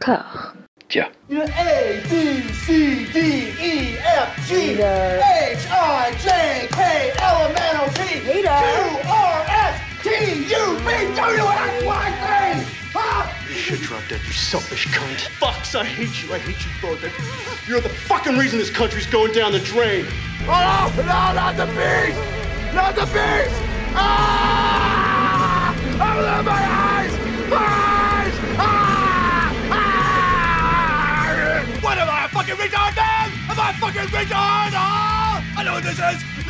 corps. Tiens. A, B, C, D, E, F, G, H, I, J, K, L, M, N, O, P, Q, R, S, T, U, V, W, X, Y, Z. Huh? You should drop that, you selfish cunt. Fucks, I hate you. I hate you both. You're the fucking reason this country's going down the drain. Oh, no, not the bees! Not the bees! Ah! Open my eyes! Eyes! Ah! Fucking retard? Ah! I know what this is.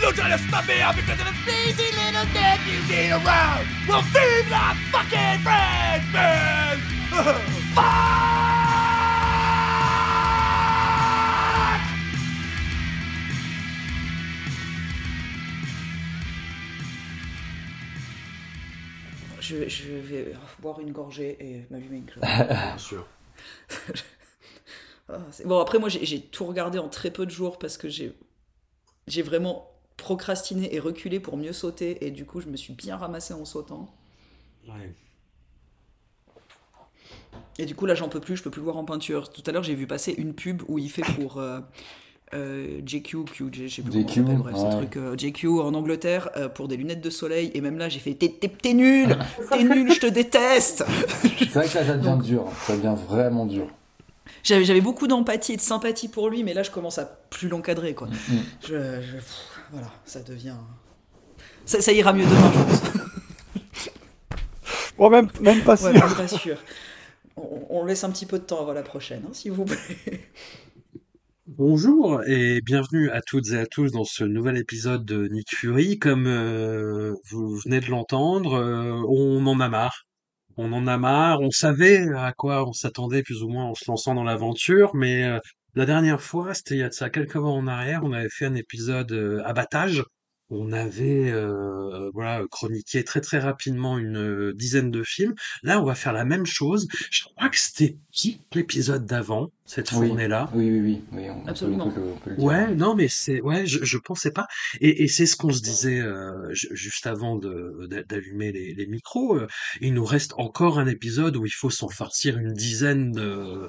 Stop me out because of this lazy little dick you need around. Well, feed the fucking friends, man! Fuck! Je, je vais boire une gorgée et m'allumer une clope. Bien sûr. Ah, bon, après, moi, j'ai tout regardé en très peu de jours parce que j'ai j'ai vraiment procrastiné et reculé pour mieux sauter. Et du coup, je me suis bien ramassé en sautant. Ouais. Et du coup, là, j'en peux plus, je peux plus le voir en peinture. Tout à l'heure, j'ai vu passer une pub où il fait pour euh, euh, JQ, Q, je sais plus comment JQ, s'appelle, bref, ce ouais. truc euh, JQ en Angleterre euh, pour des lunettes de soleil. Et même là, j'ai fait T'es nul T'es nul, je te déteste C'est vrai que là, ça devient dur. Ça devient vraiment dur. J'avais j'avais beaucoup d'empathie et de sympathie pour lui, mais là, je commence à plus l'encadrer, quoi. Mm. Je, je- pff, voilà, ça devient. Ça, ça ira mieux demain, je pense. Bon, même, même pas Ouais, sûr. même pas sûr. On, on laisse un petit peu de temps avant la prochaine, hein, s'il vous plaît. Bonjour et bienvenue à toutes et à tous dans ce nouvel épisode de Nick Fury. Comme euh, vous venez de l'entendre, euh, on en a marre. On en a marre. On savait à quoi on s'attendait plus ou moins en se lançant dans l'aventure, mais euh, la dernière fois, c'était il y a ça quelques mois en arrière, on avait fait un épisode euh, abattage. On avait euh, voilà chroniqué très très rapidement une euh, dizaine de films. Là, on va faire la même chose. Je crois que c'était qui l'épisode d'avant cette Oui. fournée-là. Oui, oui, oui. oui on, peut- Absolument. On peut, le- on peut le dire. Ouais, non, mais c'est ouais, je, je pensais pas. Et, et c'est ce qu'on se disait euh, ju- juste avant de d'a- d'allumer les, les micros. euh, il nous reste encore un épisode où il faut s'en farcir une dizaine de,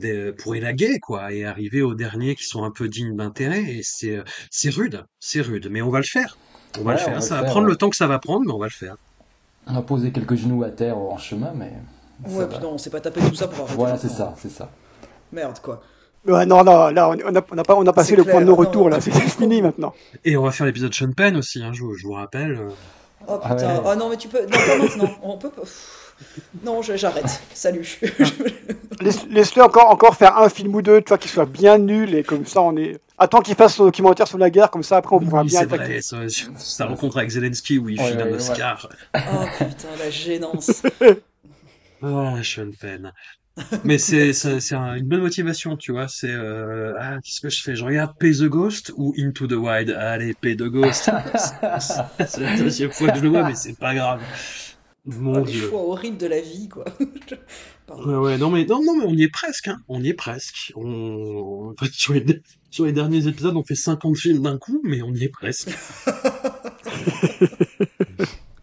de- pour élaguer quoi, et arriver aux derniers qui sont un peu dignes d'intérêt. Et c'est euh, c'est rude, c'est rude, mais on va le faire. On va Ouais, le faire. va Ça le va faire, prendre ouais. le temps que ça va prendre, mais on va le faire. On a posé quelques genoux à terre en chemin, mais. Ouais, va. puis non, on s'est pas tapé tout ça pour arrêter. Voilà, c'est ça, c'est ça. Merde, quoi. Ouais, non, non, là, on a, on a, pas, on a passé le clair, point de non, non-retour, non. là. C'est fini maintenant. Et on va faire l'épisode Sean Penn aussi. Hein, je, vous- je vous rappelle. euh. Oh Ah putain, ouais. oh non, mais tu peux. Non, pas maintenant. On peut. Non, je- j'arrête. Salut. Laisse- Laisse-le encore, encore faire un film ou deux, tu vois, qui soit bien nul, et comme ça, on est. Attends qu'il fasse son documentaire sur la guerre, comme ça, après, on pourra Oui, bien c'est attaquer. vrai. ça- Sa rencontre avec Zelensky où il Ouais, file un ouais. Oscar. oh putain, la gênance. Ah, Sean Penn. Mais c'est c'est c'est un- une bonne motivation, tu vois. C'est euh, ah qu'est-ce que je fais? Je regarde Pay the Ghost ou Into the Wild? Allez, Pay the Ghost. c'est la deuxième fois que je le vois, mais c'est pas grave. Mon Oh, les Dieu. choix horribles de la vie, quoi. Ouais, ouais, non mais non, non mais on y est presque, hein. On y est presque. On en fait, sur les, sur les derniers épisodes, on fait 50 films d'un coup, mais on y est presque.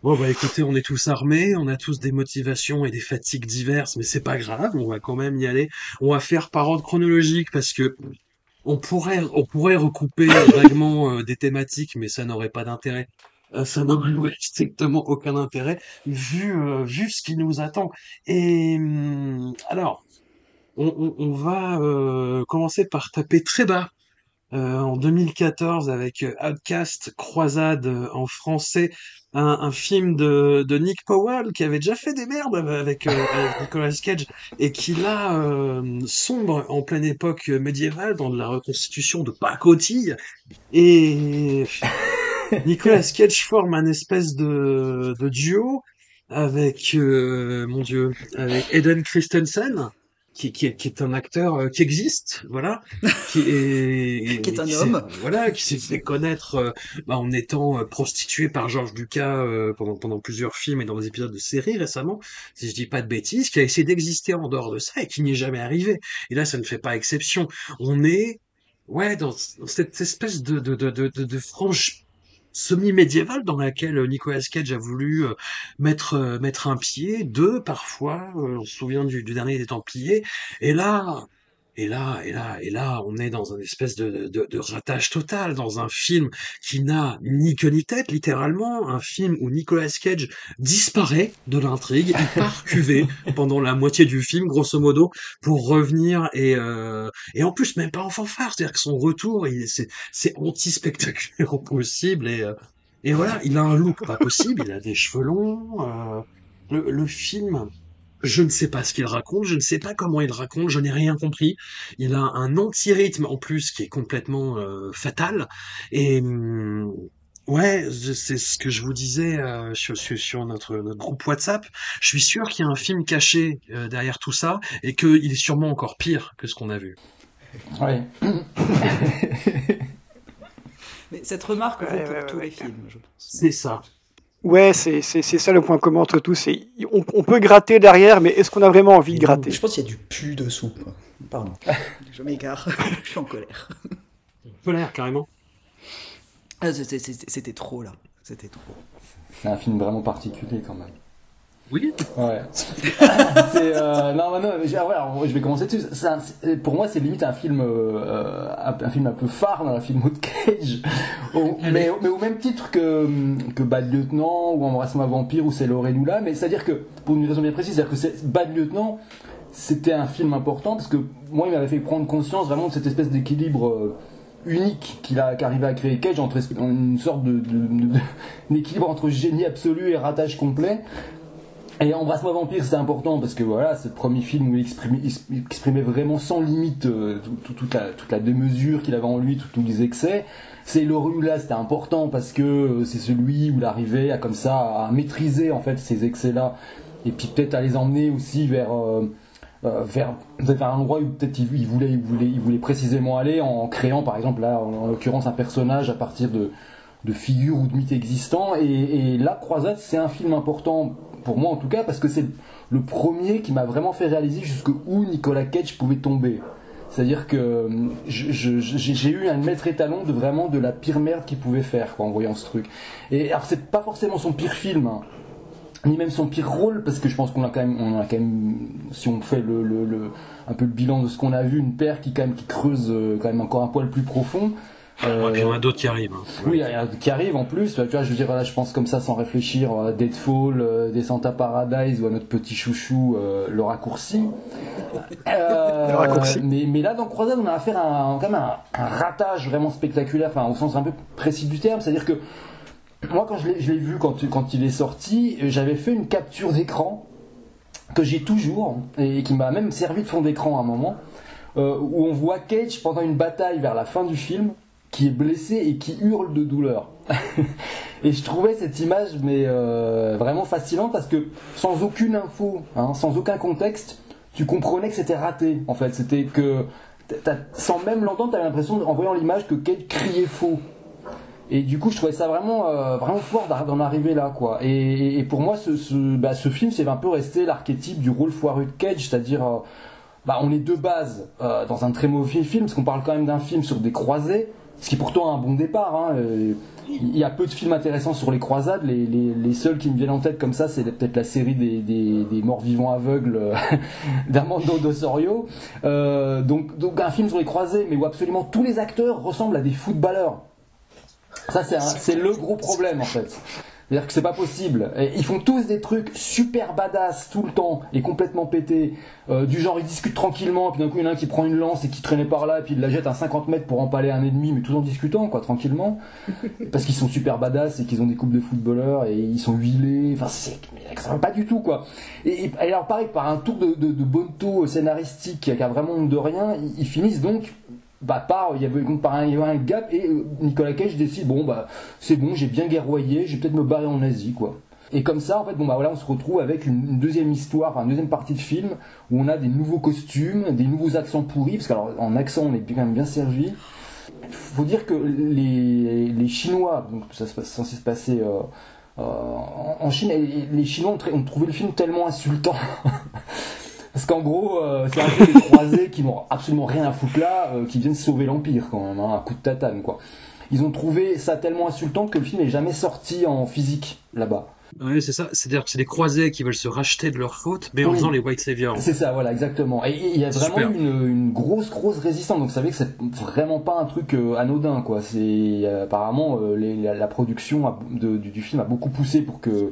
Bon bah écoutez, on est tous armés, on a tous des motivations et des fatigues diverses, mais c'est pas grave, on va quand même y aller. On va faire par ordre chronologique parce que on pourrait on pourrait recouper vaguement euh, des thématiques, mais ça n'aurait pas d'intérêt. Euh, ça n'aurait strictement aucun intérêt vu euh, vu ce qui nous attend. Et hum, alors, on, on- on va euh, commencer par taper très bas. Euh, en 2014 avec euh, Outcast Croisade en français, un, un film de, de Nick Powell qui avait déjà fait des merdes avec, euh, avec Nicolas Cage et qui là euh, sombre en pleine époque médiévale dans de la reconstitution de pacotille et Nicolas Cage forme un espèce de, de duo avec euh, mon dieu avec Eden Christensen qui, qui, est, qui est un acteur euh, qui existe voilà qui est, Qui est un homme. voilà qui s'est fait connaître euh, bah, en étant euh, prostitué par George Lucas euh, pendant pendant plusieurs films et dans des épisodes de séries récemment si je dis pas de bêtises qui a essayé d'exister en dehors de ça et qui n'y est jamais arrivé et là ça ne fait pas exception on est ouais dans, cette espèce de de de de, de, de frange semi-médiévale dans laquelle Nicolas Cage a voulu mettre mettre un pied, deux parfois. on se souvient du, du dernier des Templiers. Et là, et là, et là, et là, on est dans un espèce de, de, de ratage total, dans un film qui n'a ni queue ni tête, littéralement, un film où Nicolas Cage disparaît de l'intrigue, il part cuver pendant la moitié du film, grosso modo, pour revenir et euh, et en plus même pas en fanfare, c'est-à-dire que son retour, il c'est c'est anti-spectaculaire au possible et euh, et voilà, il a un look pas possible, il a des cheveux longs, euh, le, le film je ne sais pas ce qu'il raconte, je ne sais pas comment il raconte, je n'ai rien compris. Il a un anti-rythme en plus qui est complètement euh, fatal. Et hum, ouais, c'est ce que je vous disais euh, sur, sur, notre, notre groupe WhatsApp. Je suis sûr qu'il y a un film caché euh, derrière tout ça et qu'il est sûrement encore pire que ce qu'on a vu. Ouais. Mais cette remarque vaut pour tous les films, je pense. C'est ça. Ouais, c'est ça le point commun entre tous. On, on peut gratter derrière, mais est-ce qu'on a vraiment envie de gratter Je pense qu'il y a du pu dessous. Pardon. je m'égare. je suis en colère. Colère, carrément. Ah, C'était trop, là. C'était trop. C'est un film vraiment particulier, quand même. Oui. Ouais. euh, non, non, mais, je vais commencer dessus. pour moi, c'est limite un film, euh, un, film un peu phare dans la film de Cage. mais, mais, au même titre que, que Bad Lieutenant ou Embrasse-moi Vampire ou C'est Lorelula. Mais c'est-à-dire que, pour une raison bien précise, c'est-à-dire que Bad Lieutenant, c'était un film important parce que moi, il m'avait fait prendre conscience vraiment de cette espèce d'équilibre. Euh, unique qu'il a qu'arrivé à créer Cage entre une sorte de, d'équilibre entre génie absolu et ratage complet et Embrasse-moi Vampire, c'était important parce que voilà, c'est le premier film où il exprimait, vraiment sans limite euh, toute, la, toute la démesure qu'il avait en lui, tous les excès. C'est là, c'était important parce que euh, c'est celui où il arrivait à comme ça à maîtriser en fait ces excès-là et puis peut-être à les emmener aussi vers euh, vers, vers un endroit où peut-être il, voulait, il, voulait, il voulait précisément aller en créant par exemple là en, l'occurrence un personnage à partir de, de figures ou de mythes existants et, là Croisade c'est un film important pour moi en tout cas, parce que c'est le premier qui m'a vraiment fait réaliser jusqu'où Nicolas Cage pouvait tomber. C'est-à-dire que euh, j'ai eu un maître étalon de vraiment de la pire merde qu'il pouvait faire en voyant ce truc. Et alors c'est pas forcément son pire film, hein, ni même son pire rôle, parce que je pense qu'on a quand même, on a quand même, si on fait un peu le bilan de ce qu'on a vu, une paire qui quand même qui creuse euh, quand même encore un poil plus profond. Euh, il y en a d'autres qui arrivent. Hein. Oui, il y en a d'autres qui arrivent en plus. Tu vois, je veux dire, là, je pense comme ça sans réfléchir à Deadfall, euh, Descent à Paradise ou à notre petit chouchou, euh, le raccourci. Euh, le raccourci. Mais, mais, là, dans Croisade, on a affaire à un, quand même un, un, ratage vraiment spectaculaire, enfin, au sens un peu précis du terme. C'est-à-dire que moi, quand je l'ai vu quand, quand il est sorti, j'avais fait une capture d'écran que j'ai toujours et qui m'a même servi de fond d'écran à un moment. Euh, où on voit Cage pendant une bataille vers la fin du film qui est blessé et qui hurle de douleur. et je trouvais cette image mais euh, vraiment fascinante parce que sans aucune info, hein, sans aucun contexte, tu comprenais que c'était raté. En fait, c'était que sans même l'entendre, tu avais l'impression en voyant l'image que Kate criait faux. Et du coup, je trouvais ça vraiment, euh, vraiment fort d'en arriver là, quoi. Et, pour moi, bah, ce film, c'est un peu resté l'archétype du rôle foireux de Cage, c'est-à-dire, euh, bah, on est de base dans un très mauvais film, parce qu'on parle quand même d'un film sur des croisés, ce qui est pourtant un bon départ. Hein. Euh, il y a peu de films intéressants sur les croisades. Les, seuls qui me viennent en tête comme ça, c'est peut-être la série des, des, des morts vivants aveugles euh, d'Armando D'Ossorio. Euh, donc, donc un film sur les croisés, mais où absolument tous les acteurs ressemblent à des footballeurs. Ça, c'est le gros problème en fait. C'est-à-dire que c'est pas possible. Et ils font tous des trucs super badass tout le temps et complètement pétés. Euh, du genre, ils discutent tranquillement, puis d'un coup, il y en a un qui prend une lance et qui traînait par là, et puis il la jette à 50 mètres pour empaler un ennemi, mais tout en discutant, quoi, tranquillement. Parce qu'ils sont super badass et qu'ils ont des coupes de footballeurs et ils sont huilés. Enfin, c'est, ça va pas du tout, quoi. Et, alors, pareil, par un tour de, de, de scénaristique qui a vraiment de rien, ils finissent donc bah part il y avait un, il y avait un gap et euh, Nicolas Cage décide bon bah c'est bon j'ai bien guerroyé je vais peut-être me barrer en Asie quoi. Et comme ça en fait bon bah voilà on se retrouve avec une, deuxième histoire une deuxième partie de film où on a des nouveaux costumes des nouveaux accents pourris parce qu'alors en accent on est quand même bien servi. Faut dire que les, les Chinois donc ça c'est censé se passer euh, euh, en Chine les Chinois ont trouvé le film tellement insultant Parce qu'en gros, euh, c'est un peu des croisés qui n'ont absolument rien à foutre là, euh, qui viennent sauver l'Empire quand même, hein, un coup de tatane quoi. ils ont trouvé ça tellement insultant que le film n'est jamais sorti en physique là-bas. Ouais, c'est ça. C'est-à-dire que c'est des croisés qui veulent se racheter de leur faute, mais en Oui. faisant les White Saviors. C'est ça, voilà, exactement. Et il y a vraiment une, une grosse, grosse résistance. Donc, vous savez que c'est vraiment pas un truc euh, anodin, quoi. C'est apparemment euh, les- la, la production a- de- du, du film a beaucoup poussé pour que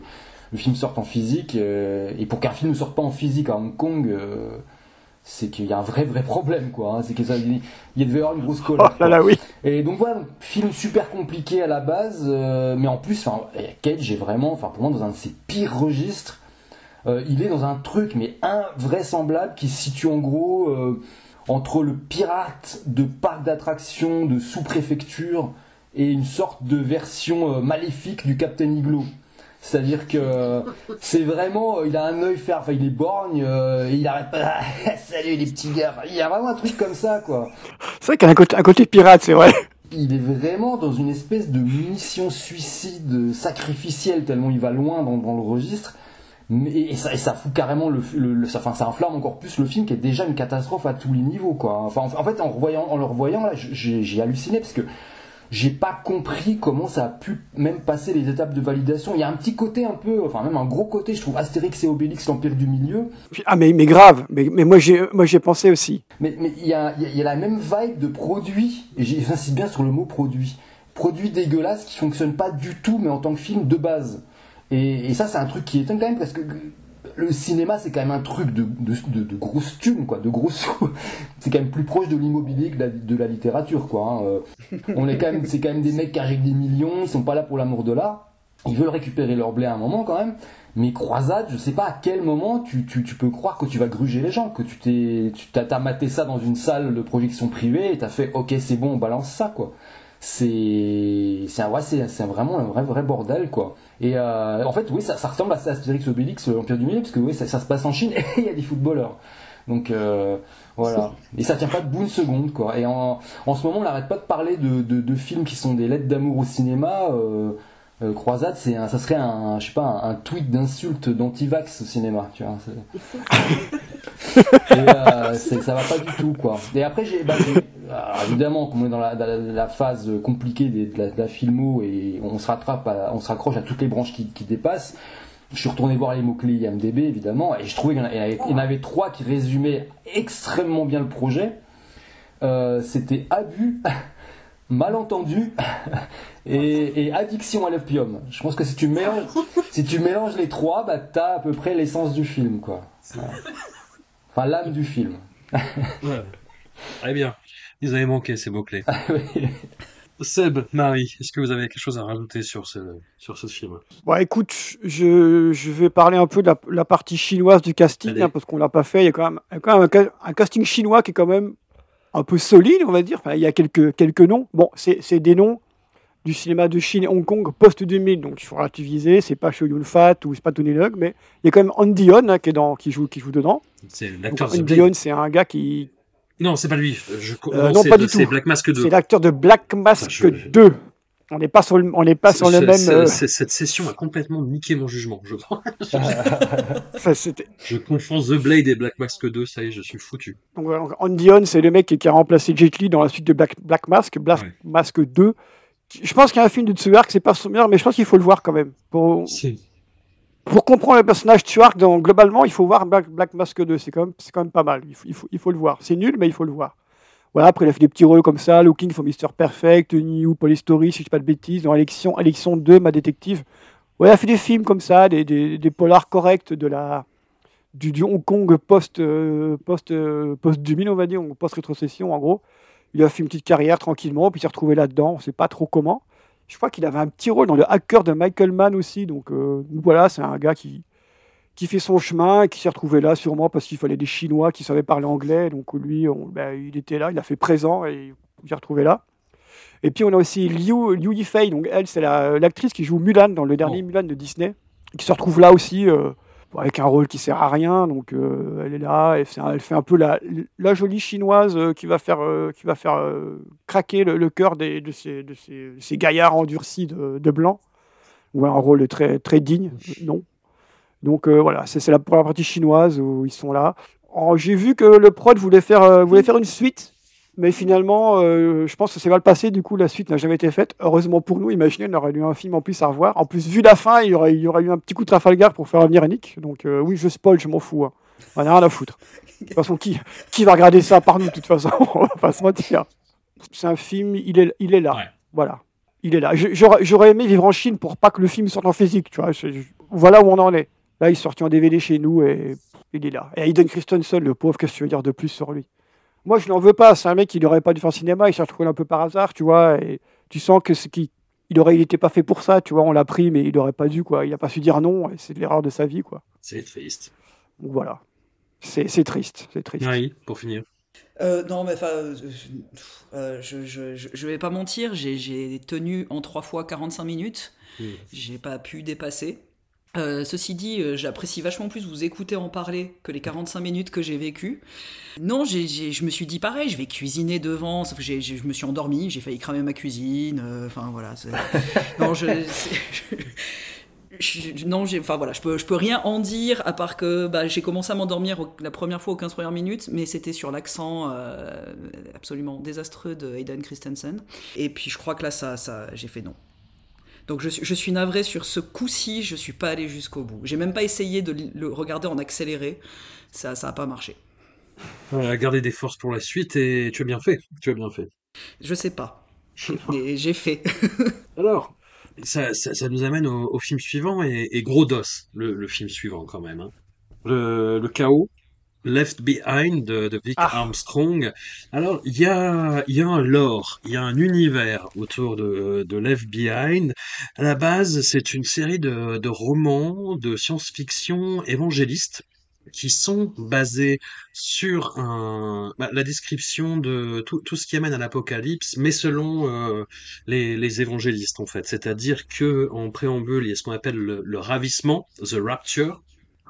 le film sorte en physique euh, et pour qu'un film ne sorte pas en physique à Hong Kong. euh, c'est qu'il y a un vrai vrai problème quoi hein. c'est que ça il il devait y avoir une grosse Oh colère là quoi. là, oui. Et donc voilà, film super compliqué à la base, euh, mais en plus, Cage est vraiment, enfin pour moi, dans un de ses pires registres. Euh, il est dans un truc mais invraisemblable qui se situe en gros euh, entre le pirate de parc d'attractions de sous-préfecture et une sorte de version maléfique du Captain Iglo. C'est-à-dire que c'est vraiment, il a un œil fer, enfin il est borgne, euh, et il arrête pas. Salut les petits gars. Il y a vraiment un truc comme ça quoi C'est vrai qu'il y a un côté, un côté pirate, c'est vrai. il est vraiment dans une espèce de mission suicide sacrificielle tellement il va loin dans, dans le registre. Mais, et, ça, et ça fout carrément le, le, le- ça, enfin, ça inflamme encore plus le film qui est déjà une catastrophe à tous les niveaux quoi. Enfin, en, en fait en, revoyant, en le revoyant là, j'ai halluciné parce que j'ai pas compris comment ça a pu même passer les étapes de validation. Il y a un petit côté un peu, enfin même un gros côté, je trouve Astérix et Obélix l'Empire du Milieu. Ah, mais, mais grave. Mais, mais moi, j'ai, moi, j'ai pensé aussi. Mais mais il y a, y a- y a la même vibe de produit, et j'insiste bien sur le mot produit. Produit dégueulasse qui fonctionne pas du tout, mais en tant que film de base. Et, et ça, c'est un truc qui étonne quand même, parce que le cinéma, c'est quand même un truc de, de, de, grosses thunes, quoi, de grosses sous. C'est quand même plus proche de l'immobilier que de la, littérature, quoi. hein. Euh, On est quand même, c'est quand même des mecs qui arrivent des millions, ils sont pas là pour l'amour de l'art. Ils veulent récupérer leur blé à un moment quand même. Mais croisade, je sais pas à quel moment tu, tu, tu peux croire que tu vas gruger les gens, que tu t'es, tu t'as, maté ça dans une salle de projection privée et t'as fait ok c'est bon on balance ça quoi. C'est, c'est ouais, c'est vraiment un vrai vrai bordel quoi. Et euh, en fait oui ça, ça ressemble à Astérix Obélix l'Empire du Milieu parce que oui ça, ça se passe en Chine et il y a des footballeurs. Donc euh, voilà. Et ça tient pas debout une seconde quoi. Et en, en ce moment on n'arrête pas de parler de, de, de films qui sont des lettres d'amour au cinéma. Euh, euh, croisade, c'est un, ça serait un, je sais pas, un, un tweet d'insulte d'antivax au cinéma, tu vois. Et, euh, ça va pas du tout, quoi. Et après, j'ai, bah, j'ai- alors, évidemment, comme on est dans la, dans la- la phase compliquée des- de, la, de la filmo et on se rattrape, à- on se raccroche à toutes les branches qui, qui dépassent. Je suis retourné voir les mots-clés IMDB, évidemment, et je trouvais qu'il y en avait, trois qui résumaient extrêmement bien le projet. Euh, c'était abus, malentendu et, et addiction à l'opium. Je pense que si tu mélanges, si tu mélanges les trois, bah t'as à peu près l'essence du film, quoi. Enfin, l'âme du film. Ouais. Très bien. Ils avaient manqué ces mots-clés. Oui. Seb, Marie, est-ce que vous avez quelque chose à rajouter sur ce, sur ce film? Bon, écoute, je, je vais parler un peu de la, la partie chinoise du casting, hein, parce qu'on l'a pas fait. Il y a quand même, il y a quand même un, ca- un casting chinois qui est quand même un peu solide, on va dire. Enfin, il y a quelques, quelques noms. Bon, c'est c'est des noms du cinéma de Chine et Hong Kong post-2000, donc il faut relativiser. C'est pas Chow Yun-fat ou c'est pas Tony Leung, mais il y a quand même Andy Yeon hein, qui, est dans, qui, joue, qui joue dedans. C'est Donc, l'acteur de Andy. Yeon, c'est un gars qui. Non, c'est pas lui. Je... Euh, non, c'est pas du tout. C'est Black Mask 2. C'est l'acteur de Black Mask je- 2. On n'est pas sur le, on n'est pas sur le même. euh, Cette session a complètement niqué mon jugement, je crois. enfin, Je confonds The Blade et Black Mask 2, ça y est, je suis foutu. Donc, Andy Yeon, c'est le mec qui, a remplacé Jet Li dans la suite de Black, Black Mask, Black Ouais. Mask 2. Je pense qu'il y a un film de Tsuark, c'est pas son meilleur, mais je pense qu'il faut le voir quand même. Pour, C'est- pour comprendre le personnage Tsuark, dans, globalement, il faut voir Black, Mask 2. C'est quand, même- pas mal. Il faut, le voir. C'est nul, mais il faut le voir. Voilà, après, il a fait des petits rôles comme ça Looking for Mr. Perfect, New Police Story, si je dis pas de bêtises, dans Élection, Élection 2, Ma Détective. Il a fait des films comme ça, des, des, polars corrects de la, du, Hong Kong post, euh, post, euh, post 2000, on va dire, post-rétrocession en gros. Il a fait une petite carrière tranquillement, puis s'est retrouvé là-dedans, on ne sait pas trop comment. Je crois qu'il avait un petit rôle dans le hacker de Michael Mann aussi, donc euh, voilà, c'est un gars qui, qui fait son chemin et qui s'est retrouvé là sûrement parce qu'il fallait des Chinois qui savaient parler anglais, donc lui, on- ben, il était là, il a fait présent et il s'est retrouvé là. Et puis on a aussi Liu, Liu Yifei, donc elle c'est la- l'actrice qui joue Mulan dans le dernier Oh. Mulan de Disney, qui se retrouve là aussi euh, avec un rôle qui sert à rien, donc euh, elle est là, elle fait, elle fait un peu la, la jolie chinoise euh, qui va faire, euh, qui va faire craquer le, cœur des, de, ces, gaillards endurcis de, blanc, ou un rôle très, très digne, non. Donc voilà, c'est la première partie chinoise où ils sont là. J'ai vu que le prod voulait faire, voulait faire une suite Mais finalement, euh, je pense que c'est mal passé. Du coup, la suite n'a jamais été faite. Heureusement pour nous, imaginez, on aurait eu un film en plus à revoir. En plus, vu la fin, il y aurait, il y aurait eu un petit coup de Trafalgar pour faire revenir Nick. Donc, euh, oui, je spoil, je m'en fous. Hein. On a rien à foutre. De toute façon, qui, qui va regarder ça par nous, de toute façon? On va pas se mentir. C'est un film, il est, il est là. Ouais. Voilà. Il est là. J'aurais aimé vivre en Chine pour pas que le film sorte en physique, tu vois. Je- je- voilà où on en est. Là, il est sorti en DVD chez nous et il est là. Et Hayden Christensen, le pauvre, qu'est-ce que tu veux dire de plus sur lui? Moi, je n'en veux pas. C'est un mec qui n'aurait pas dû faire cinéma. Il s'est retrouvé un peu par hasard, tu vois. Et tu sens que ce qui. Il aurait, il était pas fait pour ça, tu vois. On l'a pris, mais il aurait pas dû, quoi. Il a pas su dire non. Et c'est de l'erreur de sa vie, quoi. C'est triste. Donc voilà. C'est c'est triste. C'est triste. Oui, pour finir. Euh, non, mais enfin, euh, euh, je, je, je, je vais pas mentir, j'ai- j'ai tenu en 3 fois 45 minutes, Mm. j'ai pas pu dépasser. Euh, ceci dit, euh, j'apprécie vachement plus vous écouter en parler que les 45 minutes que j'ai vécues. Non, je me suis dit pareil, je vais cuisiner devant, sauf que je me suis endormi, j'ai failli cramer ma cuisine, euh, enfin voilà. non, je, je- non, j'ai, enfin voilà, je peux, je peux rien en dire à part que bah, j'ai commencé à m'endormir la première fois aux 15 premières minutes, mais c'était sur l'accent euh, absolument désastreux de Hayden Christensen. Et puis je crois que là, ça, ça, j'ai fait non. Donc je, suis- je suis navré sur ce coup-ci, je suis pas allé jusqu'au bout. J'ai même pas essayé de le regarder en accéléré, ça, ça a pas marché. Euh, garder des forces pour la suite et tu as bien fait. Tu as bien fait. Je sais pas, mais j'ai fait. Alors, ça, ça, ça nous amène au, au film suivant et, et gros dos, le, le film suivant quand même. hein. Le, le chaos, Left Behind de, de Vic Ah. Armstrong. Alors, il y a, il y a un lore, il y a un univers autour de, de Left Behind. À la base, c'est une série de, de romans de science-fiction évangélistes qui sont basés sur un, bah, la description de tout, tout ce qui amène à l'apocalypse, mais selon euh, les, les évangélistes en fait. C'est-à-dire que en préambule, il y a ce qu'on appelle le, le ravissement, the rapture,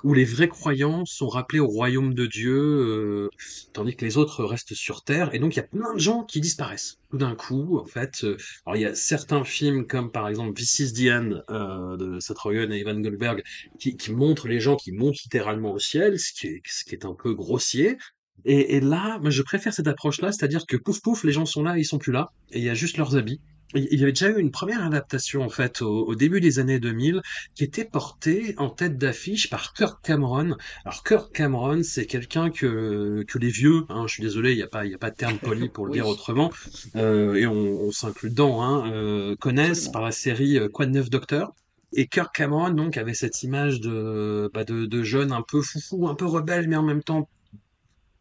où les vrais croyants sont rappelés au royaume de Dieu, euh, tandis que les autres restent sur terre. Et donc il y a plein de gens qui disparaissent tout d'un coup. En fait, euh, alors il y a certains films comme par exemple This is the End euh, de Seth Rogen et Evan Goldberg qui, qui montrent les gens qui montent littéralement au ciel, ce qui est, ce qui est un peu grossier. Et, et là, moi, je préfère cette approche-là, c'est-à-dire que pouf pouf, les gens sont là, ils sont plus là, et il y a juste leurs habits. Il y avait déjà eu une première adaptation en fait au, au début des années 2000 qui était portée en tête d'affiche par Kirk Cameron. Alors Kirk Cameron, c'est quelqu'un que que les vieux, hein, je suis désolé, il n'y a pas il y a pas de terme poli pour le Oui. dire autrement, euh, et on, on s'inclut dedans, hein, euh, connaissent par la série euh, Quoi de neuf Docteur? Et Kirk Cameron donc avait cette image de bah, de, de jeune un peu foufou, un peu rebelle, mais en même temps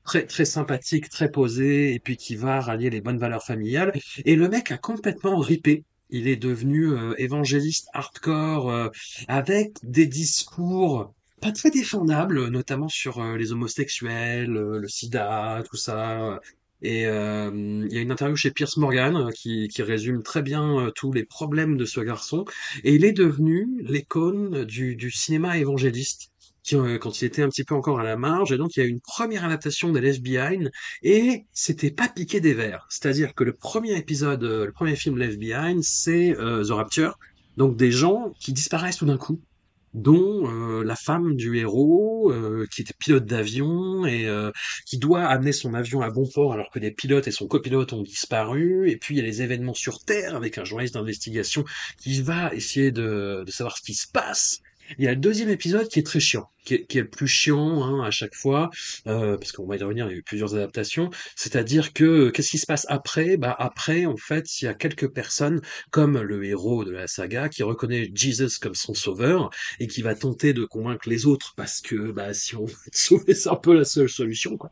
très très sympathique, très posé, et puis qui va rallier les bonnes valeurs familiales. Et le mec a complètement ripé. Il est devenu euh, évangéliste hardcore euh, avec des discours pas très défendables, notamment sur euh, les homosexuels, euh, le sida, tout ça. Et euh, il y a une interview chez Pierce Morgan qui, qui résume très bien tous les problèmes de ce garçon. Et il est devenu l'icône du, du cinéma évangéliste quand il était un petit peu encore à la marge. Et donc, il y a une première adaptation des Left Behind et c'était pas piqué des verres. C'est-à-dire que le premier épisode, euh, le premier film Left Behind, c'est euh, The Rapture. Donc, des gens qui disparaissent tout d'un coup dont euh, la femme du héros, euh, qui était pilote d'avion et euh, qui doit amener son avion à bon port alors que les pilotes et son copilote ont disparu. Et puis il y a les événements sur Terre avec un journaliste d'investigation qui va essayer de, de savoir ce qui se passe. Il y a le deuxième épisode qui est très chiant, qui est, le plus chiant hein, à chaque fois, euh, parce qu'on va y revenir, il y a eu plusieurs adaptations. C'est-à-dire que qu'est-ce qui se passe après? Bah après, en fait, il y a quelques personnes comme le héros de la saga qui reconnaît Jesus comme son sauveur et qui va tenter de convaincre les autres parce que bah si on veut te sauver, c'est un peu la seule solution quoi.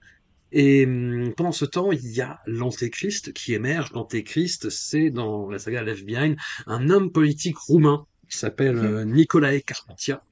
Et hum, pendant ce temps, il y a l'Antéchrist qui émerge. L'Antéchrist, c'est dans la saga Left Behind un homme politique roumain qui s'appelle euh, Nicolae Carpathia.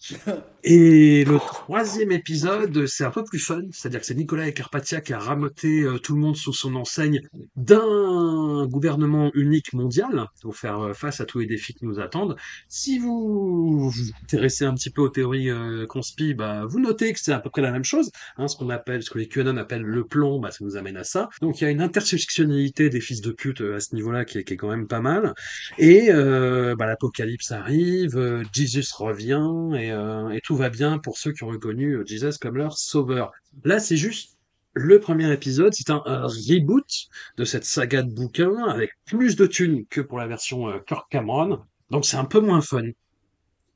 Et le troisième épisode, c'est un peu plus fun, c'est-à-dire que c'est Nicolas Carpathia qui a ramoté euh, tout le monde sous son enseigne d'un gouvernement unique mondial pour faire euh, face à tous les défis qui nous attendent. Si vous vous intéressez un petit peu aux théories euh, conspi, bah, vous notez que c'est à peu près la même chose, hein, ce qu'on appelle, ce que les QAnon appellent le plomb, bah, ça nous amène à ça. Donc il y a une intersectionnalité des fils de pute euh, à ce niveau-là qui, est- quand même pas mal. Et bah, l'apocalypse arrive, Jesus revient et, et tout va bien pour ceux qui ont reconnu euh, Jesus comme leur sauveur. Là, c'est juste le premier épisode, c'est un, reboot de cette saga de bouquins avec plus de thunes que pour la version euh, Kirk Cameron. Donc c'est un peu moins fun.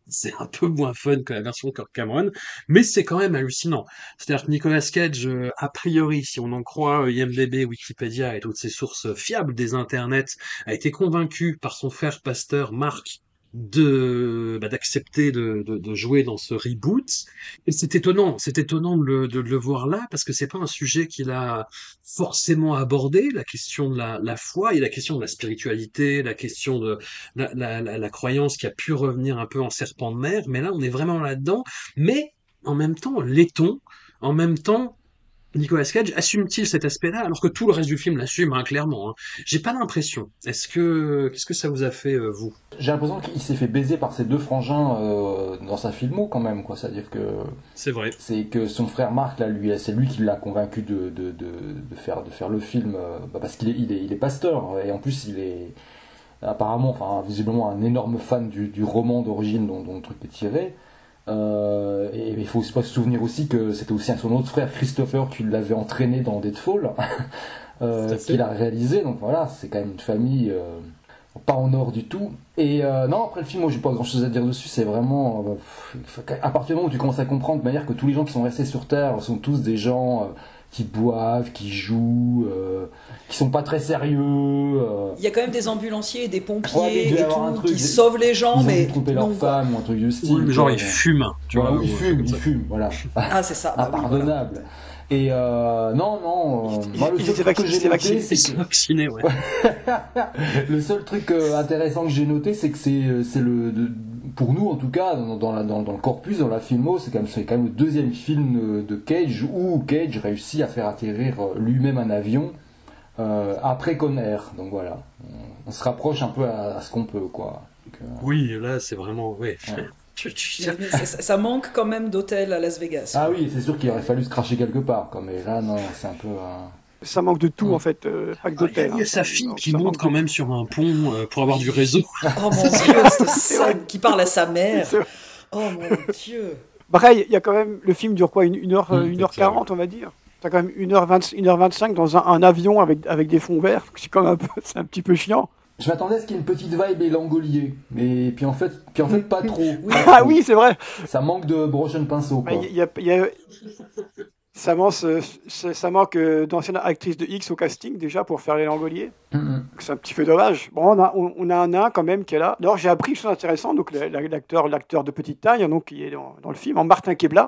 C'est un peu moins fun que la version Kirk Cameron, mais c'est quand même hallucinant. C'est-à-dire que Nicolas Cage, euh, a priori, si on en croit IMDb, Wikipédia et toutes ces sources fiables des internets, a été convaincu par son frère pasteur Marc de bah, d'accepter de, de, de, jouer dans ce reboot. Et c'est étonnant c'est étonnant de le, de le voir là parce que c'est pas un sujet qu'il a forcément abordé la question de la, la foi et la question de la spiritualité la question de la, la, la, croyance qui a pu revenir un peu en serpent de mer. Mais là on est vraiment là dedans mais en même temps laiton en même temps Nicolas Cage assume-t-il cet aspect-là alors que tout le reste du film l'assume hein, clairement hein. J'ai pas l'impression. Est-ce que qu'est-ce que ça vous a fait euh, vous? J'ai l'impression qu'il s'est fait baiser par ses deux frangins euh, dans sa filmo quand même quoi. C'est-à-dire que c'est vrai. C'est que son frère Marc là lui c'est lui qui l'a convaincu de, de, de, de, faire de faire le film euh, bah, parce qu'il est, il est il est pasteur et en plus il est apparemment enfin visiblement un énorme fan du, du roman d'origine dont, dont le truc est tiré. Euh, et il faut pas se souvenir aussi que c'était aussi son autre frère Christopher qui l'avait entraîné dans Deadfall, euh, qu'il a réalisé. Donc voilà, c'est quand même une famille euh, pas en or du tout. Et non, après le film, moi j'ai pas grand chose à dire dessus. C'est vraiment à partir du moment où tu commences à comprendre de manière que tous les gens qui sont restés sur Terre sont tous des gens qui boivent, qui jouent, euh, qui sont pas très sérieux. Euh. Il y a quand même des ambulanciers et des pompiers ouais, et tout, truc, qui sauvent les gens, ils mais ont trompé leur femme ou un truc du style. Oui, genre ils fument. Tu vois, ils fument, ils fument, voilà. Ah c'est ça. Impardonnable. Bah oui, voilà. Et euh, non, non. Euh, moi, le seul truc que j'ai noté, c'est vacciné, ouais. le seul truc euh, intéressant que j'ai noté, c'est que c'est c'est le de, pour nous en tout cas dans, dans, la, dans, dans, le corpus, dans la filmo, c'est quand même c'est quand même le deuxième film de Cage où Cage réussit à faire atterrir lui-même un avion euh, après Conner. Donc voilà, on, on, se rapproche un peu à, à ce qu'on peut quoi. Donc, euh... Oui, là c'est vraiment ouais. ouais. ça, ça, manque quand même d'hôtel à Las Vegas. Ah oui, c'est sûr qu'il aurait fallu se cracher quelque part. Quoi. Mais là, non, c'est un peu. Euh... Ça manque de tout, en fait, euh, pas que d'hôtel. Il y a, hein. sa fille qui monte quand même sur un pont euh, pour avoir du réseau. Oh mon dieu, qui parle à sa mère. Oh mon dieu. Pareil, il y a quand même. Le film dure quoi Une, une heure, mmh, 1h40, on va dire T'as quand même 1h20, 1h25 dans un, un, avion avec, avec des fonds verts. C'est quand même un, peu, un petit peu chiant. Je m'attendais à ce qu'il y ait une petite vibe et langolier, mais puis en fait, puis en fait pas trop. Ah oui, c'est vrai. Ça manque de broche de pinceau. Quoi. Y a, y a... Ça manque, ça manque euh, d'anciennes actrices de X au casting déjà pour faire les langoliers. Mm -hmm. C'est un petit peu dommage. Bon, on a, on, on a un nain quand même qui est là. D'ailleurs, j'ai appris une chose intéressante. Donc l'acteur, l'acteur de petite taille, hein, donc qui est dans, dans le film, en Martin Kebla.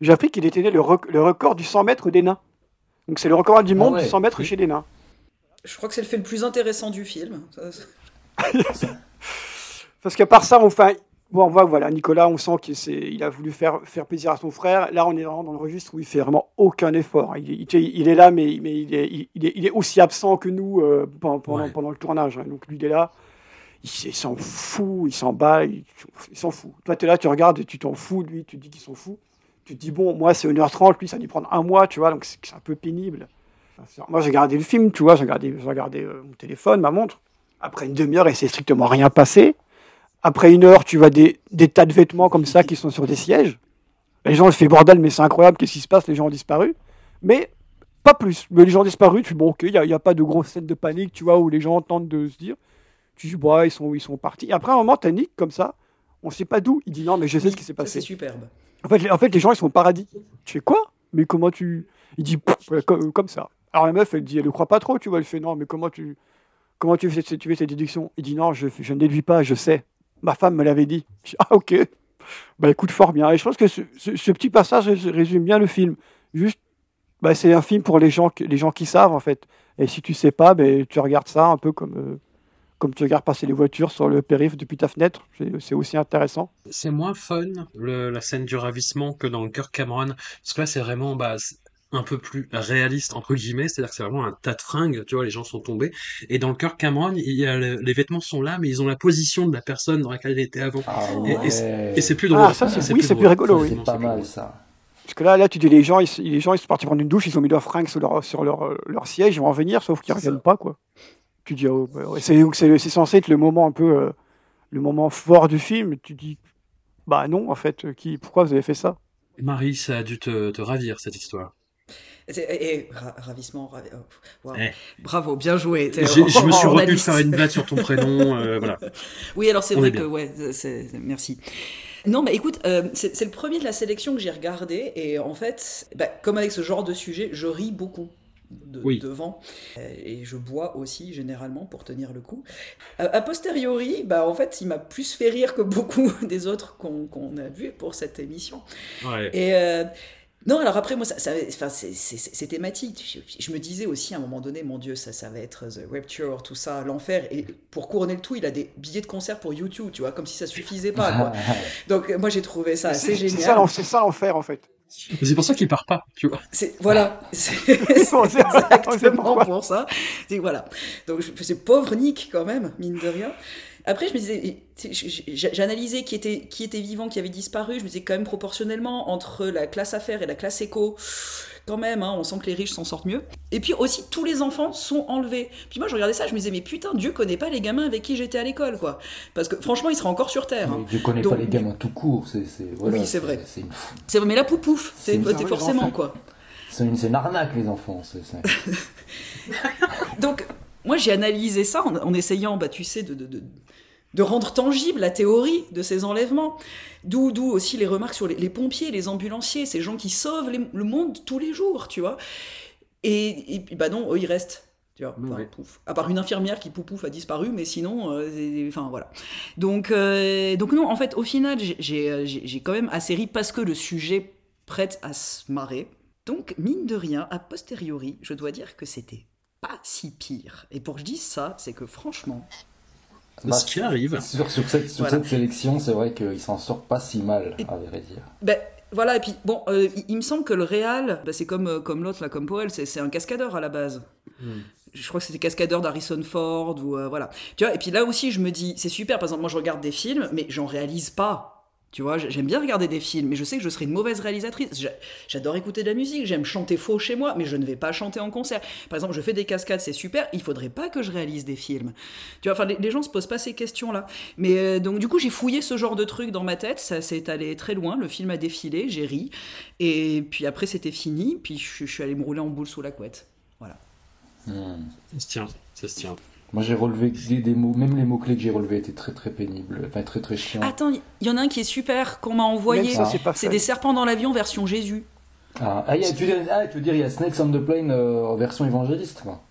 J'ai appris qu'il était le, rec le, record du 100 mètres des nains. Donc c'est le record du monde ah ouais. du 100 mètres oui. chez les nains. Je crois que c'est le fait le plus intéressant du film. Parce qu'à part ça, on, fait, bon, on voit que voilà, Nicolas, on sent qu'il a voulu faire, faire plaisir à son frère. Là, on est vraiment dans le registre où il fait vraiment aucun effort. Il, il, il est là, mais, mais il, est, il, est, il, est, aussi absent que nous euh, pendant, ouais. pendant, le tournage. Donc lui, il est là. Il, s'en fout, il s'en bat, il, s'en fout. Toi, tu es là, tu regardes, tu t'en fous, lui, tu te dis qu'il s'en fout. Tu te dis, bon, moi, c'est 1h30, lui, ça va lui prendre un mois, tu vois, donc c'est un peu pénible. Moi, j'ai regardé le film, tu vois, j'ai regardé, regardé euh, mon téléphone, ma montre. Après une demi-heure, et c'est strictement rien passé. Après une heure, tu vois des, des, tas de vêtements comme ça qui sont sur des sièges. Les gens, ils font bordel, mais c'est incroyable, qu'est-ce qui se passe? Les gens ont disparu. Mais pas plus. Mais les gens ont disparu, tu dis, bon, ok, il n'y a, a, pas de grosse scène de panique, tu vois, où les gens tentent de se dire. Tu dis, bah, ils sont, ils sont partis. Et après, un moment, t'as Nick comme ça, on sait pas d'où. Il dit, non, mais je sais ce qui s'est passé. C'est superbe. En fait, les, en fait, les gens, ils sont au paradis. Tu fais quoi? Mais comment tu. Il dit, comme, comme ça. Alors la meuf, elle dit, elle ne croit pas trop, tu vois. Elle fait, non, mais comment tu, comment tu fais, tu fais cette déduction? Il dit, non, je, je, ne déduis pas, je sais. Ma femme me l'avait dit. Ah, ok. Bah écoute, fort bien. Et je pense que ce, petit passage résume bien le film. Juste, bah, c'est un film pour les gens, les gens qui savent, en fait. Et si tu sais pas, bah, tu regardes ça un peu comme, euh, comme tu regardes passer les voitures sur le périph' depuis ta fenêtre. C'est aussi intéressant. C'est moins fun, la scène du ravissement, que dans le cœur Cameron. Parce que là, c'est vraiment, bah, un peu plus réaliste entre guillemets, c'est-à-dire que c'est vraiment un tas de fringues, tu vois, les gens sont tombés. Et dans le cœur Cameron, il y a le, les vêtements sont là, mais ils ont la position de la personne dans laquelle il était avant. Ah ouais. Et, et c'est plus drôle. Ah, ça, c'est, oui, c'est plus rigolo. C'est pas mal ça. Parce que là, là, tu dis les gens, ils, les gens, ils sont partis prendre une douche, ils ont mis leurs fringues sur leur, sur leur, leur siège, ils vont en venir, sauf qu'ils reviennent pas, quoi. Tu dis, oh, bah, c'est, c'est, c'est censé être le moment un peu, euh, le moment fort du film. Tu dis, bah non, en fait, qui, pourquoi vous avez fait ça? Marie, ça a dû te, te ravir cette histoire. Et, ravissement, oh, eh. bravo, bien joué. Je, je me suis retenu de faire une blague sur ton prénom, euh, voilà. Oui, alors c'est vrai que, ouais, merci. Non, mais écoute, euh, c'est le premier de la sélection que j'ai regardé, et en fait, bah, comme avec ce genre de sujet, je ris beaucoup. devant euh, et je bois aussi généralement pour tenir le coup. a posteriori, bah en fait, il m'a plus fait rire que beaucoup des autres qu'on a vus pour cette émission. Ouais. Et non, alors après, moi, ça, enfin, c'est thématique. Je, me disais aussi à un moment donné, mon Dieu, ça, ça va être The Rapture, tout ça, l'enfer. Et pour couronner le tout, il a des billets de concert pour YouTube, tu vois, comme si ça suffisait pas. Quoi. Donc, moi, j'ai trouvé ça assez génial. C'est ça l'enfer, en fait. C'est pour ça qu'il part pas, tu vois. Voilà, c'est exactement pour ça. Voilà. Donc, c'est pauvre Nick, quand même, mine de rien. Après, je me disais, j'analysais qui était, qui était vivant, qui avait disparu. Je me disais quand même proportionnellement entre la classe affaires et la classe éco, quand même, hein, on sent que les riches s'en sortent mieux. Et puis aussi, tous les enfants sont enlevés. Puis moi, je regardais ça, je me disais, mais putain, Dieu connaît pas les gamins avec qui j'étais à l'école, quoi. Parce que franchement, il sera encore sur Terre. Hein. Dieu connaît pas les gamins tout court. c'est oui, c'est vrai. C'est mais la poupouf, c'est forcément, quoi. C'est une, une, arnaque, les enfants. Donc, moi, j'ai analysé ça en, essayant, bah, tu sais, de, de de rendre tangible la théorie de ces enlèvements. D'où, aussi les remarques sur les, pompiers, les ambulanciers, ces gens qui sauvent le monde tous les jours, tu vois. Et, bah non, eux, ils restent. Tu vois, À part une infirmière qui poupouf a disparu, mais sinon, euh, enfin voilà. Donc, euh, donc non, en fait, au final, j'ai quand même assez ri parce que le sujet prête à se marrer. Donc, mine de rien, a posteriori, je dois dire que c'était pas si pire. Et pour que je dise ça, c'est que franchement, bah, ce qui arrive. Sur, cette, sélection, c'est vrai qu'il s'en sort pas si mal, à vrai dire. Ben, voilà, et puis bon, euh, il, me semble que le Real, ben, c'est comme, euh, comme l'autre, là, comme Powell, c'est un cascadeur à la base. Hmm. Je crois que c'était cascadeur d'Harrison Ford, ou euh, voilà. Tu vois, et puis là aussi, je me dis, c'est super, par exemple, moi je regarde des films, mais j'en réalise pas. Tu vois, j'aime bien regarder des films, mais je sais que je serai une mauvaise réalisatrice. J'adore écouter de la musique, j'aime chanter faux chez moi, mais je ne vais pas chanter en concert. Par exemple, je fais des cascades, c'est super, il faudrait pas que je réalise des films. Tu vois, enfin, les, gens se posent pas ces questions-là. Mais euh, donc, du coup, j'ai fouillé ce genre de truc dans ma tête, ça s'est allé très loin, le film a défilé, j'ai ri, et puis après, c'était fini, puis je, suis allé me rouler en boule sous la couette. Voilà. Hmm. Ça se tient, ça se tient. Moi j'ai relevé des, mots, même les mots-clés que j'ai relevés étaient très très pénibles, enfin très très chiants. Attends, il y en a un qui est super qu'on m'a envoyé. C'est des serpents dans l'avion version Jésus. Ah, ah, tu, ah, veux dire, il y a Snakes on the Plane euh, en version évangéliste quoi.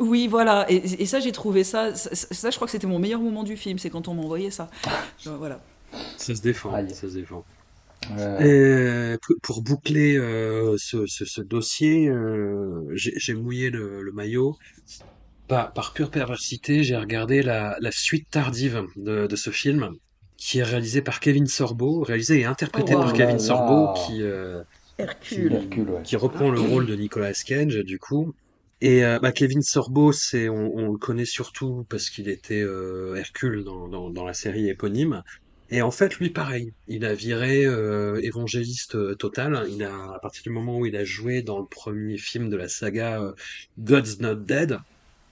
Oui, voilà. Et, ça, j'ai trouvé ça, ça, je crois que c'était mon meilleur moment du film, c'est quand on m'a envoyé ça. voilà. Ça se défend, ça se défend. Et pour, boucler euh, ce, ce, dossier, euh, j'ai mouillé le, le, maillot par, pure perversité, j'ai regardé la, suite tardive de, ce film, qui est réalisé par Kevin Sorbo, réalisé et interprété oh, par Kevin Sorbo, qui, euh, qui, reprend le rôle de Nicolas Cage, du coup. Et euh, bah, Kevin Sorbo, c'est on, le connaît surtout parce qu'il était euh, Hercule dans, dans, la série éponyme. Et en fait, lui, pareil, il a viré évangéliste total. Il a, à partir du moment où il a joué dans le premier film de la saga God's Not Dead,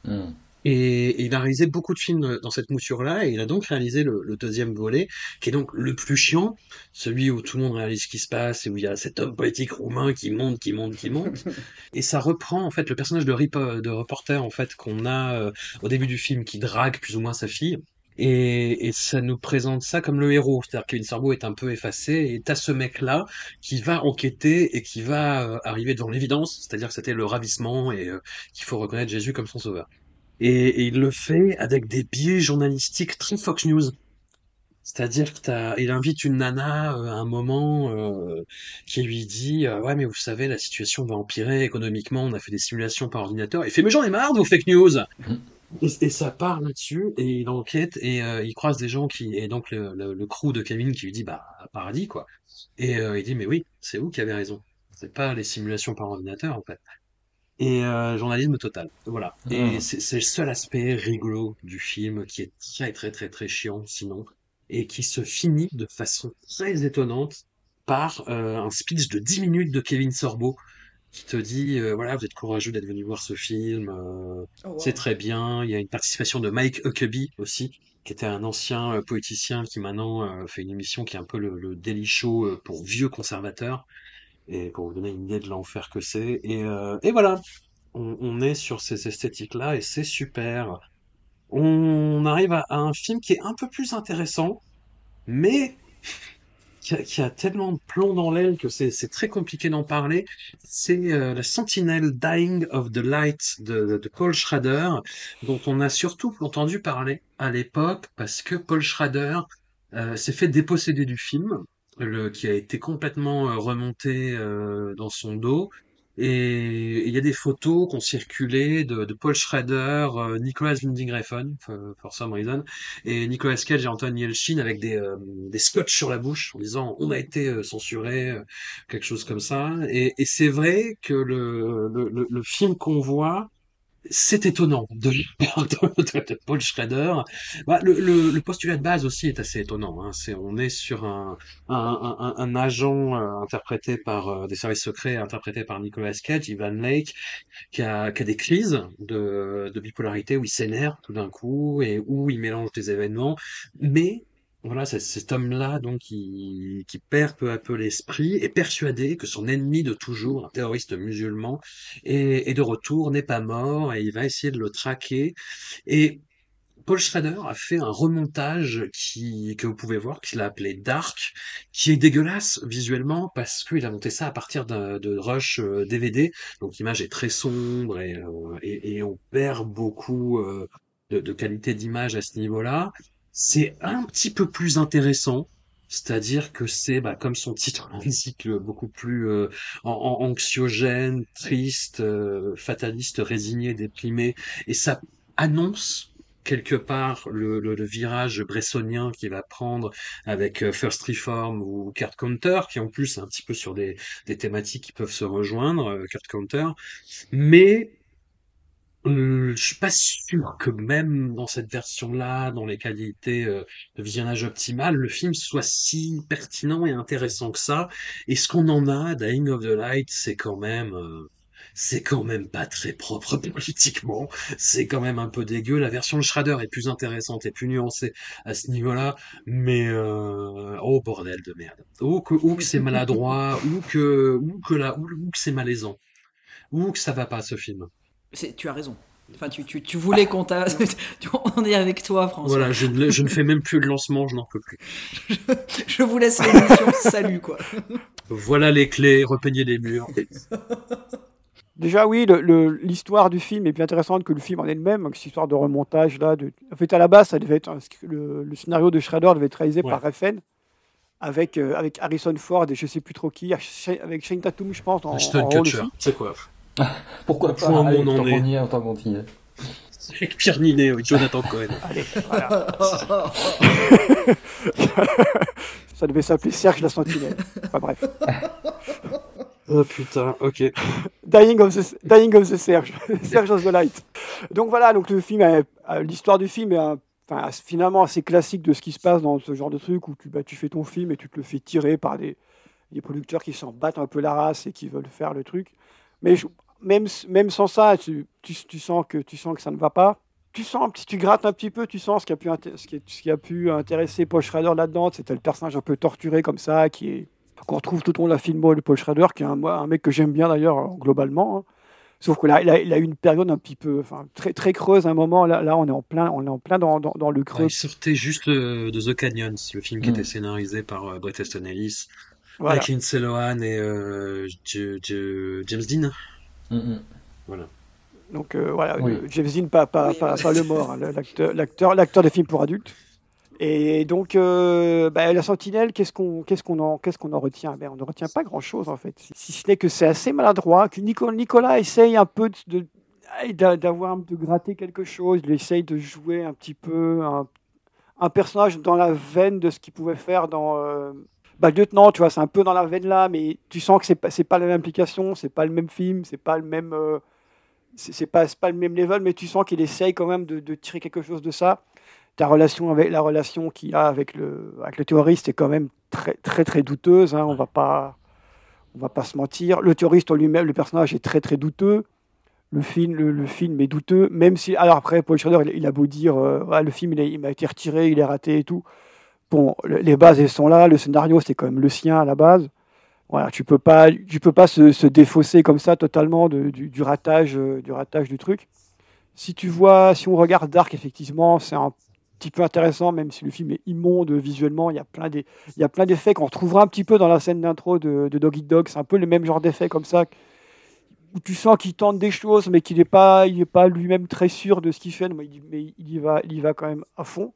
Hmm. Et, il a réalisé beaucoup de films dans cette mouture-là, et il a donc réalisé le, deuxième volet, qui est donc le plus chiant, celui où tout le monde réalise ce qui se passe, et où il y a cet homme politique roumain qui monte, qui monte, qui monte. et ça reprend, en fait, le personnage de, de reporter, en fait, qu'on a euh, au début du film, qui drague plus ou moins sa fille. Et, ça nous présente ça comme le héros, c'est-à-dire qu'une cerveau est un peu effacé, et t'as ce mec-là qui va enquêter et qui va euh, arriver devant l'évidence, c'est-à-dire que c'était le ravissement et euh, qu'il faut reconnaître Jésus comme son sauveur. Et, il le fait avec des biais journalistiques très Fox News. C'est-à-dire qu'il invite une nana euh, à un moment qui lui dit ouais mais vous savez la situation va empirer économiquement on a fait des simulations par ordinateur et fait mais j'en ai marre de vos fake news mmh. Et, ça part là-dessus, et il enquête, et euh, il croise des gens qui, et donc le, le, crew de Kevin qui lui dit, bah, paradis, quoi. Et euh, il dit, mais oui, c'est vous qui avez raison. C'est pas les simulations par ordinateur, en fait. Et euh, journalisme total. Voilà. Et ah. c'est le seul aspect rigolo du film qui est très, très, très, très chiant, sinon, et qui se finit de façon très étonnante par un speech de 10 minutes de Kevin Sorbo qui te dit euh, voilà vous êtes courageux d'être venu voir ce film euh, oh, c'est très bien il y a une participation de Mike Huckabee aussi qui était un ancien euh, poéticien qui maintenant fait une émission qui est un peu le, le daily show pour vieux conservateurs et pour vous donner une idée de l'enfer que c'est. Et, euh, et voilà, on, on est sur ces esthétiques-là et c'est super. On arrive à, à un film qui est un peu plus intéressant, mais qui a, qui a tellement de plomb dans l'aile que c'est très compliqué d'en parler. C'est euh, la Sentinelle Dying of the Light de, de Paul Schrader, dont on a surtout entendu parler à l'époque parce que Paul Schrader euh, s'est fait déposséder du film, le, qui a été complètement euh, remonté euh, dans son dos. Et il y a des photos qui ont circulé de, Paul Schrader, euh, Nicolas Winding Refn, for, some reason, et Nicolas Cage et Anton Yelchin avec des, euh, des scotch sur la bouche en disant on a été euh, censuré, quelque chose comme ça. Et, c'est vrai que le, le film qu'on voit, c'est étonnant de, de, de Paul Schrader. Bah, le, le, le postulat de base aussi est assez étonnant. Hein. On est sur un, un, un, un agent euh, interprété par euh, des services secrets, interprété par Nicolas Cage, Ivan Lake, qui a, qui a des crises de, de bipolarité où il s'énerve tout d'un coup et où il mélange des événements. Mais voilà, c'est cet homme-là, donc, qui, qui perd peu à peu l'esprit, est persuadé que son ennemi de toujours, un terroriste musulman, est, de retour, n'est pas mort, et il va essayer de le traquer. Et Paul Schrader a fait un remontage qui, que vous pouvez voir, qu'il a appelé Dark, qui est dégueulasse visuellement parce qu'il a monté ça à partir de, de Rush euh, DVD. Donc l'image est très sombre et, euh, et, on perd beaucoup euh, de qualité d'image à ce niveau-là. C'est un petit peu plus intéressant. C'est-à-dire que c'est, bah, comme son titre l'indique, beaucoup plus euh, an- an- anxiogène, triste, euh, fataliste, résigné, déprimé, et ça annonce quelque part le, le- le virage bressonien qu'il va prendre avec euh, First Reform ou Card Counter, qui en plus est un petit peu sur des, des thématiques qui peuvent se rejoindre, euh, Card Counter, mais euh, je suis pas sûr que même dans cette version-là, dans les qualités euh, de visionnage optimal, le film soit si pertinent et intéressant que ça. Et ce qu'on en a, Dying of the Light, c'est quand même, euh, c'est quand même pas très propre politiquement. C'est quand même un peu dégueu. La version de Schrader est plus intéressante et plus nuancée à ce niveau-là. Mais euh, oh bordel de merde. Ou que, ou que c'est maladroit, ou que, ou que là, ou que c'est malaisant, ou que ça va pas ce film. C'est- Tu as raison. Enfin, tu, tu, tu voulais qu'on t'a. On est avec toi, François. Voilà, je, ne- je ne fais même plus de lancement, je n'en peux plus. Je vous laisse l'émission. Salut, quoi. Voilà les clés, repeignez les murs. Déjà, oui, le- le- l'histoire du film est plus intéressante que le film en elle-même. donc Cette histoire de remontage, là. De... En fait, à la base, ça devait être un le, le scénario de Schrader devait être réalisé Ouais. par Refn avec, euh, avec Harrison Ford et je sais plus trop qui, avec Shane Tatum, je pense, en, Ashton Kutcher, c'est quoi Pourquoi Point pas Allez, on en tant est. qu'on y est, tant qu'on y est. Avec Pierre Ninet, oui, Jonathan Cohen. Allez, voilà. ça devait s'appeler Serge la Sentinelle. Enfin bref. Oh putain, ok. Dying of the, Dying of the Serge, Serge of the Light. Donc voilà, donc le film, euh, l'histoire du film est un- enfin, assez- finalement assez classique de ce qui se passe dans ce genre de truc où tu, bah, tu fais ton film et tu te le fais tirer par des, des producteurs qui s'en battent un peu la race et qui veulent faire le truc. Mais je- même, même sans ça, tu, tu, tu sens que, tu sens que ça ne va pas. Tu sens, petit- tu grattes un petit peu, tu sens ce qui a pu, ce qui, est- ce qui a pu intéresser Paul Schrader là-dedans. C'était le personnage un peu torturé comme ça, qui est qu'on retrouve tout au long de la film de Paul Schrader, qui est un, un mec que j'aime bien d'ailleurs euh, globalement. hein. Sauf que là, il a, il a eu une période un petit peu, enfin, très, très creuse à un moment. Là, là, on est en plein, on est en plein dans, dans, dans le Ah, creux. il sortait juste euh, de The Canyons, le film qui Mm. était scénarisé par euh, Bret Easton Ellis, Voilà. avec Lindsay Lohan et euh, James Dean. Mm, mm. Donc euh, voilà, Oui. le- James Dean, pas, pas, pas, pas le mort, hein, l'acteur, des films pour adultes. Et donc, euh, bah, la Sentinelle, qu'est-ce qu'on, qu'est-ce qu'on en, qu'est-ce qu'on en retient? Ben, On ne retient pas grand-chose en fait, si ce n'est que c'est assez maladroit, que Nico- Nicolas essaye un peu de, de- d'avoir, de gratter quelque chose, il essaye de jouer un petit peu un, un personnage dans la veine de ce qu'il pouvait faire dans euh, bah, lieutenant, tu vois, c'est un peu dans la veine là, mais tu sens que c'est pas, pas la même implication, c'est pas le même film, c'est pas le même, euh, c'est pas, pas le même level, mais tu sens qu'il essaye quand même de, tirer quelque chose de ça. Ta relation avec la relation qu'il a avec le, avec le terroriste est quand même très très très douteuse. Hein, on va pas, on va pas se mentir. Le terroriste en lui-même, le personnage est très très douteux. Le film, le, film est douteux, même si. Alors après, Paul Schrader, il, a beau dire, euh, le film, il, a- il m'a été retiré, il est raté et tout. Bon, le- les bases elles sont là. Le scénario, c'est quand même le sien à la base. Tu peux pas, tu peux pas se, se défausser comme ça totalement du, ratage, euh, du ratage du truc. Si tu vois, si on regarde Dark, effectivement, c'est un petit peu intéressant, même si le film est immonde visuellement. Il y a plein des, il y a plein d'effets qu'on retrouvera un petit peu dans la scène d'intro de, de Dog Eat Dog. C'est un peu le même genre d'effet comme ça, où tu sens qu'il tente des choses, mais qu'il n'est pas, il est pas lui-même très sûr de ce qu'il fait. Mais il, mais il y va, il y va quand même à fond.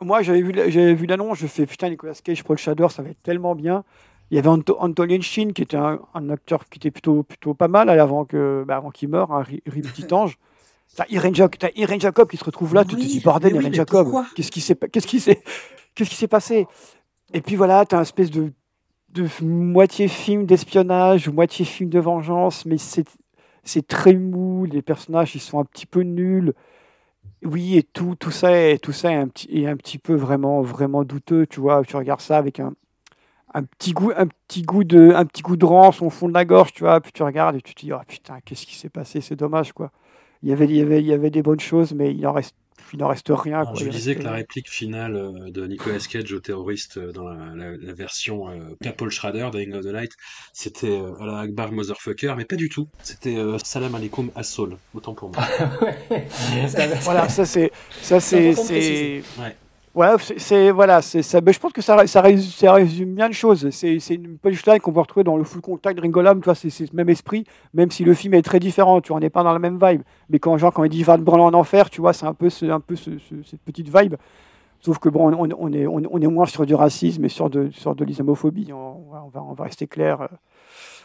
Moi, j'avais vu, j'avais vu l'annonce, je fais putain, Nicolas Cage, Paul Shadow, ça va être tellement bien. Il y avait Anto- Anton qui était un, un acteur qui était plutôt, plutôt pas mal avant bah, avant qu'il meure, un ri- ri- petit ange. T'as Irene, Jacob qui se retrouve là, tu te Oui, dis bordel, oui, Irene Jacob, pourquoi qu'est-ce qui s'est, pa- qu'est-ce qui s'est, qu'est-ce qui s'est passé? Et puis voilà, t'as un espèce de, de moitié film d'espionnage, moitié film de vengeance, mais c'est, c'est très mou, les personnages ils sont un petit peu nuls. Oui, et tout, tout ça, est, tout ça est un petit, est un petit peu vraiment, vraiment douteux, tu vois. Tu regardes ça avec un, un petit goût, un petit goût de, un petit goût de rance au fond de la gorge, tu vois. Puis tu regardes et tu te dis, oh putain, qu'est-ce qui s'est passé? C'est dommage, quoi. Il y avait, il y avait, il y avait des bonnes choses, mais il en reste, il en reste rien. Quoi. je disais reste- que la réplique finale euh, de Nicolas Cage au terroriste euh, dans la, la- la version euh, Paul Schrader Dying of the Night, c'était euh, Allah Akbar Motherfucker, mais pas du tout. C'était euh, Salam alaikum Assaul, autant pour moi. voilà, ça c'est, ça C'est. Ouais. Voilà, c'est mais je pense que ça, ça, résume, bien de choses. C'est une punchline qu'on peut retrouver dans le full contact de Ringolam. Tu vois, c'est le même esprit, même si le film est très différent. Tu vois, on n'est pas dans la même vibe. Mais quand genre quand il dit va te branler en enfer, tu vois, c'est un peu, un peu ce- ce- cette petite vibe. Sauf que bon, on, on est, on, est moins sur du racisme et sur de, sur de l'islamophobie. On, va- on va, rester clair.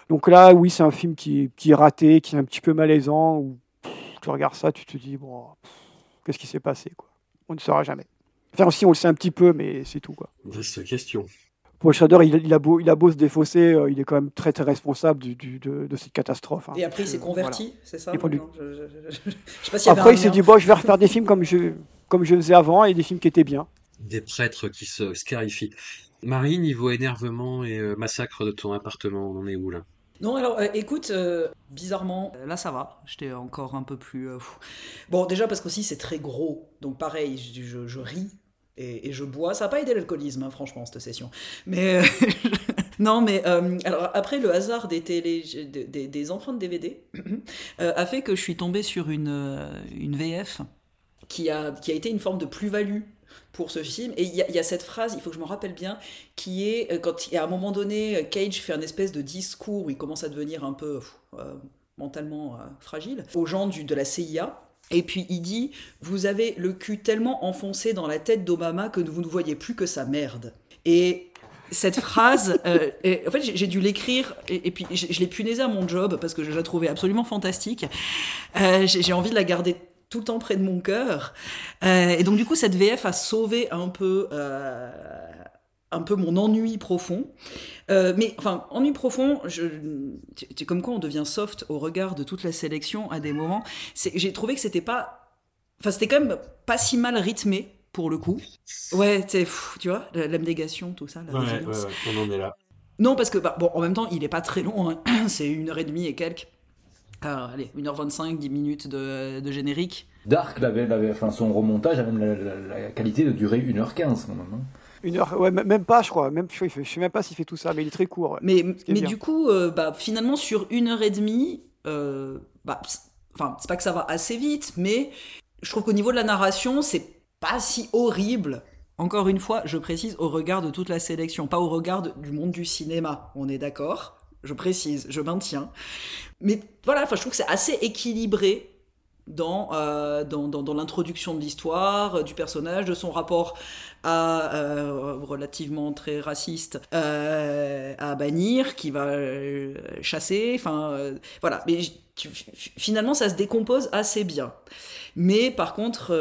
Donc là, oui, c'est un film qui, qui est raté, qui est un petit peu malaisant. Où tu regardes ça, tu te dis bon, qu'est-ce qui s'est passé quoi? On ne saura jamais. Enfin, aussi, on le sait un petit peu, mais c'est tout. Quoi. Vaste question. Paul Schrader, il, il a beau, il a beau se défausser, euh, il est quand même très très responsable du, du- de, de cette catastrophe. hein. Et après, il s'est converti, c'est ça du- je, je- je- sais pas Après, il s'est dit bon, je vais refaire des films comme je, comme je faisais avant et des films qui étaient bien. Des prêtres qui se scarifient. Marie, niveau énervement et euh, massacre de ton appartement, on en est où là? Non, alors euh, écoute, euh, bizarrement, euh, là ça va, j'étais encore un peu plus. euh, fou. Bon, déjà parce qu'aussi c'est très gros, donc pareil, je, je- je ris et, je bois. Ça n'a pas aidé l'alcoolisme, hein, franchement, cette session. Mais. euh, non, mais euh, alors après, le hasard des, télé, des, empreintes DVD euh, a fait que je suis tombé sur une, VF qui a, qui a été une forme de plus-value pour ce film. Et il y, a- cette phrase, il faut que je me rappelle bien, qui est quand à un moment donné, Cage fait un espèce de discours où il commence à devenir un peu mentalement fragile aux gens du, de la CIA. Et puis il dit Vous avez le cul tellement enfoncé dans la tête d'Obama que vous ne voyez plus que sa merde. Et cette phrase, euh, et en fait, j'ai dû l'écrire et, et puis je, je l'ai punaisé à mon job parce que je la trouvais absolument fantastique. Euh, j'ai j'ai envie de la garder tout le temps près de mon cœur. Euh, et donc, du coup, cette VF a sauvé un peu. Un peu mon ennui profond. Euh, mais enfin, ennui profond, tu- comme quoi on devient soft au regard de toute la sélection à des moments. C'est- J'ai trouvé que c'était pas. Enfin, c'était quand même pas si mal rythmé pour le coup. Ouais, pff, tu vois, la- l'abnégation, tout ça, la résilience. on en est là. Non, parce que, bah, bon, en même temps, il est pas très long, hein. c'est une heure et demie et quelques. Alors, allez, 1h25, 10 minutes de, de générique. Dark, l'avait, l'avait- enfin, son remontage avait la, la- la qualité de durer 1h15 quand même. hein. Une heure, ouais, même pas, je crois. Même, je, sais même pas s'il fait tout ça, mais il est très court. Mais, mais du coup, euh, bah, finalement, sur une heure et demie, euh, bah, enfin, c'est pas que ça va assez vite, mais je trouve qu'au niveau de la narration, c'est pas si horrible. Encore une fois, je précise au regard de toute la sélection, pas au regard de- du monde du cinéma. On est d'accord? Je précise, je maintiens. Mais voilà, enfin, je trouve que c'est assez équilibré dans, euh, dans, dans, dans l'introduction de l'histoire, euh, du personnage, de son rapport à, euh, relativement très raciste à bannir, qui va chasser, enfin voilà. Mais finalement, ça se décompose assez bien. Mais par contre,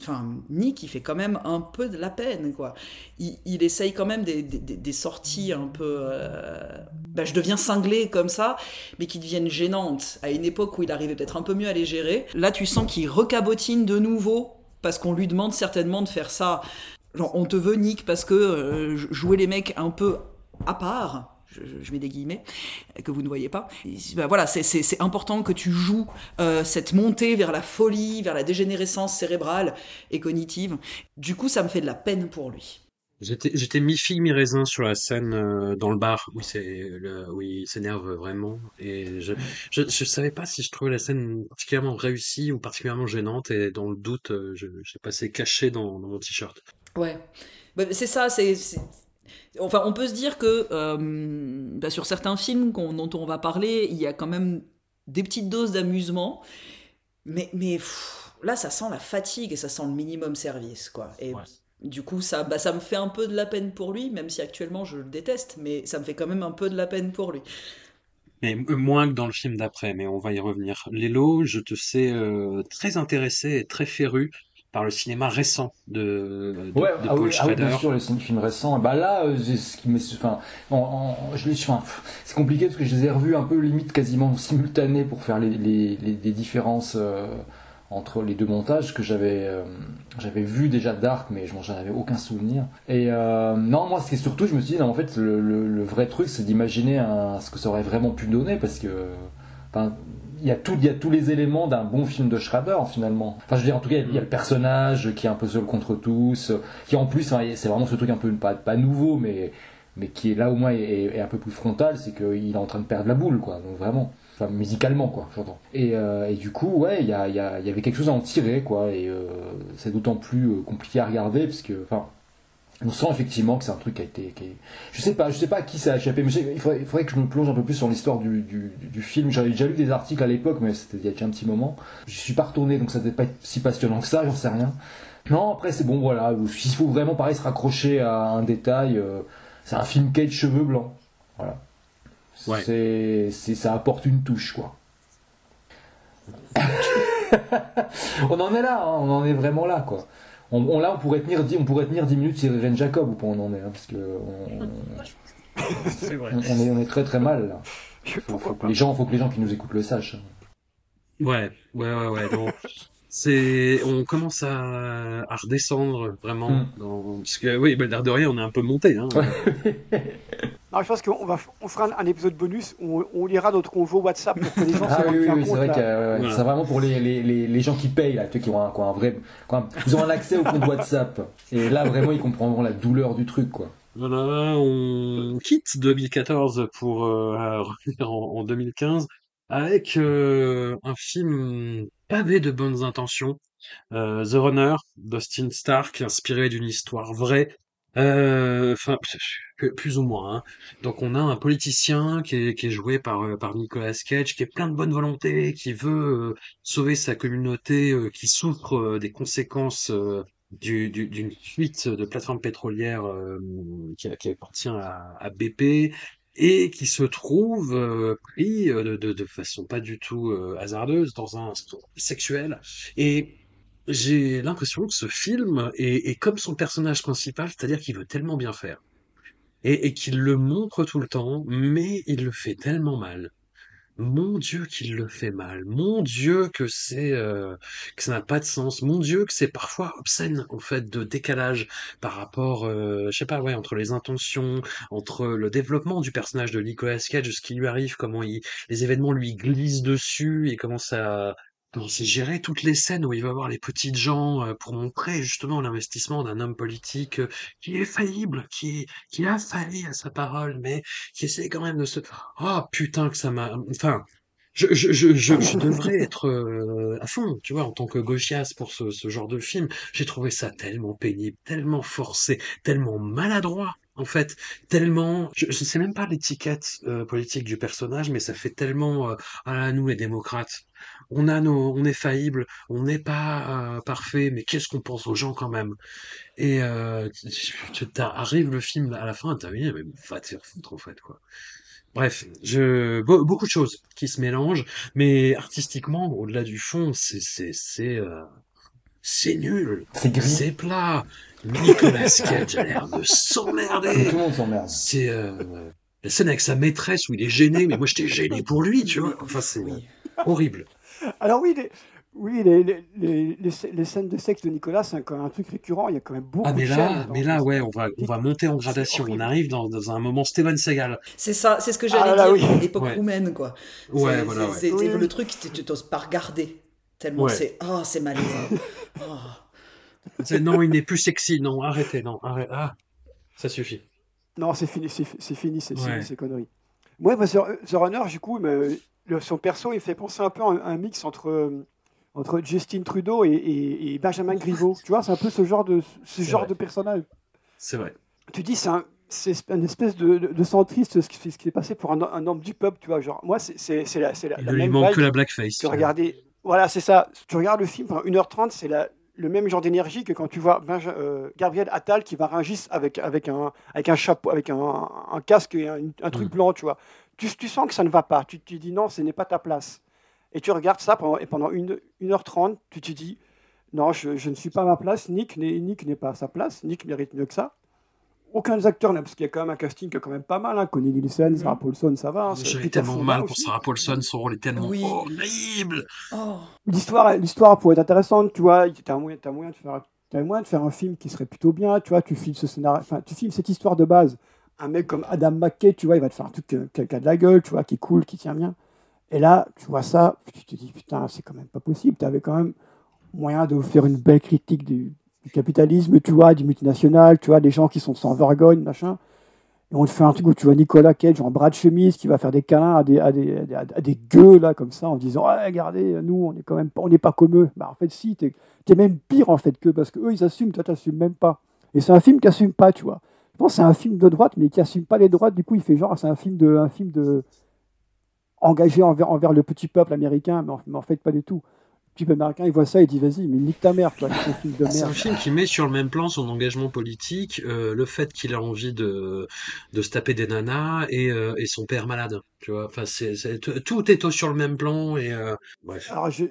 enfin Nick, il fait quand même un peu de la peine, quoi. Il, essaye quand même des sorties un peu. euh, bah, je deviens cinglé comme ça, mais qui deviennent gênantes à une époque où il arrivait peut-être un peu mieux à les gérer. Là, tu sens qu'il recabotine de nouveau parce qu'on lui demande certainement de faire ça. Genre, on te veut Nick parce que euh, jouer les mecs un peu à part. Je, je- mets des guillemets que vous ne voyez pas. Bah, voilà, c'est- important que tu joues euh, cette montée vers la folie, vers la dégénérescence cérébrale et cognitive. Du coup, ça me fait de la peine pour lui. J'étais, mi-figue, mi-raisin sur la scène euh, dans le bar où, c'est le, où il s'énerve vraiment. Et je, je, je savais pas si je trouvais la scène particulièrement réussie ou particulièrement gênante. Et dans le doute, euh, je, j'ai passé caché dans, dans mon t-shirt. Ouais. Bah, c'est ça, c'est. Enfin, on peut se dire que euh, bah, sur certains films dont on va parler, il y a quand même des petites doses d'amusement. Mais, mais pff, là, ça sent la fatigue et ça sent le minimum service, quoi. Et Ouais. du coup, ça, bah, ça me fait un peu de la peine pour lui, même si actuellement je le déteste, mais ça me fait quand même un peu de la peine pour lui. Mais moins que dans le film d'après, mais on va y revenir. Lélo, je te sais euh, très intéressé et très féru par le cinéma récent de, de, Ouais, de ah Paul oui, ah oui, bien sûr, les films récents. Bah là, euh, ce qui me, enfin, en- en- je enfin, c'est compliqué parce que je les ai revus un peu limite quasiment simultanés pour faire les, les, les, les différences euh, entre les deux montages que j'avais, euh, j'avais vu déjà Dark, mais je m'en- j'en avais aucun souvenir. Et euh, non, moi, c'est surtout, je me suis dit, non, en fait, le, le, le vrai truc, c'est d'imaginer ce que ça aurait vraiment pu donner parce que, enfin, y a tout, il y a tous les éléments d'un bon film de Schrader finalement. Enfin, je veux dire, en tout cas, il y a le personnage qui est un peu seul contre tous, qui en plus, enfin, c'est vraiment ce truc un peu pas, pas nouveau, mais mais qui est là au moins est, est un peu plus frontal, c'est qu'il est en train de perdre la boule, quoi. Donc vraiment, enfin musicalement, quoi, j'entends. Et, euh, et du coup, ouais, il y, a, y, a, y avait quelque chose à en tirer, quoi. Et euh, c'est d'autant plus euh, compliqué à regarder, parce que, enfin. On sent effectivement que c'est un truc qui a été. Qui est- Je sais pas, je sais pas à qui ça a échappé, mais il faudrait, il faudrait que je me plonge un peu plus sur l'histoire du, du, du film. J'avais déjà lu des articles à l'époque, mais c'était il y a déjà un petit moment. Je suis pas retourné, donc ça devait pas être si passionnant que ça, j'en sais rien. Non, après c'est bon, voilà. S'il faut vraiment pareil se raccrocher à un détail, euh, c'est un film Kate cheveux blancs. Voilà. Ouais. C'est, c'est, ça apporte une touche, quoi. on en est là, hein, on en est vraiment là, quoi. On, on- là, on pourrait tenir 10, on pourrait tenir 10 minutes sur Irene Jacob, ou pas on en est, hein, parce que on, C'est vrai. on- on est, on est très très mal là. Faut, faut que les gens, faut que les gens qui nous écoutent le sachent. Ouais, ouais, ouais, ouais. donc, c'est, on commence à, à redescendre vraiment. Mm. Dans, parce que oui, bah, l'air de rien, on est un peu monté. Hein. Non, je pense qu'on va, on fera un, un épisode bonus où on, on lira notre convo WhatsApp pour que les gens Ah oui, oui, oui, c'est vrai que Voilà. c'est vraiment pour les, les, les, les gens qui payent là, qui ont un, qui ont un vrai, un- ils ont un accès au compte WhatsApp. Et là, vraiment, ils comprendront la douleur du truc, quoi. Voilà, on quitte 2014 pour euh, revenir en, en 2015 avec euh, un film pavé de bonnes intentions, euh, The Runner d'Austin Stark, inspiré d'une histoire vraie. Euh, Enfin, plus ou moins. hein. Donc on a un politicien qui est, joué par euh, par Nicolas Cage, qui est plein de bonne volonté, qui veut sauver sa communauté, qui souffre des conséquences du- du- d'une fuite de plateforme pétrolière qui, qui appartient à BP et qui se trouve euh, pris euh, de, façon pas du tout euh, hasardeuse dans un sexuel. Et j'ai l'impression que ce film est, est comme son personnage principal, c'est-à-dire qu'il veut tellement bien faire. Et, et qu'il le montre tout le temps, mais il le fait tellement mal. Mon Dieu qu'il le fait mal. Mon Dieu que c'est euh, que ça n'a pas de sens. Mon Dieu que c'est parfois obscène en fait de décalage par rapport, euh, je sais pas, ouais, entre les intentions, entre le développement du personnage de Nicolas Cage, ce qui lui arrive, comment il, les événements lui glissent dessus et comment ça, c'est géré toutes les scènes où il va voir les petites gens euh, pour montrer justement l'investissement d'un homme politique euh, qui est faillible, qui qui a failli à sa parole, mais qui essaie quand même de se Oh putain que ça m'a... Enfin, je, je, je, je, je devrais être euh, à fond, tu vois, en tant que gauchias pour ce, ce genre de film. J'ai trouvé ça tellement pénible, tellement forcé, tellement maladroit, en fait, tellement... Je ne sais même pas l'étiquette euh, politique du personnage, mais ça fait tellement... Euh, ah nous les démocrates, on a nos... On est faillible, on n'est pas euh, parfait, mais qu'est-ce qu'on pense aux gens quand même? Et euh, tu tu- arrive le film à la fin, t'as dit, mais va te faire foutre en fait, quoi. Bref, je be- beaucoup de choses qui se mélangent, mais artistiquement, au-delà du fond, c'est c'est c'est euh, c'est nul, C'est gris. c'est plat. Nicolas Cage a l'air de s'emmerder. tout le monde s'emmerde. C'est euh, la scène avec sa maîtresse où il est gêné, mais moi j'étais gêné pour lui, tu vois. Enfin, c'est Oui. horrible. Alors oui, les, oui, les, les, les, les sc- les scènes de sexe de Nicolas, c'est même un truc récurrent. Il y a quand même beaucoup Ah mais de là, mais là, ouais, on va on va monter en gradation. On arrive dans, dans un moment Steven Seagal. C'est ça, c'est ce que Ah j'allais là, dire, oui. l'époque Ouais. roumaine, quoi. Ouais, C'est- voilà, ouais. Oui, le truc, tu tu t'oses pas regarder. Tellement Ouais. c'est. Ah, c'est malaisant. Ah. Non, il n'est plus sexy. Non, arrêtez, non, arrête. Ah, Ça suffit. Non, c'est fini, c'est fini, c'est Ouais. ces conneries. Moi, bah, The, Runner, du coup, le- son perso, il fait penser un peu à un, un mix entre, euh, entre Justin Trudeau et, et- et Benjamin Griveaux. tu vois, c'est un peu ce genre de, ce genre vrai. de personnage. C'est vrai. Tu dis, c'est un- c'est une espèce de, de, de centriste, ce qui, ce qui est passé pour un, un homme du peuple, tu vois. Genre, moi, c'est la, la, Il la lui même manque que la blackface. tu regardais, voilà, c'est ça. Tu regardes le film pendant 1h30, c'est la- le même genre d'énergie que quand tu vois euh, Gabriel Attal qui va Rungis avec, avec, un, avec un chapeau, avec un, un casque et un, un truc Mm. blanc, tu vois. Tu, tu sens que ça ne va pas. Tu te dis non, ce n'est pas ta place. Et tu regardes ça pendant, et pendant 1h30, tu te dis non, je, je ne suis pas à ma place. Nick n'est Nick n'est pas à sa place. Nick mérite mieux que ça. Aucun des acteurs, n'a- parce qu'il y a quand même un casting qui est quand même pas mal. Hein. Connie Nielsen, Sarah Paulson, ça va. hein. J'avais tellement Fonda mal pour aussi. Sarah Paulson, son rôle est tellement Oui. horrible. Oh. l'histoire l'histoire pourrait être intéressante tu vois tu as moyen, t'as moyen de faire t'as moyen de faire un film qui serait plutôt bien tu vois tu filmes ce scénario enfin tu filmes cette histoire de base un mec comme Adam McKay tu vois il va te faire un truc qui, a de la gueule tu vois qui est cool qui tient bien et là tu vois ça tu te dis putain c'est quand même pas possible tu avais quand même moyen de faire une belle critique du, du capitalisme tu vois du multinational tu vois des gens qui sont sans vergogne machin et on te fait un truc où tu vois Nicolas Cage en bras de chemise qui va faire des câlins à des, à des, à des, à des gueux, là, comme ça, en disant Ouais, regardez, nous, on est quand même pas, on n'est pas comme eux. Bah, en fait, si, t'es es même pire, en fait, qu'eux, parce qu'eux, ils assument, toi, t'assumes même pas. Et c'est un film qui assume pas, tu vois. Je pense que c'est un film de droite, mais qui assume pas les droites. Du coup, il fait genre, c'est un film de, un film de engagé envers, envers le petit peuple américain, mais en fait, pas du tout. Peuple américain, il voit ça, il dit Vas-y, mais nique ta mère, toi, c'est un film de C'est un merde. film qui met sur le même plan son engagement politique, euh, le fait qu'il a envie de, de se taper des nanas et, euh, et son père malade. Tu vois, enfin, c'est, tout tout est au- sur le même plan et euh, bref. Alors, je,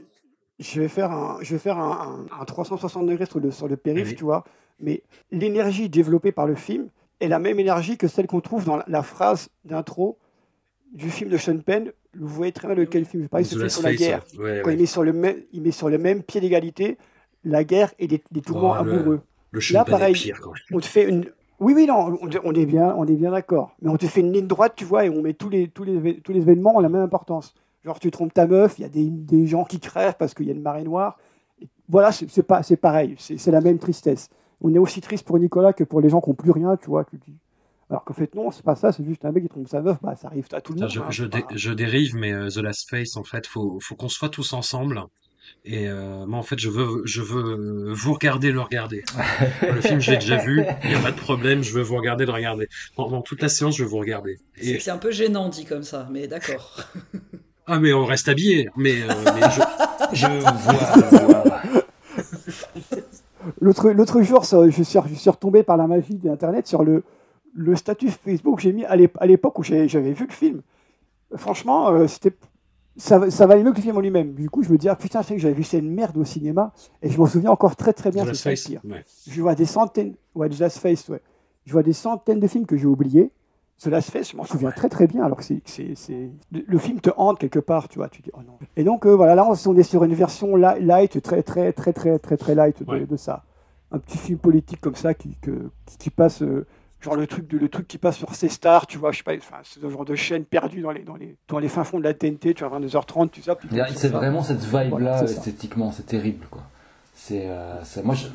je vais faire un, je vais faire un, un- un 360 degrés sur le, sur le périph', Oui. tu vois. Mais l'énergie développée par le film est la même énergie que celle qu'on trouve dans la, la phrase d'intro du film de Sean Penn. Vous voyez très bien de quel film je parle. Se fait sur la guerre. ouais, Quand ouais. il, met sur le même, il met sur le même pied d'égalité la guerre et les, les tourments Oh, le- amoureux. Le Là, champagne est pareil. pire quand même. On te fait une. Oui, oui, non, on, on est bien, on est bien d'accord. Mais on te fait une ligne droite, tu vois, et on met tous les, tous les, tous les événements ont la même importance. Genre, tu trompes ta meuf, il y a des, des gens qui crèvent parce qu'il y a une marée noire. Et voilà, c'est pas, c'est pareil, c'est c'est la même tristesse. On est aussi triste pour Nicolas que pour les gens qui n'ont plus rien, tu vois. Tu dis. Alors qu'en fait, non, c'est pas ça, c'est juste un mec qui trompe sa meuf, bah, ça arrive à tout le monde. Je, hein, je, c'est dé- pas- je dérive, mais euh, The Last Face, en fait, faut, faut qu'on soit tous ensemble. Et euh, moi, en fait, je veux, je veux vous regarder, le regarder. le film, je l'ai déjà vu, il n'y a pas de problème, je veux vous regarder, le regarder. Pendant toute la séance, je veux vous regarder. C'est Et, c'est un peu gênant dit comme ça, mais d'accord. ah, mais on reste habillé. Mais, euh, mais je, Je vois. L'autre jour, ça, je, suis, je suis retombé par la magie d'Internet sur le, le statut Facebook que j'ai mis à l'ép- à l'époque où j'avais vu le film. Franchement, euh, c'était ça, ça valait mieux que le film en lui-même. Du coup, je me dis, ah putain, c'est que j'avais vu cette merde au cinéma et je m'en souviens encore très très bien. C'est pire. ouais. Je vois des centaines, ouais, The Last Face, ouais. Je vois des centaines de films que j'ai oubliés. The Last Face, je m'en souviens très très bien, alors que c'est, le, le film te hante quelque part, tu vois. Tu dis, oh non. Et donc, euh, voilà, là, on, est sur une version li- light, très très très très très très light de, Ouais. de ça. Un petit film politique comme ça qui, que- qui, qui passe, euh, genre le truc, de, le truc qui passe sur C-Star, tu vois, je sais pas, enfin, c'est ce genre de chaîne perdue dans les, dans les, dans les fins fonds de la TNT, tu vois, 22h30, tu sais. C'est vraiment cette vibe-là Voilà, c'est esthétiquement, c'est terrible quoi. C'est euh, ça- moi je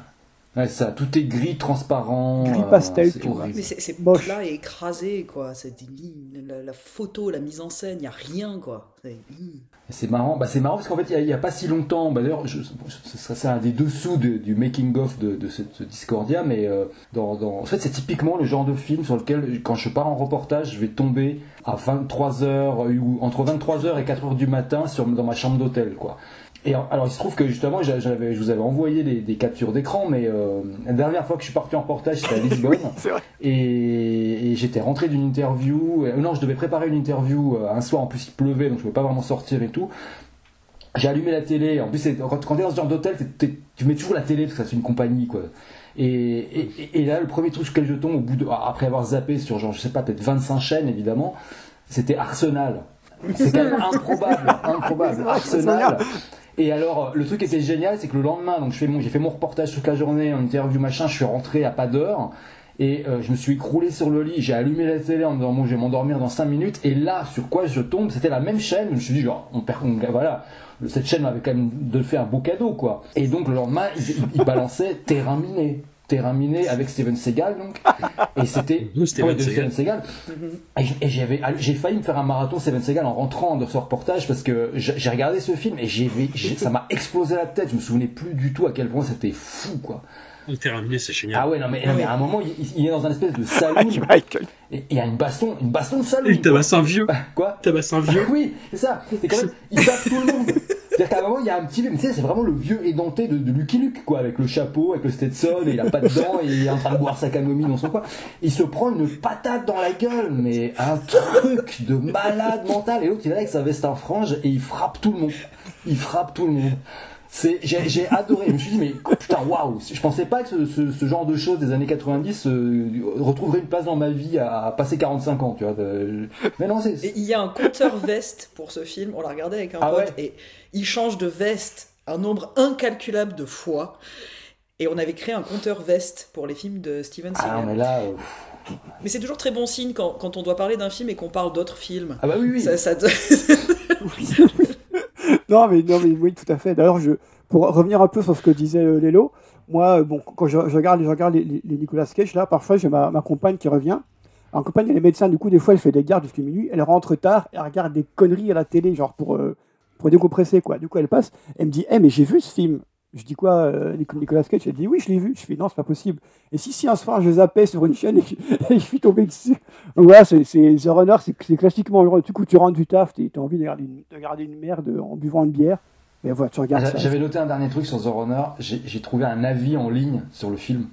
ouais, ça tout est gris transparent Gris euh, pastel, c'est vois. horrible. Mais c'est c'est Moche. plat et écrasé, quoi. C'est la, la photo, la mise en scène, il n'y a rien, quoi. C'est-. Et C'est marrant, bah c'est marrant parce qu'en fait il y a- pas si longtemps, bah d'ailleurs ce serait ça un des dessous de- du making of de, de cette ce Discordia, mais euh, dans, dans- en fait c'est typiquement le genre de film sur lequel quand je pars en reportage, je vais tomber à 23h ou entre 23h et 4h du matin sur dans ma chambre d'hôtel quoi. Et alors, il se trouve que justement j'avais je vous avais envoyé des, des captures d'écran, mais euh, la dernière fois que je suis parti en reportage c'était à Lisbonne. Et, et j'étais rentré d'une interview. euh, non, je devais préparer une interview euh, un soir. En plus, il pleuvait, donc je pouvais pas vraiment sortir et tout. J'ai allumé la télé. En plus, quand, quand t'es dans ce genre d'hôtel, tu mets toujours la télé parce que c'est une compagnie, quoi. Et, et, et- et là, le premier truc sur lequel je tombe, au bout de, après avoir zappé sur genre, je sais pas, peut-être 25 chaînes, évidemment, c'était Arsenal. C'est quand même improbable, improbable. Arsenal. Et alors, le truc qui était génial, c'est que le lendemain, donc j'ai fait mon reportage toute la journée, en interview machin, je suis rentré à pas d'heure. Et euh, je me suis écroulé sur le lit, j'ai allumé la télé en me disant bon, je vais m'endormir dans 5 minutes. Et là, sur quoi je tombe, c'était la même chaîne. Je me suis dit genre, on perd, on- voilà, cette chaîne m'avait quand même de fait un beau cadeau quoi. Et donc le lendemain, ils- ils balançaient terrain miné. Terrain miné avec Steven Seagal donc et c'était De Steven ouais, Seagal. Steven Seagal et, j'avais j'ai failli me faire un marathon Steven Seagal en rentrant de ce reportage parce que j'ai regardé ce film et j'ai ça m'a explosé la tête je me souvenais plus du tout à quel point c'était fou quoi Le terminé, c'est génial. ah ouais non mais, non, mais à un moment il, il est dans un espèce de Michael. et il y a une baston une baston de saloon Il tabasse un vieux. quoi Tabasse un vieux. oui, c'est ça. C'est quand même, il tape tout le monde. C'est-à-dire qu'à un moment, il y a un petit vieux, mais tu sais, c'est vraiment le vieux édenté de, de Lucky Luke, quoi, avec le chapeau, avec le Stetson, et il a pas de dents, et il est en train de boire sa camomille dans son coin. Il se prend une patate dans la gueule, mais un truc de malade mental. Et l'autre, il est là avec sa veste en frange, et il frappe tout le monde. Il frappe tout le monde. C'est, j'ai, j'ai adoré. Je me suis dit, mais putain, waouh! Je pensais pas que ce, ce, ce genre de choses des années 90 euh, retrouverait une place dans ma vie à, passer 45 ans, tu vois. de- Mais non, c'est, Et il y a un compteur veste pour ce film, on l'a regardé avec un Ah pote, ouais et il change de veste un nombre incalculable de fois. Et on avait créé un compteur veste pour les films de Steven ah Seagal. non, mais là, euh, Mais c'est toujours très bon signe quand, quand on doit parler d'un film et qu'on parle d'autres films. ah bah oui, oui. Ça, ça te- Non, mais, non, mais oui, tout à fait. D'ailleurs, je, pour revenir un peu sur ce que disait euh, Lélo, moi, euh, bon, quand je, regarde, je regarde les, Nicolas Cage, là, parfois, j'ai ma, compagne qui revient. En compagne, elle est médecin, du coup, des fois, elle fait des gardes jusqu'à minuit. Elle rentre tard, elle regarde des conneries à la télé, genre pour, euh, pour décompresser, quoi. Du coup, elle passe, elle me dit, hé, mais j'ai vu ce film. Je dis quoi, euh, Nic- Nicolas Cage Elle dit, oui, je l'ai vu. Je fais, non, c'est pas possible. Et si, si, un soir, je zappais sur une chaîne et je, et je suis tombé dessus. Donc voilà, c'est c'est- The Runner, c'est c'est classiquement, genre, du coup, tu rentres du taf, t'as as envie de regarder, une, de regarder une merde en buvant une bière. Mais voilà, tu regardes Ah, ça. J'avais noté un dernier truc sur The Runner. J'ai j'ai trouvé un avis en ligne sur le film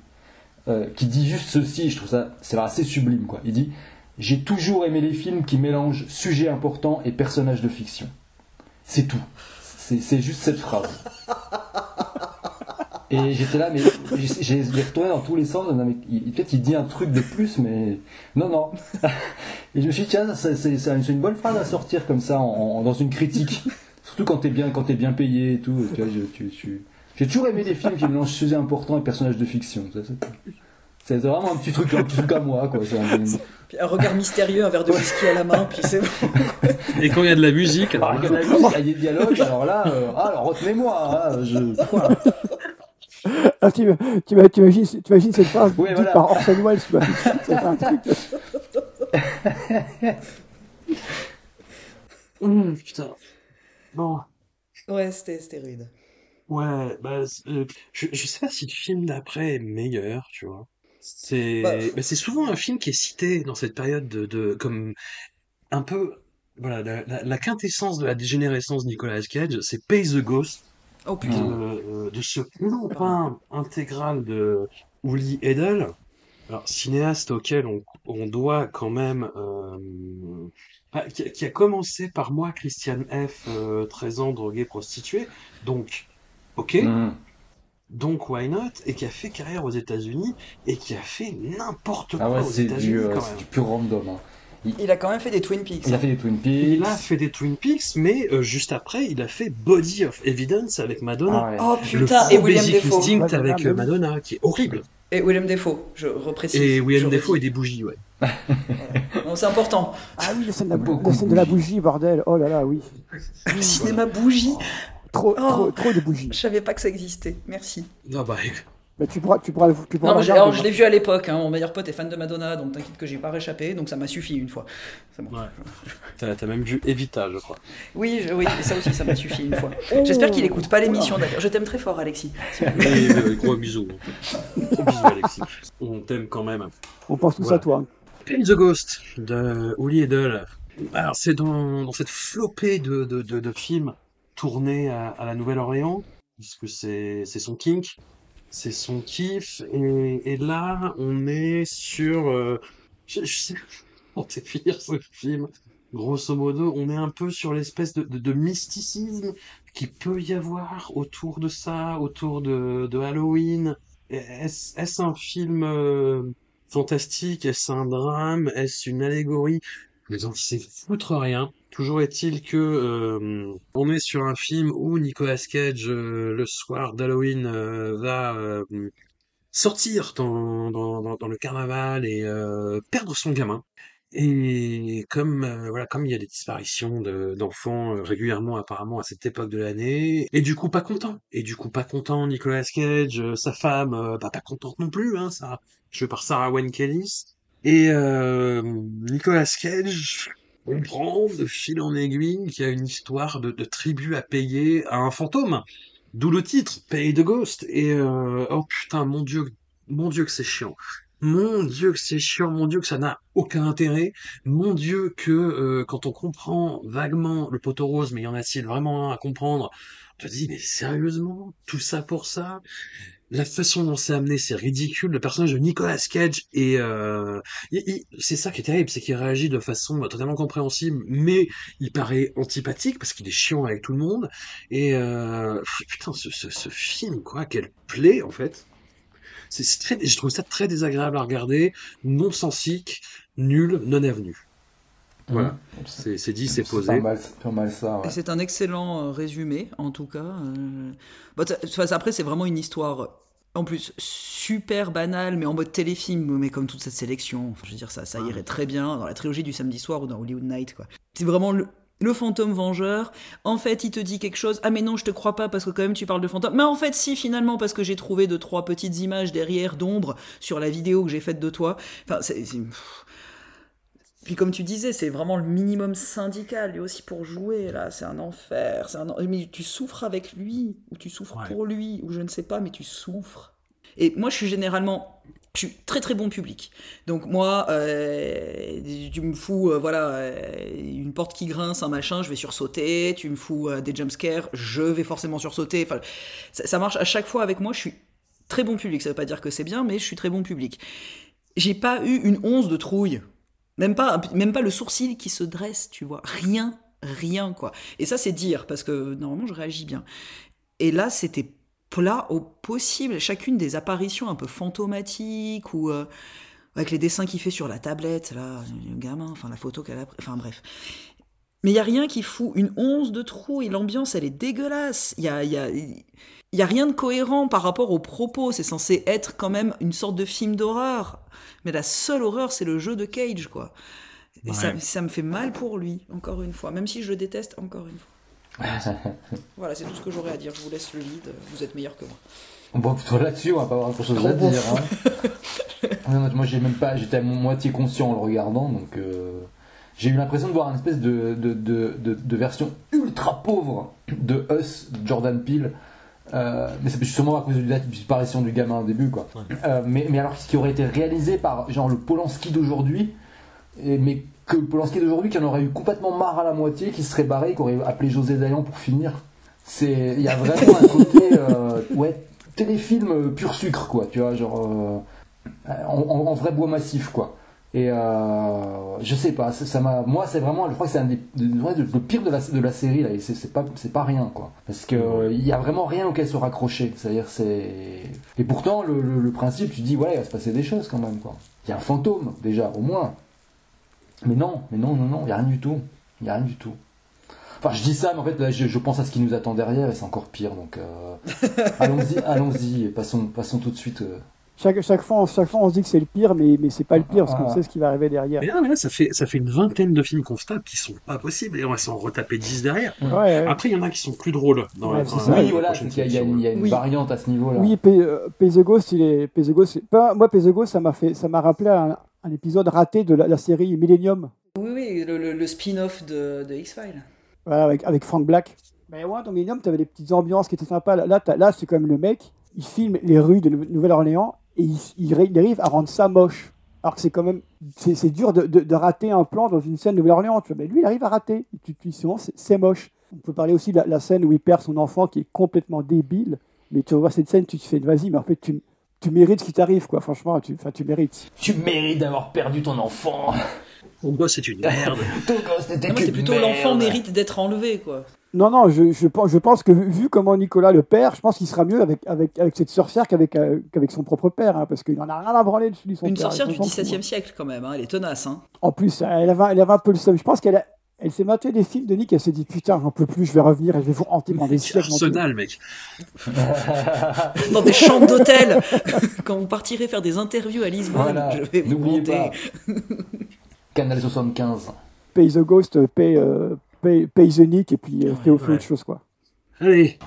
euh, qui dit juste ceci. Je trouve ça c'est assez sublime quoi. Il dit j'ai toujours aimé les films qui mélangent sujets importants et personnages de fiction. C'est tout. C'est c'est juste cette phrase. Et j'étais là, mais j'ai j'ai- j'ai retourné dans tous les sens. non, mais il- Peut-être il dit un truc de plus, mais non, non. Et je me suis dit, tiens, c'est c'est- c'est une bonne phrase à sortir comme ça en- en- dans une critique. Surtout quand t'es bien, quand t'es bien payé et tout. Tu vois, je- tu- tu- J'ai toujours aimé les films qui mélangent sujets importants et personnages de fiction. C'est- C'est vraiment un petit truc, un petit truc à moi, quoi. C'est un- Puis un regard mystérieux, un verre de whisky à la main, puis c'est bon. Et quand il y a de la musique, alors Alors, là, il y a de la musique, il y a des dialogues, alors là, euh, ah, alors retenez-moi, hein, je, voilà. Ah, tu, tu, tu imagines, tu imagines cette phrase Oui, dite voilà. par Orson Welles, tu vois. Ça fait un truc. Putain. Bon. Ouais, c'était rude. Ouais, bah, c'est- euh, je, je sais pas si le film d'après est meilleur, tu vois. C'est, Bah, bah, c'est souvent un film qui est cité dans cette période de, de comme un peu, voilà, la, la- la quintessence de la dégénérescence de Nicolas Cage, c'est Pay the Ghost, Oh de, putain. euh, de ce clopin intégral de Uli Edel, alors cinéaste auquel on, on doit quand même, euh, ah, qui, a- qui a commencé par moi, Christiane F, euh, 13 ans, drogué, prostitué, donc, ok, Mhm. donc why not, et qui a fait carrière aux États-Unis, et qui a fait n'importe quoi Ah ouais, aux c'est États-Unis euh, c'est du pur random. hein. Il a quand même fait des Twin Peaks. Il a hein. fait des Twin Peaks. Il a fait des Twin Peaks, mais euh, juste après, il a fait Body of Evidence avec Madonna. Ah ouais. Oh Le putain, faux et William Basic Defoe. Instinct Madonna, avec euh, oui. Madonna, qui est horrible. Et William Defoe, je reprécise. Et William je Defoe et des bougies, ouais. C'est important. Ah oui, la scène, de la, Beaucoup la scène de la de bougies. bougie, bordel. Oh là là, oui. Le cinéma bougie. Trop, Oh. trop, trop de bougies. Je savais pas que ça existait. Merci. Non, bah, Mais tu pourras, tu pourras, tu pourras Non, regarder, alors, je l'ai vu à l'époque. hein. Mon meilleur pote est fan de Madonna, donc t'inquiète que j'ai pas réchappé. Donc ça m'a suffi une fois. Bon. ouais. T'as même vu Evita, je crois. Oui, je- oui, ça aussi, ça m'a suffi une fois. J'espère qu'il écoute pas l'émission d'ailleurs. Je t'aime très fort, Alexis. Euh, gros bisous. Gros bisous, Alexis. On t'aime quand même. On pense tous Voilà. à toi. Pin the Ghost de Uli Edel. Alors, c'est dans, dans cette flopée de, de, de, de films tournés à, à la Nouvelle-Orléans, puisque c'est c'est son kink, c'est son kiff, et, et là, on est sur... euh, je, je sais comment définir ce film. Grosso modo, on est un peu sur l'espèce de, de, de mysticisme qui peut y avoir autour de ça, autour de, de Halloween. Est-ce est-ce un film euh, fantastique? Est-ce un drame? Est-ce une allégorie? Les gens s'y foutre rien. Toujours est-il que euh, on est sur un film où Nicolas Cage, euh, le soir d'Halloween, euh, va euh, sortir dans, dans, dans, le carnaval et euh, perdre son gamin. Et comme euh, voilà, comme il y a des disparitions de- d'enfants euh, régulièrement apparemment à cette époque de l'année, et du coup pas content, et du coup pas content Nicolas Cage, euh, sa femme, bah, pas contente non plus, hein, ça, joué par Sarah Wayne et euh, Nicolas Cage comprend de fil en aiguille qu'il y a une histoire de, de tribu à payer à un fantôme, d'où le titre, Pay the Ghost, et euh, oh putain mon dieu, mon dieu que c'est chiant. Mon Dieu que c'est chiant, mon Dieu que ça n'a aucun intérêt, mon Dieu que euh, quand on comprend vaguement le poteau rose, mais y en a-t-il vraiment un à comprendre, on te dit mais sérieusement, tout ça pour ça? La façon dont c'est amené, c'est ridicule. Le personnage de Nicolas Cage et euh, c'est ça qui est terrible, c'est qu'il réagit de façon totalement compréhensible, mais il paraît antipathique parce qu'il est chiant avec tout le monde. Et euh, putain, ce, ce, ce film quoi, quelle plaie en fait. C'est très, je trouve ça très désagréable à regarder, non sensique, nul, non avenu. Voilà, c'est c'est dit, c'est C'est posé. pas mal, c'est pas mal ça. ouais. C'est un excellent euh, résumé, en tout cas. euh. Bon, enfin, après, c'est vraiment une histoire, en plus, super banale, mais en mode téléfilm, mais comme toute cette sélection. Enfin, je veux dire, ça, ça irait très bien dans la trilogie du samedi soir ou dans Hollywood Night, quoi. C'est vraiment le, le fantôme vengeur. En fait, il te dit quelque chose. Ah, mais non, je te crois pas parce que quand même tu parles de fantôme. Mais en fait, si, finalement, parce que j'ai trouvé deux, trois petites images derrière d'ombre sur la vidéo que j'ai faite de toi. Enfin, c'est. Puis comme tu disais, c'est vraiment le minimum syndical, lui aussi pour jouer, là, c'est un enfer, un... Mais tu souffres avec lui, ou tu souffres Ouais. pour lui, ou je ne sais pas, mais tu souffres. Et moi, je suis généralement... Je suis très très bon public. Donc moi, euh, tu me fous, euh, voilà, euh, une porte qui grince, un machin, je vais sursauter. Tu me fous des jumpscares, je vais forcément sursauter. Enfin, ça, ça marche à chaque fois avec moi. Je suis très bon public. Ça veut pas dire que c'est bien, mais je suis très bon public. J'ai pas eu une once de trouille. Même pas, même pas le sourcil qui se dresse, tu vois. Rien, rien, quoi. Et ça, c'est dire, parce que normalement, je réagis bien. Et là, c'était plat au possible. Chacune des apparitions un peu fantomatiques ou euh, avec les dessins qu'il fait sur la tablette, là, le gamin, enfin la photo qu'elle a enfin bref. Mais il y a rien qui fout une once de trou et l'ambiance, elle est dégueulasse. Il y a, y a, y a rien de cohérent par rapport aux propos. C'est censé être quand même une sorte de film d'horreur. Mais la seule horreur, c'est le jeu de Cage, quoi. Et ça, Ouais. ça me fait mal pour lui, encore une fois. Même si je le déteste, encore une fois. Voilà, c'est tout ce que j'aurais à dire. Je vous laisse le lead. Vous êtes meilleur que moi. Bon, là-dessus, on va pas avoir grand chose à dire. Hein. Non, moi, j'ai même pas, j'étais à moitié conscient en le regardant, donc euh, j'ai eu l'impression de voir une espèce de, de, de, version ultra pauvre de Us, Jordan Peele. Euh, mais c'est justement à cause de la disparition du gamin au début, quoi. Euh, mais, mais alors, ce qui aurait été réalisé par genre le Polanski d'aujourd'hui, mais que le Polanski d'aujourd'hui qui en aurait eu complètement marre à la moitié, qui se serait barré, qui aurait appelé José Dayan pour finir. C'est, il y a vraiment un côté, euh, ouais, téléfilm pur sucre, quoi, tu vois, genre, en, en- en vrai bois massif, quoi. Et euh, je sais pas, ça m'a, moi c'est vraiment, je crois que c'est un des, le pire de la, de la série là, et c'est pas, c'est pas rien, quoi. Parce que euh, il y a vraiment rien auquel se raccrocher, c'est-à-dire c'est, et pourtant le, le- le principe, tu dis ouais, il va se passer des choses quand même, quoi. Il y a un fantôme déjà, au moins. Mais non, mais non, non, non, il y a rien du tout, il y a rien du tout. Enfin, je dis ça, mais en fait, là, je, je pense à ce qui nous attend derrière et c'est encore pire. Donc, euh, allons-y, allons-y, passons, passons tout de suite. euh. Chaque, chaque, fois, on- chaque fois, on se dit que c'est le pire, mais, mais c'est pas le pire, parce qu'on Ah. sait ce qui va arriver derrière. Mais là, mais là, ça fait, ça fait une vingtaine de films qu'on se tape qui sont pas possibles et on va s'en retaper 10 derrière. Ouais, ouais. Après, il y en a qui sont plus drôles dans Ouais, la, dans la oui, voilà, y il y a une, il y a une Oui. variante à ce niveau-là. Oui, Pay, euh, Pay the Ghost, il est. Pay the Ghost, c'est pas- moi, Pay the Ghost, ça m'a fait, ça m'a rappelé un, un épisode raté de la, la série Millennium, Oui, oui, le, le- le spin-off de, de X-Files. voilà, avec, avec Frank Black. Mais ouais, dans Millennium, tu avais des petites ambiances qui étaient sympas. Là, là, c'est quand même le mec, il filme les rues de Nou- Nouvelle-Orléans et il, il arrive à rendre ça moche. Alors que c'est quand même, c'est dur de, de- de rater un plan dans une scène de Nouvelle-Orléans, tu vois. Mais lui, il arrive à rater. Tu tu dis souvent, c'est- moche. On peut parler aussi de la, la scène où il perd son enfant qui est complètement débile. Mais tu vois cette scène, tu te fais, vas-y, mais en fait, tu, tu mérites ce qui t'arrive, quoi. Franchement, tu, mérites. Tu mérites d'avoir perdu ton enfant. Ton gosse, c'est une merde. ton gosse Non, qu'une c'est plutôt l'enfant mérite d'être enlevé, quoi. Non, non, je, je, pense, je pense que vu, comment Nicolas le père, je pense qu'il sera mieux avec, avec, avec cette sorcière qu'avec euh, qu'avec son propre père, hein, parce qu'il en a rien à branler de celui son Une père. sorcière du XVIIe hein. siècle, quand même. hein, Elle est tenace. Hein. En plus, elle avait, elle avait un peu le seum. Je pense qu'elle a- elle s'est matée des films de Nick, elle s'est dit putain, j'en peux plus, je vais revenir et je vais vous hanter pendant des siècles. mon Dieu. Arsenal, mec. Dans des chambres d'hôtel. Quand vous partirez faire des interviews à Lisbonne, Voilà, je vais vous monter. pas. Canal 75. Pay the Ghost, pay, euh, pay, pay the Nick, et puis euh, fais, fais ouais. autre chose, quoi. Allez,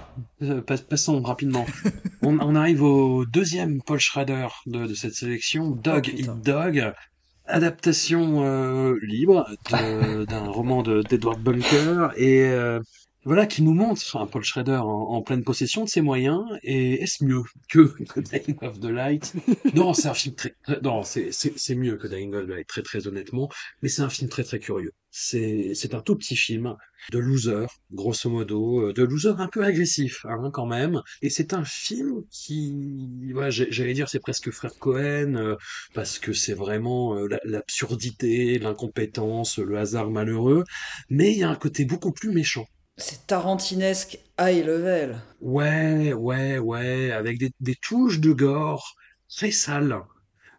euh, pas- passons rapidement. on, on arrive au deuxième Paul Schrader de, de cette sélection, Dog Oh, putain. Eat Dog, adaptation euh, libre de- d'un roman de- d'Edward Bunker et euh, voilà qui nous montre un Paul Schrader en, pleine possession de ses moyens. Et est-ce mieux que Dying of the Light? Non, c'est un film très, non, c'est c'est mieux que Dying of the Light, très très honnêtement, mais c'est un film très très curieux. C'est c'est un tout petit film de loser, grosso modo, euh, de loser un peu agressif, hein, quand même. Et c'est un film qui, j'ai- j'allais dire, c'est presque frère Cohen, euh, parce que c'est vraiment euh, la- l'absurdité, l'incompétence, le hasard malheureux. Mais il y a un côté beaucoup plus méchant. C'est tarantinesque high level. Ouais, ouais, ouais, avec des, des touches de gore très sales.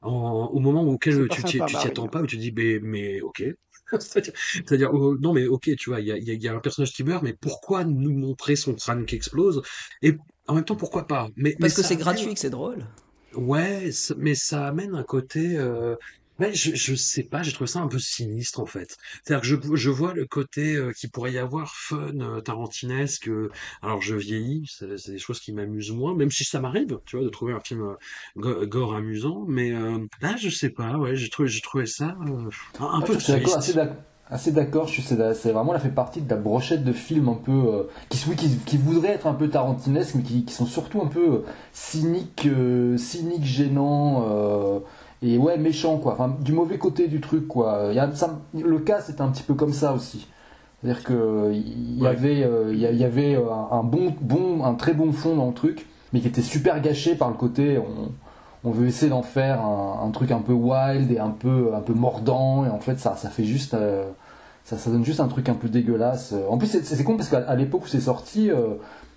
En- au moment auquel tu t'y attends pas, où tu dis, mais, mais ok. C'est-à-dire, oh, non, mais ok, tu vois, il y a, il y a- il y a un personnage qui meurt, mais pourquoi nous montrer son crâne qui explose? Et en même temps, pourquoi pas? Mais, mais Parce que c'est amène- gratuit, que c'est drôle. Ouais, mais ça amène un côté. Euh... ouais, je, je sais pas, j'ai trouvé ça un peu sinistre en fait. C'est-à-dire que je, je vois le côté euh, qui pourrait y avoir fun, euh, tarantinesque. euh, alors je vieillis, c'est c'est des choses qui m'amusent moins, même si ça m'arrive, tu vois, de trouver un film euh, go- gore amusant. Mais euh, là, je sais pas, ouais, j'ai trouvé, j'ai trouvé ça euh, un, un Ouais, peu je suis d'accord, triste. assez d'ac- assez d'accord. Je suis c'est c'est vraiment, là fait partie de la brochette de films un peu euh, qui, oui, qui, qui voudraient être un peu tarantinesques, mais qui, qui sont surtout un peu euh, cyniques, euh, cyniques, gênants. euh, et ouais, méchants quoi. Enfin, du mauvais côté du truc quoi. Il y a, ça, le cas c'est un petit peu comme ça aussi. C'est-à-dire que il y Ouais. avait, euh, il y avait euh, un un bon, bon, un très bon fond dans le truc, mais qui était super gâché par le côté. On, on veut essayer d'en faire un, un truc un peu wild et un peu, un peu mordant, et en fait ça, ça fait juste, euh, ça, ça donne juste un truc un peu dégueulasse. En plus c'est c'est con parce qu'à à l'époque où c'est sorti, euh,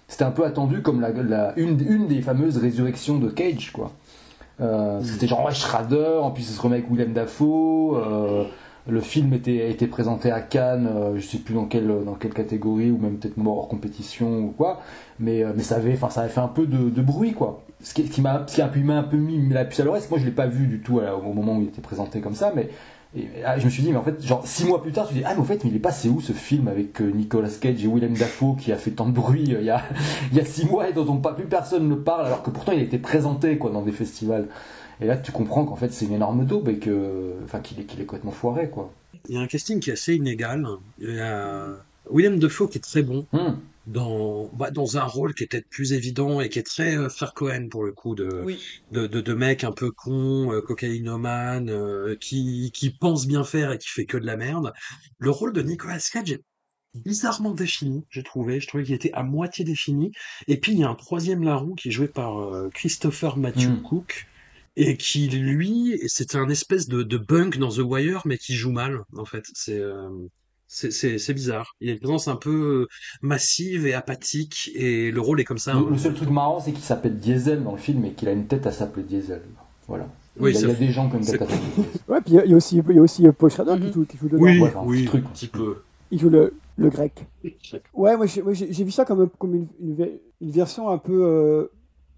c'était un peu attendu comme la, la- une, une des fameuses résurrections de Cage quoi. Euh, C'était genre ouais Schrader, en plus il se remet avec Willem Dafoe. euh, le film était, était présenté à Cannes, euh, je sais plus dans quelle, dans quelle catégorie, ou même peut-être hors compétition ou quoi, mais, euh, mais ça, avait, ça avait fait un peu de, bruit, quoi. Ce qui, ce qui m'a ce un peu mis la puce à l'oreille, c'est que moi je l'ai pas vu du tout au moment où il était présenté comme ça, mais et, ah, je me suis dit, mais en fait, genre six mois plus tard, tu dis, ah, mais en fait, mais il est passé où ce film avec euh, Nicolas Cage et Willem Dafoe qui a fait tant de bruit euh, il y, a, il y a six mois et dont on, pas plus personne ne parle, alors que pourtant il a été présenté quoi, dans des festivals. Et là, tu comprends qu'en fait, c'est une énorme daube et que, enfin, qu'il est, qu'il est complètement foiré, quoi. Il y a un casting qui est assez inégal. Il y a William Defoe qui est très bon Hum. Dans, bah, dans un rôle qui est peut-être plus évident et qui est très euh, frère Cohen pour le coup de, Oui. de, de, de mec un peu con, euh, cocaïnomane, euh, qui, qui pense bien faire et qui fait que de la merde. Le rôle de Nicolas Cage est bizarrement défini, j'ai trouvé. Je trouvais qu'il était à moitié défini. Et puis il y a un troisième larron qui est joué par euh, Christopher Matthew Mm. Cook. Et qui, lui, c'est un espèce de, de bunk dans The Wire, mais qui joue mal, en fait. C'est euh, c'est bizarre. Il a une présence un peu euh, massive et apathique, et le rôle est comme ça. Le, le seul truc marrant, c'est qu'il s'appelle Diesel dans le film et qu'il a une tête à s'appeler Diesel. Voilà. Oui, il, y a, c'est il y a vrai. des gens qui ont une tête à s'appeler Diesel. Ouais, puis il y a- aussi, il y a aussi euh, Paul Schrader qui, Mhm. joue, qui joue dedans. Oui, Ouais, enfin, un oui, petit truc. un petit peu. Il joue le, le grec. Ouais, moi j'ai vu ça comme, comme une, une, ve- une version un peu euh,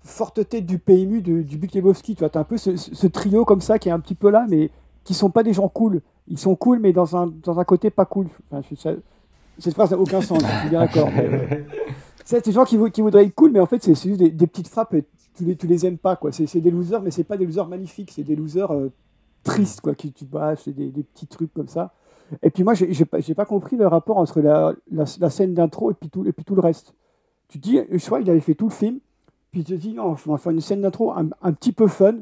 forte tête du PMU de- du Big Lebowski. Tu vois, t'as un peu ce, ce- ce trio comme ça qui est un petit peu là, mais qui sont pas des gens cool. Ils sont cool, mais dans un, dans un côté pas cool. Enfin, je- ça- cette phrase n'a aucun sens, je suis bien d'accord. euh, C'est des gens qui, qui voudraient être cool, mais en fait, c'est juste des, des petites frappes. et Tu les, tu les aimes pas, quoi. C'est des losers, mais c'est pas des losers magnifiques. C'est des losers euh, tristes, quoi. Qui, tu bah, c'est des, des petits trucs comme ça. Et puis moi, j'ai pas, pas compris le rapport entre la, la, la scène d'intro et puis tout, et puis tout le reste. Tu te dis, je crois qu'il avait fait tout le film, puis tu te dis, non, on va faire une scène d'intro un, un petit peu fun,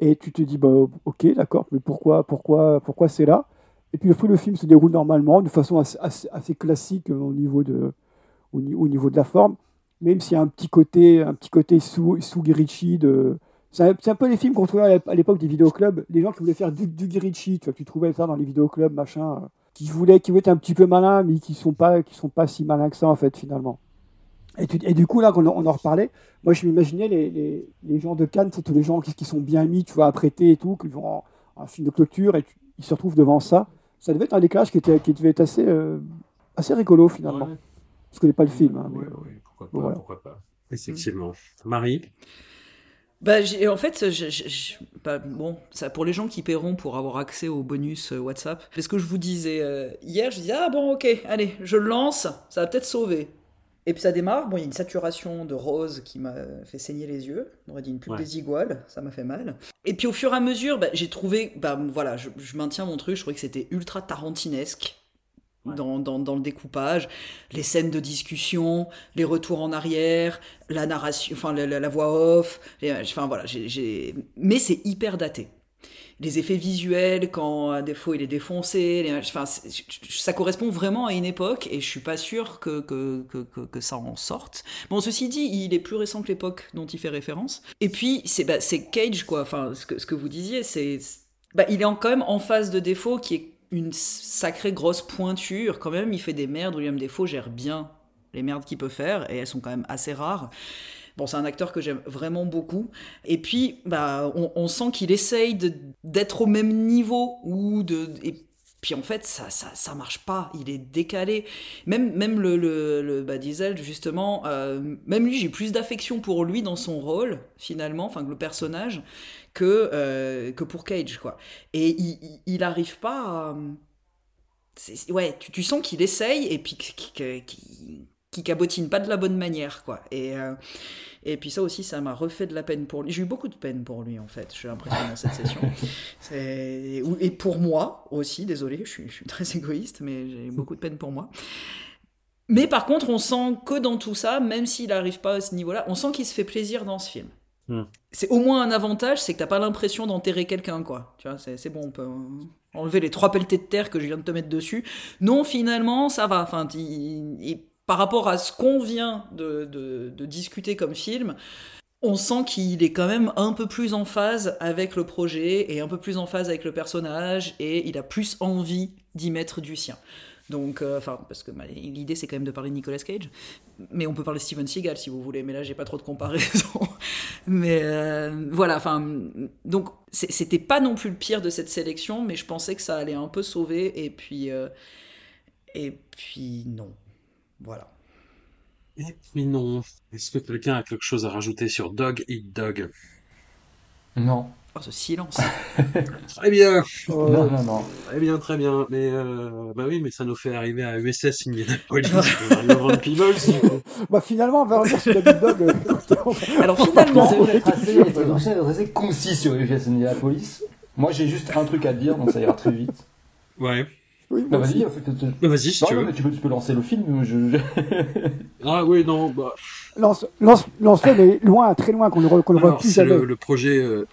et tu te dis, bah, ok, d'accord, mais pourquoi, pourquoi, pourquoi c'est là? Et puis après, le film se déroule normalement, de façon assez, classique au niveau de, au, ni- au niveau de la forme, même s'il y a un petit côté, un petit côté sous, sous de. C'est un, peu les films qu'on trouvait à l'ép- à l'époque des vidéoclubs, les gens qui voulaient faire du, du tu vois, tu trouvais ça dans les vidéoclubs, machin, euh, qui voulaient, qui voulaient être un petit peu malins, mais qui sont pas, qui sont pas si malins que ça en fait finalement. Et, tu- et du coup là, quand on, on en reparlait, moi je m'imaginais les, les, les gens de Cannes, c'est tous les gens qui, qui sont bien mis, tu vois, apprêtés et tout, qui vont en, en film de clôture et tu- ils se retrouvent devant ça. Ça devait être un décalage qui était, qui devait être assez, euh, assez rigolo finalement. Ouais. Je connais pas le film. hein, mais, Ouais, ouais, pourquoi pas, voilà. pourquoi pas. Effectivement. Marie, Bah, en fait, je- je- je- bah, bon, ça pour les gens qui paieront pour avoir accès au bonus euh, WhatsApp. Parce que je vous disais euh, hier, je disais ah bon ok, allez, je le lance, ça va peut-être sauver. Et puis ça démarre, bon, il y a une saturation de rose qui m'a fait saigner les yeux. On aurait dit une pub Ouais. des iguales, ça m'a fait mal. Et puis au fur et à mesure, bah, j'ai trouvé, bah voilà, je, je maintiens mon truc, je trouvais que c'était ultra tarantinesque. Dans, dans, dans le découpage, les scènes de discussion, les retours en arrière, la narration, enfin la, la- la voix off, les- enfin voilà, j'ai... mais c'est hyper daté. Les effets visuels, quand à défaut il est défoncé, enfin, ça correspond vraiment à une époque et je suis pas sûr que, que, que, ça en sorte. Bon, ceci dit, il est plus récent que l'époque dont il fait référence. Et puis, c'est bah, Cage, quoi, enfin, ce que, ce que vous disiez, c'est. Bah, il est en- quand même en phase de défaut qui est une sacrée grosse pointure. Quand même, il fait des merdes. William Defoe gère bien les merdes qu'il peut faire et elles sont quand même assez rares. C'est un acteur que j'aime vraiment beaucoup. Et puis, bah, on, sent qu'il essaye d'être au même niveau ou de. Et puis en fait, ça, ça, ça marche pas. Il est décalé. Même, même le, le, le- bah, Diesel, justement, euh, même lui, j'ai plus d'affection pour lui dans son rôle, finalement, enfin, le personnage, que, euh, que pour Cage, quoi. Et il, il, arrive pas à. Ouais, tu, tu sens qu'il essaye et puis qu'il qu'il- qu'il cabotine pas de la bonne manière, quoi. Et. euh, et puis ça aussi, ça m'a refait de la peine pour lui. J'ai eu beaucoup de peine pour lui, en fait, j'ai l'impression, dans cette session. Et pour moi aussi, désolé, je suis, je suis très égoïste, mais j'ai eu beaucoup de peine pour moi. Mais par contre, on sent que dans tout ça, même s'il n'arrive pas à ce niveau-là, on sent qu'il se fait plaisir dans ce film. Hmm. C'est au moins un avantage, c'est que t'as pas l'impression d'enterrer quelqu'un, quoi. Tu vois, c'est bon, on peut euh, enlever les trois pelletés de terre que je viens de te mettre dessus. Non, finalement, ça va. Enfin, il- il- par rapport à ce qu'on vient de, discuter comme film, on sent qu'il est quand même un peu plus en phase avec le projet et un peu plus en phase avec le personnage et il a plus envie d'y mettre du sien. Donc, euh, enfin, parce que bah, l'idée c'est quand même de parler de Nicolas Cage, mais on peut parler de Steven Seagal si vous voulez, mais là j'ai pas trop de comparaison. mais euh, voilà, enfin, donc c'était pas non plus le pire de cette sélection, mais je pensais que ça allait un peu sauver et puis, euh, et puis non, voilà. Et puis non. Est-ce que quelqu'un a quelque chose à rajouter sur Dog Eat Dog? Non. Oh, ce silence. Très bien, Non, non, non. très bien, très bien. Mais euh, bah oui, mais ça nous fait arriver à USS Indianapolis, coup. Bah finalement, on va revenir sur David Dog. euh, Alors finalement, d'être assez, assez concis sur UFS Indianapolis. Moi, j'ai juste un truc à te dire, donc ça ira très vite. Ouais. Oui, Bah, vas-y, Bah, vas-y si Non, tu non, veux. mais tu peux, tu peux lancer le film. Je, je- Ah oui, non, bah. Lance, lance, lance-le, mais loin, très loin, qu'on ne re- qu'on ne voit Alors, plus c'est le, le projet euh,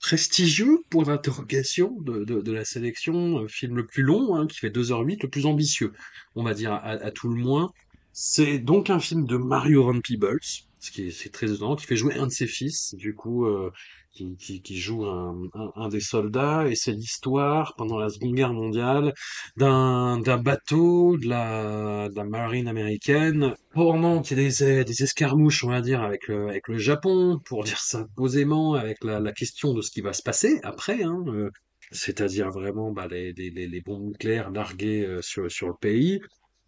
prestigieux pour l'interrogation de, de, de la sélection, euh, film le plus long, hein, qui fait 2h08, le plus ambitieux, on va dire, à, à tout le moins. C'est donc un film de Mario Van Peebles, ce qui est, c'est très étonnant, qui fait jouer un de ses fils, du coup, euh, qui, joue un, des soldats, et c'est l'histoire, pendant la Seconde Guerre mondiale, d'un bateau de la, marine américaine pendant qu'il y a des, escarmouches, on va dire, avec le, Japon, pour dire ça posément, avec la, question de ce qui va se passer après, hein, euh, c'est-à-dire vraiment bah, les, bombes nucléaires larguées euh, sur, le pays.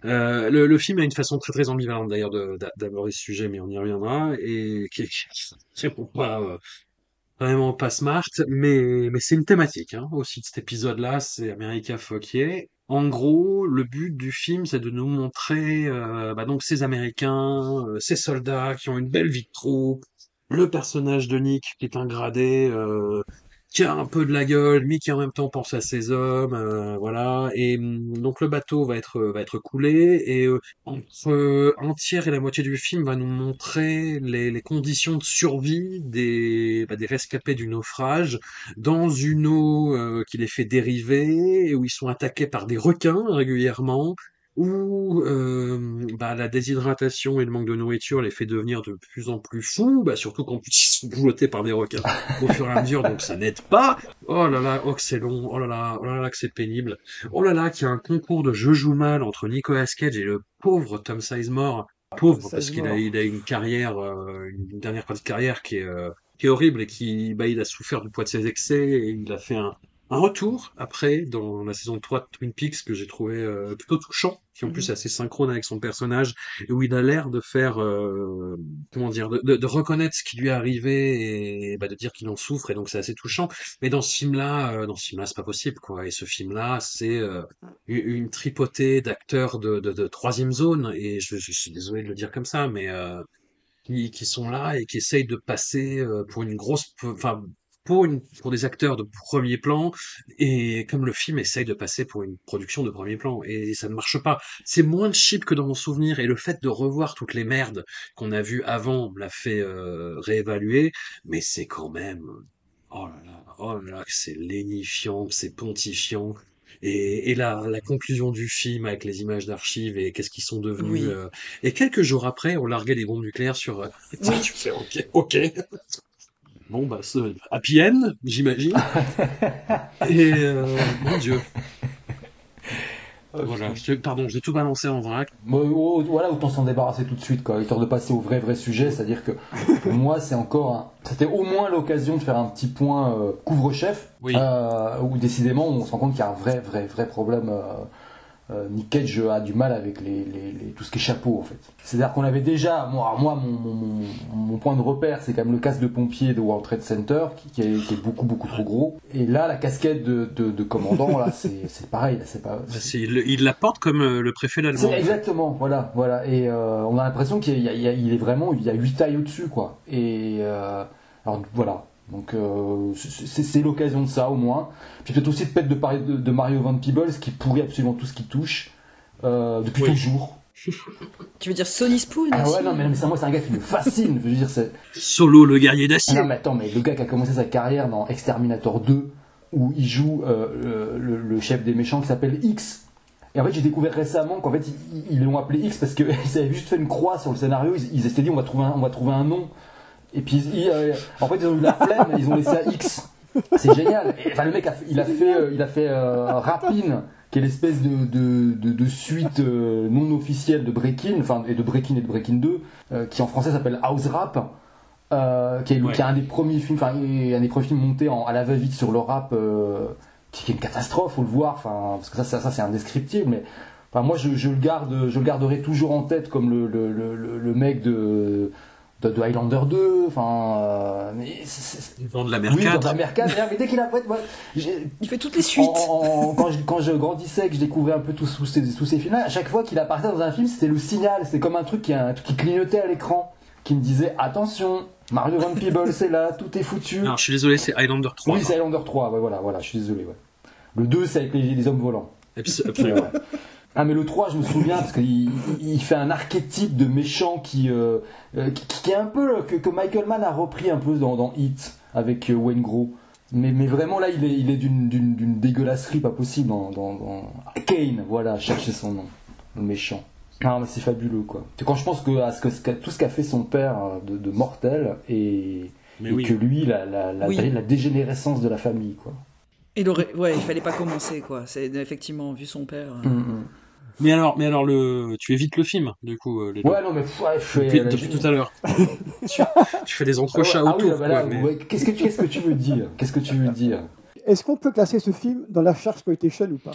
Euh, le, film a une façon très très ambivalente d'ailleurs de- d'a- d'aborder ce sujet, mais on y reviendra, et qui qui- euh, vraiment pas smart, mais, mais c'est une thématique hein, aussi de cet épisode-là, c'est America Fuck Yeah. En gros, le but du film, c'est de nous montrer euh, bah, donc ces Américains, euh, ces soldats qui ont une belle vie de troupe, le personnage de Nick qui est un gradé, euh, qui a un peu de la gueule, mais qui en même temps pense à ses hommes, euh, voilà. Et hum, donc le bateau va être va être coulé et euh, entre un tiers et la moitié du film va nous montrer les, les conditions de survie des bah, des rescapés du naufrage dans une eau euh, qui les fait dériver, où ils sont attaqués par des requins régulièrement, où euh, bah, la déshydratation et le manque de nourriture les fait devenir de plus en plus fous, bah, surtout plus ils sont boulotés par des requins au fur et à mesure, donc ça n'aide pas. Oh là là, oh que c'est long, oh là là, oh là là que c'est pénible. Oh là là, qu'il y a un concours de je joue mal entre Nicolas Cage et le pauvre Tom Sizemore. Pauvre, Tom parce qu'il a, il a une carrière, euh, une dernière partie de carrière qui est, euh, qui est horrible et qui, bah, il a souffert du poids de ses excès et il a fait un, un retour après dans la saison 3 de Twin Peaks que j'ai trouvé euh, plutôt touchant, qui en plus Mhm. est assez synchrone avec son personnage, et où il a l'air de faire, euh, comment dire, de, de- de reconnaître ce qui lui est arrivé et bah, de dire qu'il en souffre, et donc c'est assez touchant. Mais dans ce film-là, euh, dans ce film-là, c'est pas possible, quoi. Et ce film-là, c'est euh, une, une tripotée d'acteurs de, de, de troisième zone, et je, je suis désolé de le dire comme ça, mais euh, qui, qui sont là et qui essayent de passer euh, pour une grosse, enfin, pour une, pour des acteurs de premier plan, et comme le film essaye de passer pour une production de premier plan, et ça ne marche pas. C'est moins cheap que dans mon souvenir, et le fait de revoir toutes les merdes qu'on a vues avant me l'a fait euh, réévaluer, mais c'est quand même, oh là là, oh là là, c'est lénifiant, c'est pontifiant. Et, et la, la conclusion du film avec les images d'archives et qu'est-ce qu'ils sont devenus. Oui. euh, et quelques jours après, on larguait des bombes nucléaires sur. euh, tu fais ok, ok. Bon bah ce happy end, j'imagine. et euh, mon Dieu. Voilà. je- pardon, j'ai tout balancé en vrac. Bon, oh, voilà, autant s'en débarrasser tout de suite, quoi, histoire de passer au vrai, vrai sujet. C'est-à-dire que pour moi, c'est encore. un- C'était au moins l'occasion de faire un petit point euh, couvre-chef, Oui. euh, où décidément, on se rend compte qu'il y a un vrai, vrai, vrai problème. Euh, euh, Nick Cage a du mal avec les, les- les- tout ce qui est chapeau, en fait. C'est-à-dire qu'on avait déjà. Moi, moi mon, mon- mon- mon point de repère, c'est quand même le casque de pompier de World Trade Center, qui, qui est, qui est beaucoup, beaucoup trop gros. Et là, la casquette de, de, de commandant, là, c'est pareil. C'est pas. Bah, c'est- il, il la porte comme euh, le préfet d'Allemagne. C'est exactement, voilà, voilà. Et euh, on a l'impression qu'il il il est vraiment, il y a huit tailles au-dessus, quoi. Et euh, alors voilà. Donc euh, c'est- l'occasion de ça au moins. Puis peut-être aussi peut-être de parler de, de Mario Van Peebles qui pourrit absolument tout ce qui touche euh, depuis Oui. toujours. Tu veux dire Sony Spoon Ah ouais, non, mais, mais ça, moi c'est un gars qui me fascine. Je veux dire, c'est Solo, le guerrier ah d'acier. non, mais attends, mais le gars qui a commencé sa carrière dans Exterminator 2, où il joue euh, le, le- le chef des méchants qui s'appelle X. Et en fait, j'ai découvert récemment qu'en fait, ils- ils l'ont appelé X parce qu'ils avaient juste fait une croix sur le scénario. Ils, ils s'étaient dit, on va trouver un, on va trouver un nom. Et puis, ils- euh, en fait, ils ont eu la flemme, ils ont laissé à X. C'est génial. Et, enfin, le mec, a il a fait, il a fait euh, Rapin, qui est l'espèce de, de, de, de suite euh, non officielle de Breakin, enfin, et de Breakin et de Breakin 2, euh, qui en français s'appelle House Rap. qui, est, Ouais. qui est un des premiers films, enfin, un des premiers films montés en, à la va-vite sur le rap, qui, est une catastrophe, faut le voir, enfin, parce que ça, ça, ça, c'est indescriptible, mais enfin, moi, je, je le garde, je le garderai toujours en tête comme le, le, le- le mec de, de, de Highlander 2, enfin, euh, Ils vendent la oui, mercade. dans la mercade, mais dès qu'il a, ouais, ouais, j'ai- Il fait toutes les suites. en- en- quand, je, quand je grandissais, que je découvrais un peu tous tous ces, tous ces films-là, à chaque fois qu'il apparaissait dans un film, c'était le signal. C'était comme un truc qui, un truc qui clignotait à l'écran, qui me disait attention, Mario Van Peebles c'est là, tout est foutu. Non, je suis désolé, c'est Highlander 3. oui, c'est Highlander 3, ouais, voilà, voilà, je suis désolé. Ouais. Le 2, c'est avec les, les hommes volants. Abs- Absolument. Ah mais le 3 je me souviens parce qu'il il- il fait un archétype de méchant qui, euh, euh, qui, qui est un peu euh, que, que Michael Mann a repris un peu dans, dans Hit avec Wayne Gros. Mais, mais vraiment là il est, il est d'une, d'une, d'une dégueulasserie pas possible dans, dans, dans... Kane, voilà, cherchez son nom, le méchant. Ah mais c'est fabuleux quoi. Quand je pense que, à ce que tout ce qu'a fait son père de, de mortel et, Mais et oui. que lui la, la, la, Oui. la dégénérescence de la famille quoi. Il aurait, ouais, il fallait pas commencer quoi. C'est effectivement vu son père. euh, Mm, mm. Mais alors, mais alors le, tu évites le film, du coup, euh, les Ouais non mais pff, ouais, je fais- depuis, tout à l'heure. tu, tu fais des entrechats Ah oui, autour, ah bah mais- ouais, Qu'est-ce que tu qu'est-ce que tu veux dire? Qu'est-ce que tu veux dire? Est-ce qu'on peut classer ce film dans la Shark Exploitation ou pas?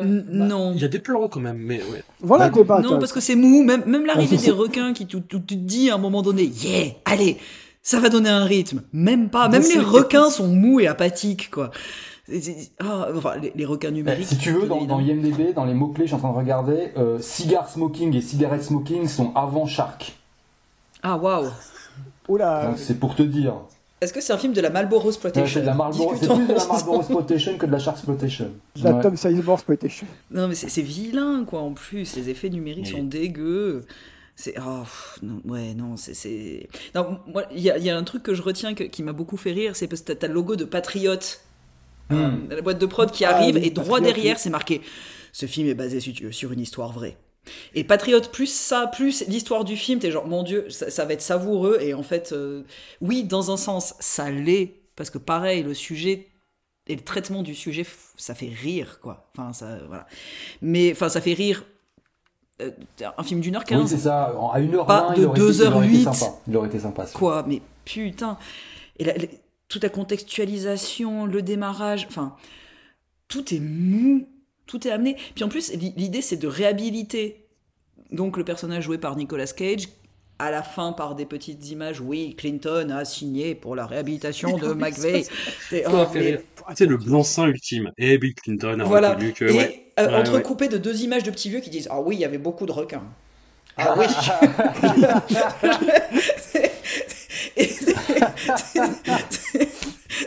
N- non. Il y a des plans quand même, mais ouais. Voilà le débat. Non, parce que c'est mou. Même, même l'arrivée Ah, des requins qui, tu, tu- tu te dis à un moment donné, yeah, allez, ça va donner un rythme. Même pas. Même les requins sont mous et apathiques, quoi. Ah, enfin, les, les requins Eh, numériques. Si tu veux, dans, dans. IMDB, dans les mots-clés, je suis en train de regarder, euh, cigar smoking et cigarette smoking sont avant Shark. Ah, waouh. Oula, c'est pour te dire. Est-ce que c'est un film de la Marlboro Exploitation c'est plus de la Marlboro Exploitation que de la Shark Exploitation. la Ouais. Tom Sizemore Exploitation. Non, mais c'est vilain, quoi, en plus. Les effets numériques Oui. sont dégueux. C'est. Oh, pff, non, ouais, non, c'est-. Non, moi, il y a, il y a un truc que je retiens que- qui m'a beaucoup fait rire, c'est parce que t'as- t'as le logo de Patriote, euh, Hmm. la boîte de prod qui Ah arrive, oui, et droit derrière, oui. c'est marqué Ce film est basé sur, une histoire vraie. Et Patriote, plus ça, plus l'histoire du film, t'es genre, mon Dieu, ça, ça va être savoureux. Et en fait, euh, oui, dans un sens, ça l'est, parce que pareil, le sujet et le traitement du sujet, ça fait rire, quoi. Enfin, ça, voilà. Mais, enfin, ça fait rire. euh, un film d'une heure Oui, quinze, c'est ça. À 1h20, Pas il, de aurait été, il aurait été 2h08. sympa. Il aurait été sympa. quoi. Mais putain. Et la- la- toute la contextualisation, le démarrage, enfin, tout est mou, tout est amené. Puis en plus, l'idée c'est de réhabiliter donc le personnage joué par Nicolas Cage à la fin par des petites images, oui, Clinton a signé pour la réhabilitation de McVeigh. C'est oh, le blanc-seing ultime. Et Bill Clinton a voilà. reconnu que... Et, euh, entrecoupé de deux images de petits vieux qui disent « Ah oui, il y avait beaucoup de requins. » Ah oui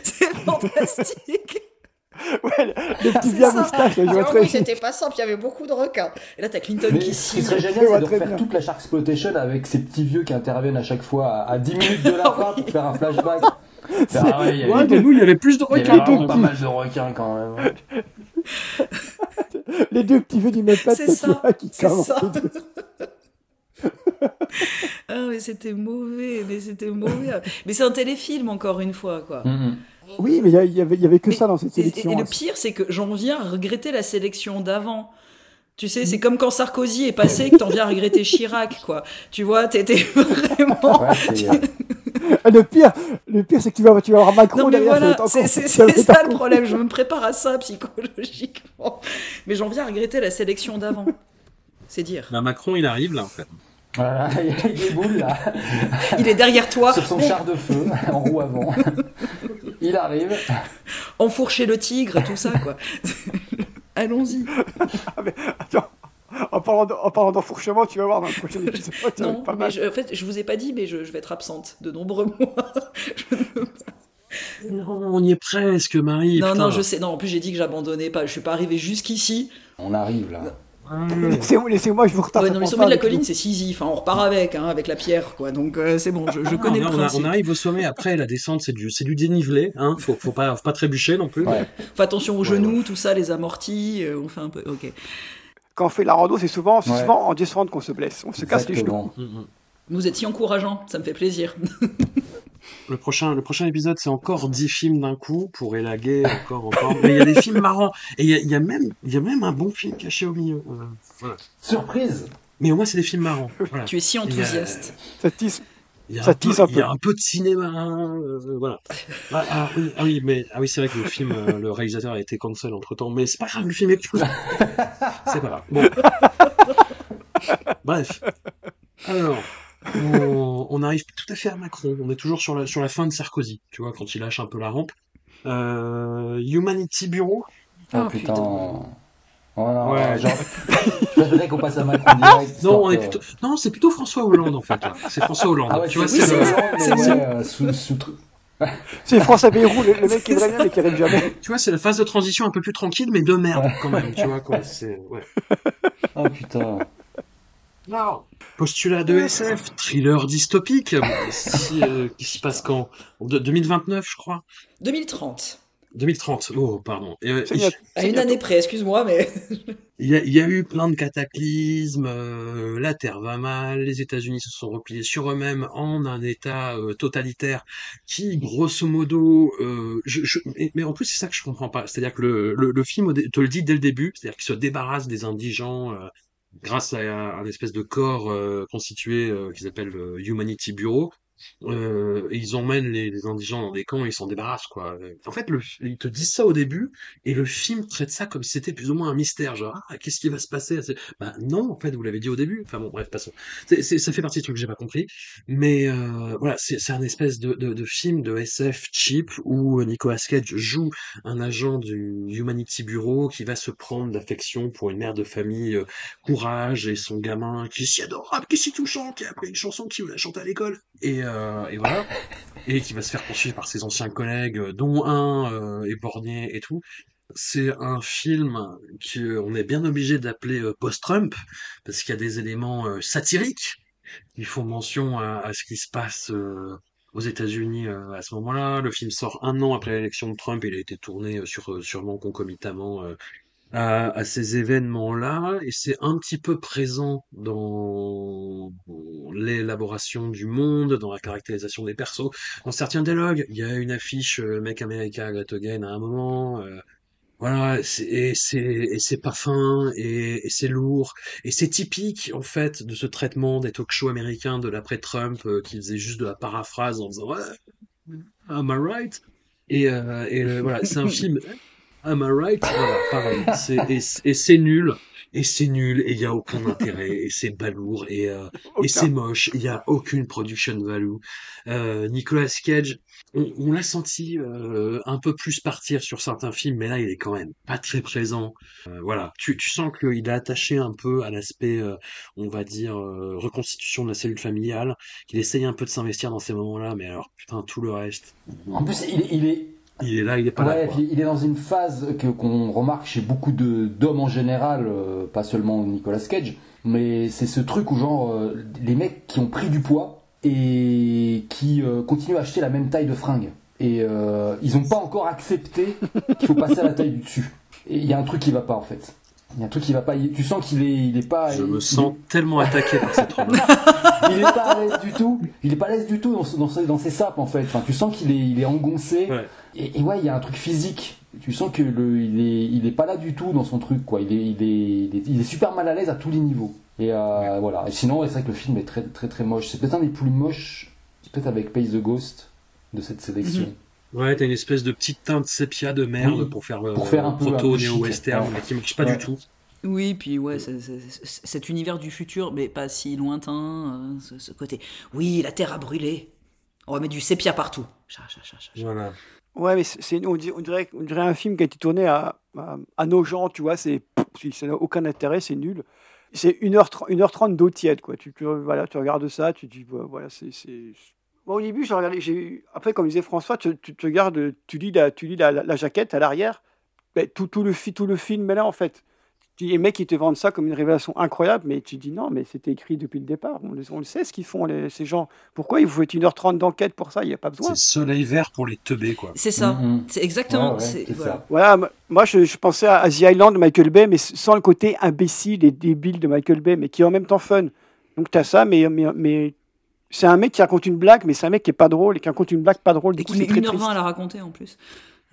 C'est fantastique ouais, le petit vieux moustache, je vois très C'était pas simple, il y avait beaucoup de requins. Et là, t'as Clinton Mais qui Ce qui serait génial, c'est de faire toute la Shark Exploitation avec ces petits vieux qui interviennent à chaque fois à 10 minutes de la ah fin pour faire un flashback. Ah ouais, y avait... nous, il y avait plus de requins. Il y avait pas mal de requins quand même. Les deux petits vieux du même C'est ça, c'est ça. ah mais c'était mauvais, mais c'était mauvais. Mais c'est un téléfilm encore une fois quoi. Mm-hmm. Oui, mais il y, avait, que ça dans cette sélection. Et, le pire, c'est que j'en viens à regretter la sélection d'avant. Tu sais, c'est comme quand Sarkozy est passé que t'en viens à regretter Chirac, quoi. Tu vois, t'étais vraiment. le pire, le pire, c'est que tu vas, tu vas avoir Macron derrière. c'est ça le problème. Je me prépare à ça psychologiquement, mais j'en viens à regretter la sélection d'avant. C'est dire. Bah, Macron, il arrive là, en fait. Voilà, il des boules là. Il est derrière toi. Sur son char de feu, en roue avant. Il arrive. Enfourcher le tigre, tout ça, quoi. Allons-y. Ah, attends. En parlant, d'enfourchement, tu vas voir dans le prochain épisode. non, mais je, en fait, je vous ai pas dit, mais je, vais être absente de nombreux mois. Non, on y est presque, Marie. Non, non, je sais. Non, en plus, j'ai dit que j'abandonnais pas. Je suis pas arrivé jusqu'ici. On arrive là. Laissez-moi, je vous retape. Ouais, non, le sommet de la colline, c'est Sisyphe. On repart avec, hein, avec la pierre, quoi. Donc euh, c'est bon, je, je connais le principe. On, arrive au sommet. Après, la descente, c'est du, dénivelé. Hein. Faut, faut pas, faut pas trébucher non plus. Ouais. Faut attention aux genoux, tout ça, les amortis. Euh, on fait un peu. Ok. Quand on fait la rando, c'est souvent, souvent en descente qu'on se blesse. On se casse les genoux. Mm, mm. Vous êtes si encourageant, ça me fait plaisir. Le prochain, le prochain épisode, c'est encore 10 films d'un coup pour élaguer encore, encore. Mais il y a des films marrants. Et il y a, y a, même, il y a même un bon film caché au milieu. Euh, voilà. Surprise! Mais au moins, c'est des films marrants. Voilà. Tu es si enthousiaste. Ça tisse. Il y a, un, peu, un, peu. Il y a un peu de cinéma, euh, voilà. Ah, ah, oui, ah oui, mais ah oui, c'est vrai que le film, euh, le réalisateur a été cancel entre temps, mais c'est pas grave, le film est c'est pas grave. Bon. Bref. Alors, on, arrive tout à fait à Macron. On est toujours sur la, sur la fin de Sarkozy, tu vois, quand il lâche un peu la rampe. Euh, Humanity Bureau. Ah, oh, putain. Voilà, ouais. genre, je qu'on passe à Macron direct. Non, on est plutôt... non, c'est plutôt François Hollande en fait. C'est François Hollande. Ah ouais, tu vois, c'est le... sous, sous... C'est François Bayrou, le, mec qui est bien mais qui arrive jamais. Tu vois, c'est la phase de transition un peu plus tranquille, mais de merde quand même. Tu vois quoi, c'est ouais. Oh putain. Non. Postulat de SF, thriller dystopique, euh, qui se passe quand? De, 2029, je crois 2030. 2030, oh, pardon. Euh, à une année près, excuse-moi, mais... il, y a, il y, a, eu plein de cataclysmes, euh, la Terre va mal, les États-Unis se sont repliés sur eux-mêmes en un État totalitaire qui, grosso modo... Je, mais, en plus, c'est ça que je comprends pas. C'est-à-dire que le, le, le, film te le dit dès le début, c'est-à-dire qu'il se débarrasse des indigents grâce à un espèce de corps euh, constitué euh, qu'ils appellent le Humanity Bureau, euh, ils emmènent les, les, indigents dans des camps et ils s'en débarrassent quoi. En fait, le, ils te disent ça au début et le film traite ça comme si c'était plus ou moins un mystère, genre ah, qu'est-ce qui va se passer Bah non, en fait, vous l'avez dit au début. Enfin bon, bref, passons. C'est, c'est, ça fait partie des trucs que j'ai pas compris, mais euh, voilà, c'est, c'est un espèce de, de, de, film de SF cheap où Nico Cage joue un agent du Humanity Bureau qui va se prendre d'affection pour une mère de famille euh, courage et son gamin qui est si adorable, qui est si touchant, qui a appris une chanson qui vous la chante à l'école et euh, et voilà, et qui va se faire poursuivre par ses anciens collègues, dont un euh, éborgné et tout. C'est un film qu'on est bien obligé d'appeler euh, post-Trump, parce qu'il y a des éléments euh, satiriques qui font mention à, ce qui se passe aux États-Unis à ce moment-là. Le film sort un an après l'élection de Trump, il a été tourné sur, sûrement concomitamment à, ces événements-là, et c'est un petit peu présent dans l'élaboration du monde, dans la caractérisation des persos, dans certains dialogues. Il y a une affiche euh, Make America Great Again à un moment. Euh, voilà, et c'est c'est pas fin et, c'est lourd et c'est typique en fait de ce traitement des talk-shows américains de l'après Trump euh, qui faisait juste de la paraphrase en disant ouais, am I right? Et, euh, et euh, voilà, c'est un film. Am I right? Voilà, pareil. C'est, et, et c'est nul. Et c'est nul. Et il y a aucun intérêt. Et c'est balourd. Et, euh, et c'est moche. Il y a aucune production value. Euh, Nicolas Cage, on, on l'a senti euh, un peu plus partir sur certains films, mais là, il est quand même pas très présent. Euh, voilà, tu, tu sens qu'il est attaché un peu à l'aspect, euh, on va dire, euh, reconstitution de la cellule familiale, qu'il essaye un peu de s'investir dans ces moments-là, mais alors, putain, tout le reste, En plus, il, est- il est, il est là, il est pas ouais, là. puis il est dans une phase que qu'on remarque chez beaucoup de d'hommes en général, euh, pas seulement Nicolas Cage, mais c'est ce truc où genre euh, les mecs qui ont pris du poids et qui euh, continuent à acheter la même taille de fringues et ils n'ont pas encore accepté qu'il faut passer à la taille du dessus. Et il y a un truc qui va pas en fait. Il y a un truc qui va pas. Il- Tu sens qu'il est, il est pas. Je il- me sens tellement attaqué par cette remarque. il est pas à l'aise du tout. Il est pas à l'aise du tout dans, ce- dans, dans ses sapes en fait. Enfin, tu sens qu'il est, il est engoncé. Ouais. Et, et ouais, il y a un truc physique. Tu sens que le, il est, il est pas là du tout dans son truc quoi. Il est, il est, il est, il est super mal à l'aise à tous les niveaux. Et euh, voilà. Et sinon, ouais, c'est vrai que le film est très, très, très moche. C'est peut-être un des plus moches, peut-être avec Pace the Ghost de cette sélection. Ouais, t'as une espèce de petite teinte sépia de merde Oui. pour faire, euh, Pour faire un proto néo-western, Ouais. mais qui marche pas Ouais. du tout. Oui, puis ouais, c'est- c'est- c'est- cet univers du futur, mais pas si lointain, euh, ce, ce côté. Oui, la Terre a brûlé. On va mettre du sépia partout. Voilà. Ouais, mais c'est, on, dirait, on, dirait, un film qui a été tourné à, à, à nos gens, tu vois, c'est, pff, ça n'a aucun intérêt, c'est nul. C'est 1h30, 1h30 d'eau tiède, quoi. Tu, tu- voilà, tu regardes ça, tu dis, voilà, c'est. Au début, j'ai regardé, j'ai, après, comme disait François, tu, tu, tu regardes, tu lis la, tu lis la, la- la jaquette à l'arrière, ben, tout, tout, le, fi- tout le film est là, en fait. Les mecs, ils te vendent ça comme une révélation incroyable, mais tu dis non, mais c'était écrit depuis le départ. On, le- on le sait ce qu'ils font, les- ces gens. Pourquoi il vous faut 1h30 d'enquête pour ça? Il n'y a pas besoin. C'est soleil vert pour les teubés, quoi. C'est ça. Mhm. C'est exactement. Ouais, ouais, c'est- c'est voilà. ça. Voilà, m- moi je, je pensais à The Island de Michael Bay, mais sans le côté imbécile et débile de Michael Bay, mais qui est en même temps fun. Donc tu as ça, mais, mais, mais c'est un mec qui raconte une blague, mais c'est un mec qui est pas drôle et qui raconte une blague pas drôle. Du Et coup, qui met c'est très 1h20 triste. à la raconter en plus.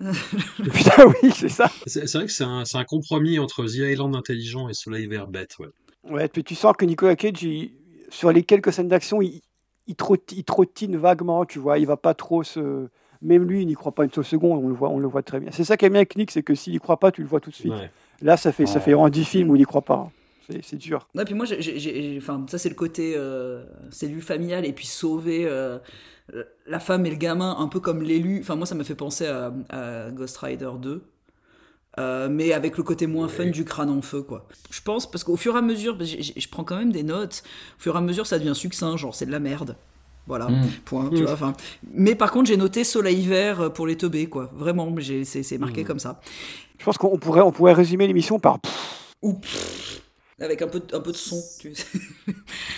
Putain, oui, c'est ça. C'est vrai que c'est un, compromis entre The Island intelligent et Soleil vert bête, ouais. Ouais, puis tu sens que Nicolas Cage, il- sur les quelques scènes d'action, il, il, trotti- il trottine vaguement, tu vois. Il va pas trop se. Même lui, il n'y croit pas une seule seconde, on le voit, on le voit très bien. C'est ça qui est bien avec Nick, c'est que s'il y croit pas, tu le vois tout de suite. Ouais. Là, ça fait, ça Ouais. fait en 10 films où il y croit pas. C'est- C'est dur. Ouais, puis moi, j'ai- j'ai- j'ai- enfin, ça c'est le côté euh, cellule familiale et puis sauver euh, la femme et le gamin, un peu comme l'élu. Enfin, moi, ça me fait penser à, à Ghost Rider 2. euh, mais avec le côté moins fun du crâne en feu, quoi. Je pense, parce qu'au fur et à mesure, je prends quand même des notes, au fur et à mesure, ça devient succinct, genre c'est de la merde. Voilà, Mm. point, tu vois. Mais par contre, j'ai noté soleil vert pour les teubés, quoi. Vraiment, j'ai- c'est c'est marqué comme ça. Je pense qu'on pourrait, on pourrait résumer l'émission par. pff, Ou pff, avec un peu, de- un peu de son. Tu sais.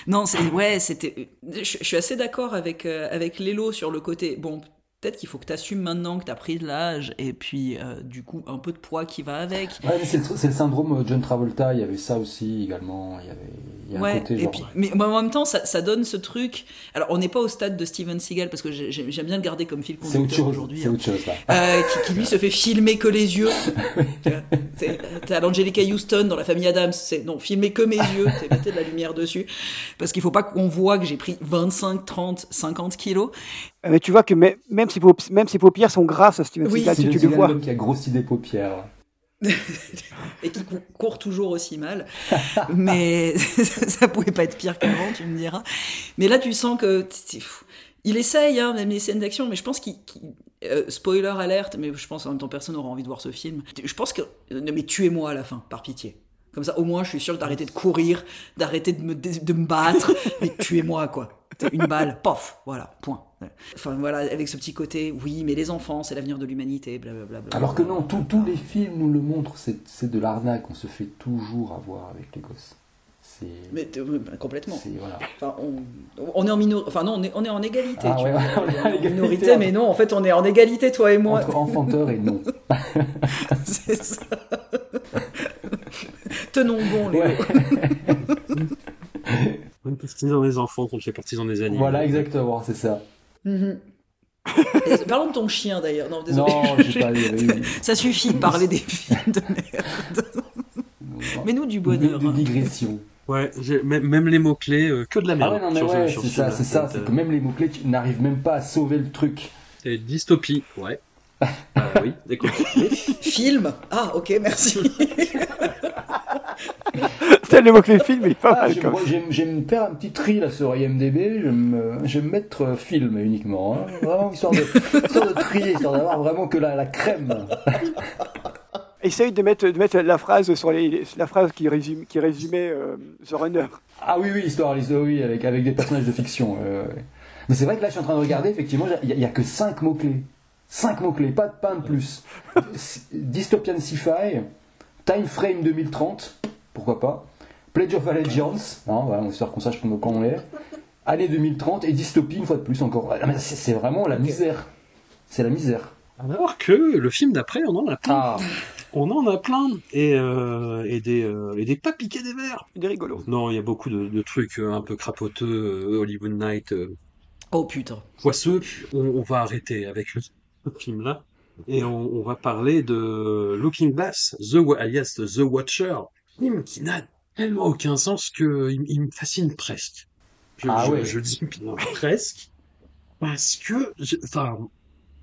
non, c'est ouais, c'était. Je, je suis assez d'accord avec euh, avec Lélo sur le côté. Bon, peut-être qu'il faut que tu assumes maintenant que tu as pris de l'âge et puis euh, du coup un peu de poids qui va avec. Ouais, c'est le, syndrome euh, John Travolta, il y avait ça aussi également. Il y avait il y a un côté et genre. puis, mais en même temps, ça, ça donne ce truc. Alors, on n'est pas au stade de Steven Seagal parce que j'ai- j'ai- j'aime bien le garder comme fil conducteur aujourd'hui. c'est hein. autre chose là. Euh, qui, qui, lui se fait filmer que les yeux. T'as l'Angelica Houston dans la famille Adams, c'est non, filmer que mes yeux, c'est mettez de la lumière dessus. Parce qu'il faut pas qu'on voit que j'ai pris 25, 30, 50 kilos. Mais tu vois que mê- même ses, paup- même ses paupières sont grasses Steven Oui, Seagal, si tu le vois. l'homme qui a grossi des paupières. et qui cou- court toujours aussi mal. Mais ça pouvait pas être pire qu'avant, tu me diras. Mais là, tu sens que il essaye, hein, même les scènes d'action, mais je pense qu'il. euh, spoiler alerte, mais je pense en même temps personne n'aura envie de voir ce film. Je pense que. Non, mais tuez-moi à la fin, par pitié. Comme ça, au moins, je suis sûr d'arrêter de courir, d'arrêter de me, de me battre, mais tuez-moi, quoi. Une balle, pof, voilà, point. Enfin, voilà, avec ce petit côté, oui, mais les enfants, c'est l'avenir de l'humanité, blablabla. Alors que non, tous tous les films nous le montrent, c'est de l'arnaque, on se fait toujours avoir avec les gosses. C'est. Mais bah, complètement. c'est- Voilà. Enfin, on, on est en minorité. Enfin, non, on est, on est en égalité. Ah tu ouais, vois. on est en en égalité, minorité, hein. mais non, en fait, on est en égalité, toi et moi. Entre enfanteur et non. C'est ça. Tenons bon, les Ouais. On est partisan des enfants contre les partisans des animaux. voilà, exactement, c'est ça. Mhm. Parlons de ton chien d'ailleurs. Non, désolé. Non, pas. Ça suffit de parler des films de merde. Mais nous du bonheur. Une hein. digression. Ouais, j'ai- même, même les mots-clés, euh, que de la Ah merde. ouais, non, mais sur ce- ouais, sur c'est ce ça, c'est ça. C'est euh, que même les mots-clés, tu n'arrives même pas à sauver le truc. c'est dystopie, ouais. Ah oui, d'accord. Film Ah, ok, merci. C'est le mot-clé film, il est pas Ah, mal. je, quand moi, même. je vais me- je vais me faire un petit tri là sur IMDB, je vais me, je vais me mettre euh, film uniquement, hein. vraiment histoire de, histoire de trier, histoire d'avoir vraiment que la, la crème. Essaye de mettre, de mettre la phrase sur les, la phrase qui, résume, qui résumait euh, The Runner. Ah oui, oui, histoire, oui, avec, avec des personnages de fiction. euh, ouais. Mais c'est vrai que là, je suis en train de regarder, effectivement, il n'y a, que 5 mots-clés. 5 mots-clés, pas de pain de plus. Dystopian Sci-Fi, Time Frame 2030, pourquoi pas. Pledge of Allegiance, hein, voilà, histoire qu'on sache quand on est. Année 2030 et dystopie, une fois de plus encore. Ah, C'est vraiment la misère. C'est la misère. Alors que le film d'après, on en a plein. Ah, On en a plein. Et, euh, et, des, euh, et des pas piqués des verres. Il est rigolo. Non, il y a beaucoup de, de trucs euh, un peu crapoteux, euh, Hollywood Night, euh, Oh putain. poisseux. On, on va arrêter avec le film-là. Et on, on va parler de Looking Glass, The, alias The Watcher. Film qui n'a tellement aucun sens que il, il me fascine presque. Je, Ah je- ouais. je dis presque. Parce que, je- enfin,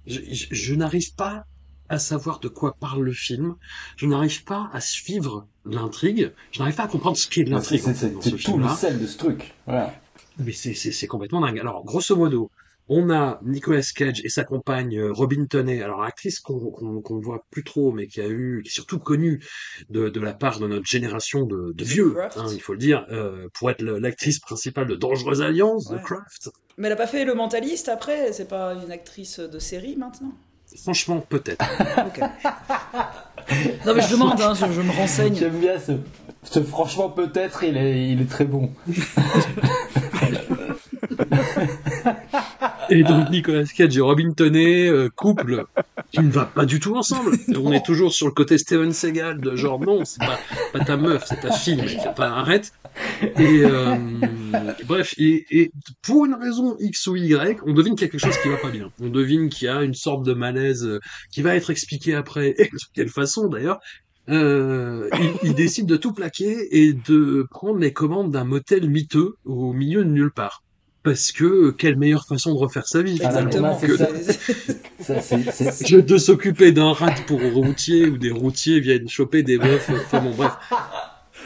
je, n'arrive pas à savoir de quoi parle le film. Je n'arrive pas à suivre l'intrigue. Je n'arrive pas à comprendre ce qu'est l'intrigue c'est- ce tout le sel de ce truc. Voilà. Mais c'est, c'est, c'est complètement dingue. Alors, grosso modo, on a Nicolas Cage et sa compagne euh, Robin Tunney, alors actrice qu'on, qu'on, qu'on voit plus trop, mais qui a eu, qui est surtout connue de, de la part de notre génération de, de vieux, hein, il faut le dire, euh, pour être l'actrice principale de Dangereuse Alliance, Ouais. The Craft. Mais elle a pas fait Le Mentaliste après? C'est pas une actrice de série maintenant? Franchement, peut-être. Non mais je demande, hein, je, je me renseigne. J'aime bien ce, ce franchement peut-être, il est, il est très bon. Et donc Nicolas Cage et Robin Tunney, euh, couple qui ne va pas du tout ensemble. On est toujours sur le côté Steven Seagal de genre non, c'est pas, pas ta meuf, c'est ta fille, mec, enfin, arrête. Et euh, bref, et, et pour une raison X ou Y, on devine quelque chose qui va pas bien. On devine qu'il y a une sorte de malaise euh, qui va être expliqué après, et de quelle façon d'ailleurs. Euh, il, il décide de tout plaquer et de prendre les commandes d'un motel miteux au milieu de nulle part. Parce que euh, quelle meilleure façon de refaire sa vie Exactement. que que de s'occuper d'un rat pour routier ou des routiers viennent choper des meufs. Enfin bon, bref.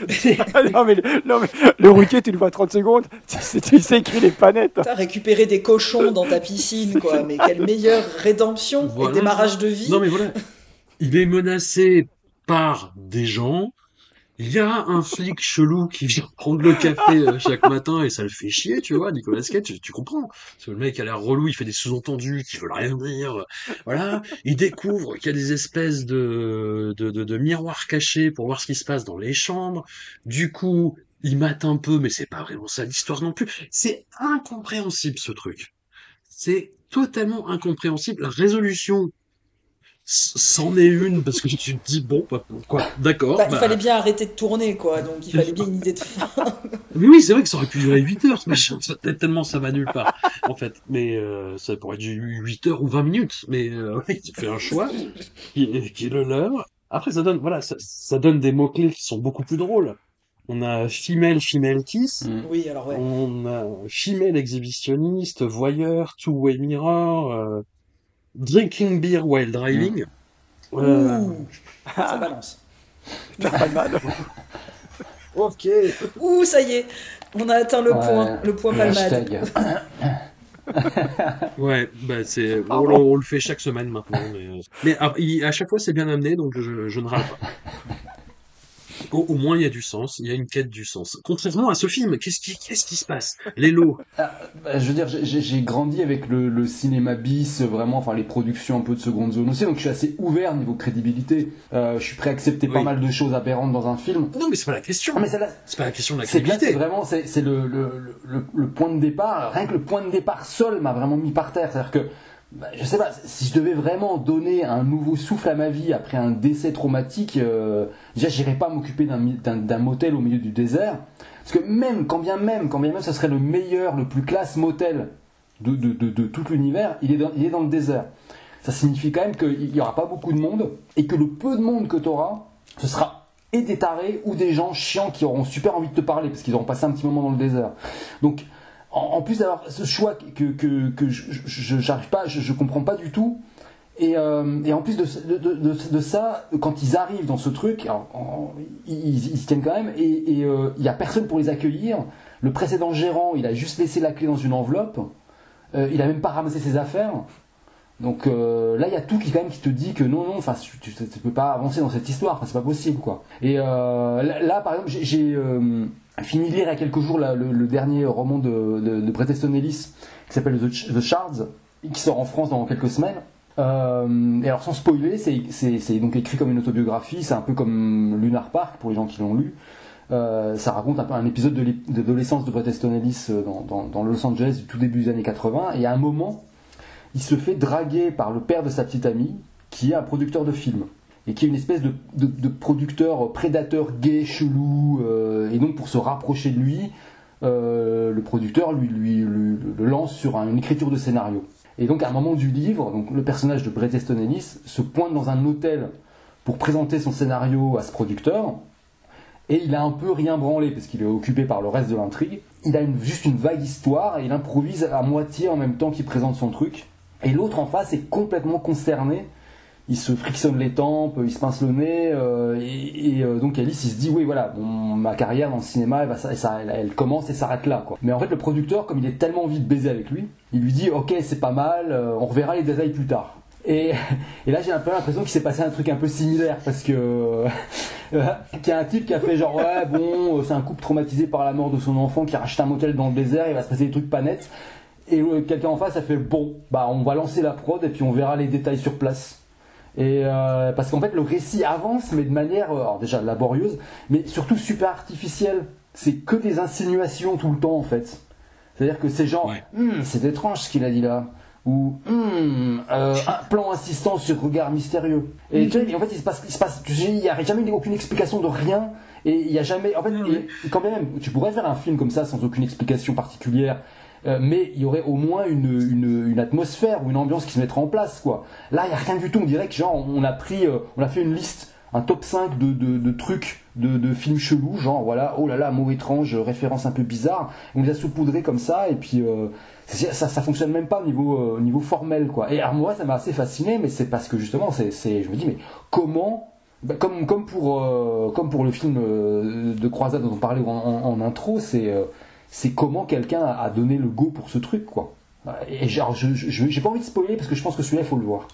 non, mais, le- non, mais le routier, tu le vois 30 secondes, tu sais, tu sais qu'il est pas net. T'as récupéré des cochons dans ta piscine, quoi. Mais quelle meilleure rédemption Voilà. et démarrage de vie. Non mais voilà. Il est menacé par des gens. Il y a un flic chelou qui vient prendre le café euh, chaque matin et ça le fait chier, tu vois, Nicolas Cage, tu, comprends. Parce le mec a l'air relou, il fait des sous-entendus qui veulent rien dire. Voilà. Il découvre qu'il y a des espèces de, de, de, de miroirs cachés pour voir ce qui se passe dans les chambres. Du coup, il mate un peu, mais c'est pas vraiment ça l'histoire non plus. C'est incompréhensible ce truc. C'est totalement incompréhensible. La résolution c'en est une parce que tu te dis bon bah, quoi d'accord Bah, il bah, fallait bien arrêter de tourner, quoi. Donc il fallait bien une idée de fin. mais oui c'est vrai que ça aurait pu durer 8 heures ce machin tellement ça va nulle part en fait mais euh, ça pourrait durer 8 heures ou 20 minutes mais euh, ouais, tu fais un choix qui est, qui est le leur après ça donne voilà ça, ça donne des mots clés qui sont beaucoup plus drôles on a female female kiss Mm. Oui, alors ouais. On a female exhibitionniste, voyeur, two-way mirror, euh, drinking beer while driving. Euh, Ouh, ça balance. T'as pas mal. ok. Ouh, ça y est, on a atteint le Ouais. point, le point. Hashtag. Ouais, bah c'est on, le- on le fait chaque semaine maintenant. Mais, euh, mais à, il- à chaque fois c'est bien amené, donc je, je ne râle pas. Au, au moins il y a du sens, il y a une quête du sens. Contrairement à ce film, qu'est-ce qui, qu'est-ce qui se passe? Lélo, Ah, bah, je veux dire, j'ai- grandi avec le, le cinéma bis, vraiment, enfin les productions un peu de seconde zone aussi, donc je suis assez ouvert niveau crédibilité. Euh, je suis prêt à accepter pas mal de choses aberrantes dans un film. non mais c'est pas la question. Ah, mais C'est pas la question de la là, c'est crédibilité. vraiment, c'est c'est le, le, le, le point de départ. Rien que le point de départ seul m'a vraiment mis par terre. C'est-à-dire que, bah, je sais pas, si je devais vraiment donner un nouveau souffle à ma vie après un décès traumatique, euh, déjà, j'irais pas m'occuper d'un motel au milieu du désert. Parce que même, quand bien même, quand bien même, ce serait le meilleur, le plus classe motel de, tout l'univers, il est, dans, il est dans le désert. Ça signifie quand même qu'il y aura pas beaucoup de monde et que le peu de monde que tu auras, ce sera et des tarés ou des gens chiants qui auront super envie de te parler parce qu'ils auront passé un petit moment dans le désert. Donc, en, plus d'avoir ce choix que, je j'arrive pas, je, je comprends pas du tout, Et, euh, en plus de, ça, quand ils arrivent dans ce truc, ils, se tiennent quand même, et il euh, n'y a personne pour les accueillir. Le précédent gérant, il a juste laissé la clé dans une enveloppe. Euh, il a même pas ramassé ses affaires. Donc là, il y a tout qui quand même qui te dit que non, non, tu, ne peux pas avancer dans cette histoire, c'est pas possible, quoi. Et là, par exemple, j'ai fini de lire il y a quelques jours le, dernier roman de, de, de Bret Easton Ellis qui s'appelle The, The Shards, qui sort en France dans quelques semaines. Euh, et alors sans spoiler, c'est donc écrit comme une autobiographie, c'est un peu comme Lunar Park pour les gens qui l'ont lu. Euh, ça raconte un un épisode de de Bret Easton Ellis euh, dans, dans, Los Angeles du tout début des années 80. Et à un moment, il se fait draguer par le père de sa petite amie, qui est un producteur de films et qui est une espèce de, producteur prédateur gay chelou. Euh, et donc pour se rapprocher de lui, euh, le producteur lui, le lance sur une écriture de scénario. Et donc à un moment du livre, donc, le personnage de Bret Easton Ellis se pointe dans un hôtel pour présenter son scénario à ce producteur. Et il a un peu rien branlé parce qu'il est occupé par le reste de l'intrigue. Il a juste une vague histoire et il improvise à moitié en même temps qu'il présente son truc. Et l'autre en face est complètement concerné il se frictionne les tempes, il se pince le nez, euh, et, euh, donc Alice il se dit oui voilà, ma carrière dans le cinéma elle, commence et s'arrête là quoi. Mais en fait le producteur comme il est tellement envie de baiser avec lui, il lui dit ok c'est pas mal, euh, on reverra les détails plus tard. Et, là j'ai un peu l'impression qu'il s'est passé un truc un peu similaire parce que qu'il y a un type qui a fait genre ouais bon c'est un couple traumatisé par la mort de son enfant qui a racheté un motel dans le désert, il va se passer des trucs pas nets. Et quelqu'un en face a fait bon bah on va lancer la prod et puis on verra les détails sur place. Et euh, parce qu'en fait, le récit avance, mais de manière euh, alors déjà laborieuse, mais surtout super artificielle. C'est que des insinuations tout le temps, en fait. C'est-à-dire que c'est genre, hmm, c'est étrange ce qu'il a dit là. Ou hmm, euh, un plan insistant sur regard mystérieux. Et tu sais, en fait, il se passe, il se passe, il n'y a jamais aucune explication de rien. Et il n'y a jamais, en fait, quand même, tu pourrais faire un film comme ça sans aucune explication particulière euh, mais il y aurait au moins une, une, atmosphère ou une ambiance qui se mettrait en place, quoi. Là, il n'y a rien du tout. On dirait que genre, on a pris, euh, on a fait une liste, un top 5 de, de, trucs, de, de, films chelous, genre, voilà, oh là là, mot étrange, référence un peu bizarre. On les a saupoudrés comme ça, et puis, euh, ça, ça fonctionne même pas au niveau, niveau formel, quoi. Et alors, moi, ça m'a assez fasciné, mais c'est parce que justement, c'est, je me dis, mais comment bah, comme, comme, pour, comme pour le film de croisade dont on parlait en intro, c'est c'est comment quelqu'un a donné le go pour ce truc, quoi. Et genre, je, j'ai pas envie de spoiler parce que je pense que celui-là, il faut le voir.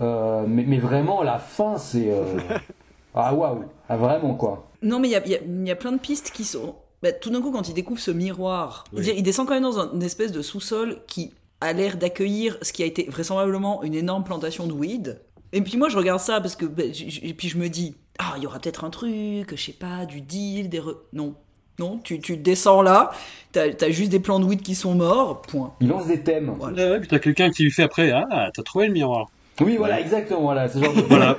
Euh, mais, mais, vraiment, la fin, c'est. Euh, ah waouh! Ah, vraiment, quoi. Non, mais il y a, y a, plein de pistes qui sont. Bah, tout d'un coup, quand il découvre ce miroir, il descend quand même dans une espèce de sous-sol qui a l'air d'accueillir ce qui a été vraisemblablement une énorme plantation de weed. Et puis moi, je regarde ça parce que. Bah, et puis je me dis, ah, il y aura peut-être un truc, je sais pas, du deal, des. Non, non, tu, tu descends là, t'as as juste des plans de weed qui sont morts, point. Il lance des thèmes. Voilà. puis t'as quelqu'un qui lui fait après, ah, t'as trouvé le miroir. Oui, voilà, exactement, voilà, ce genre de... voilà.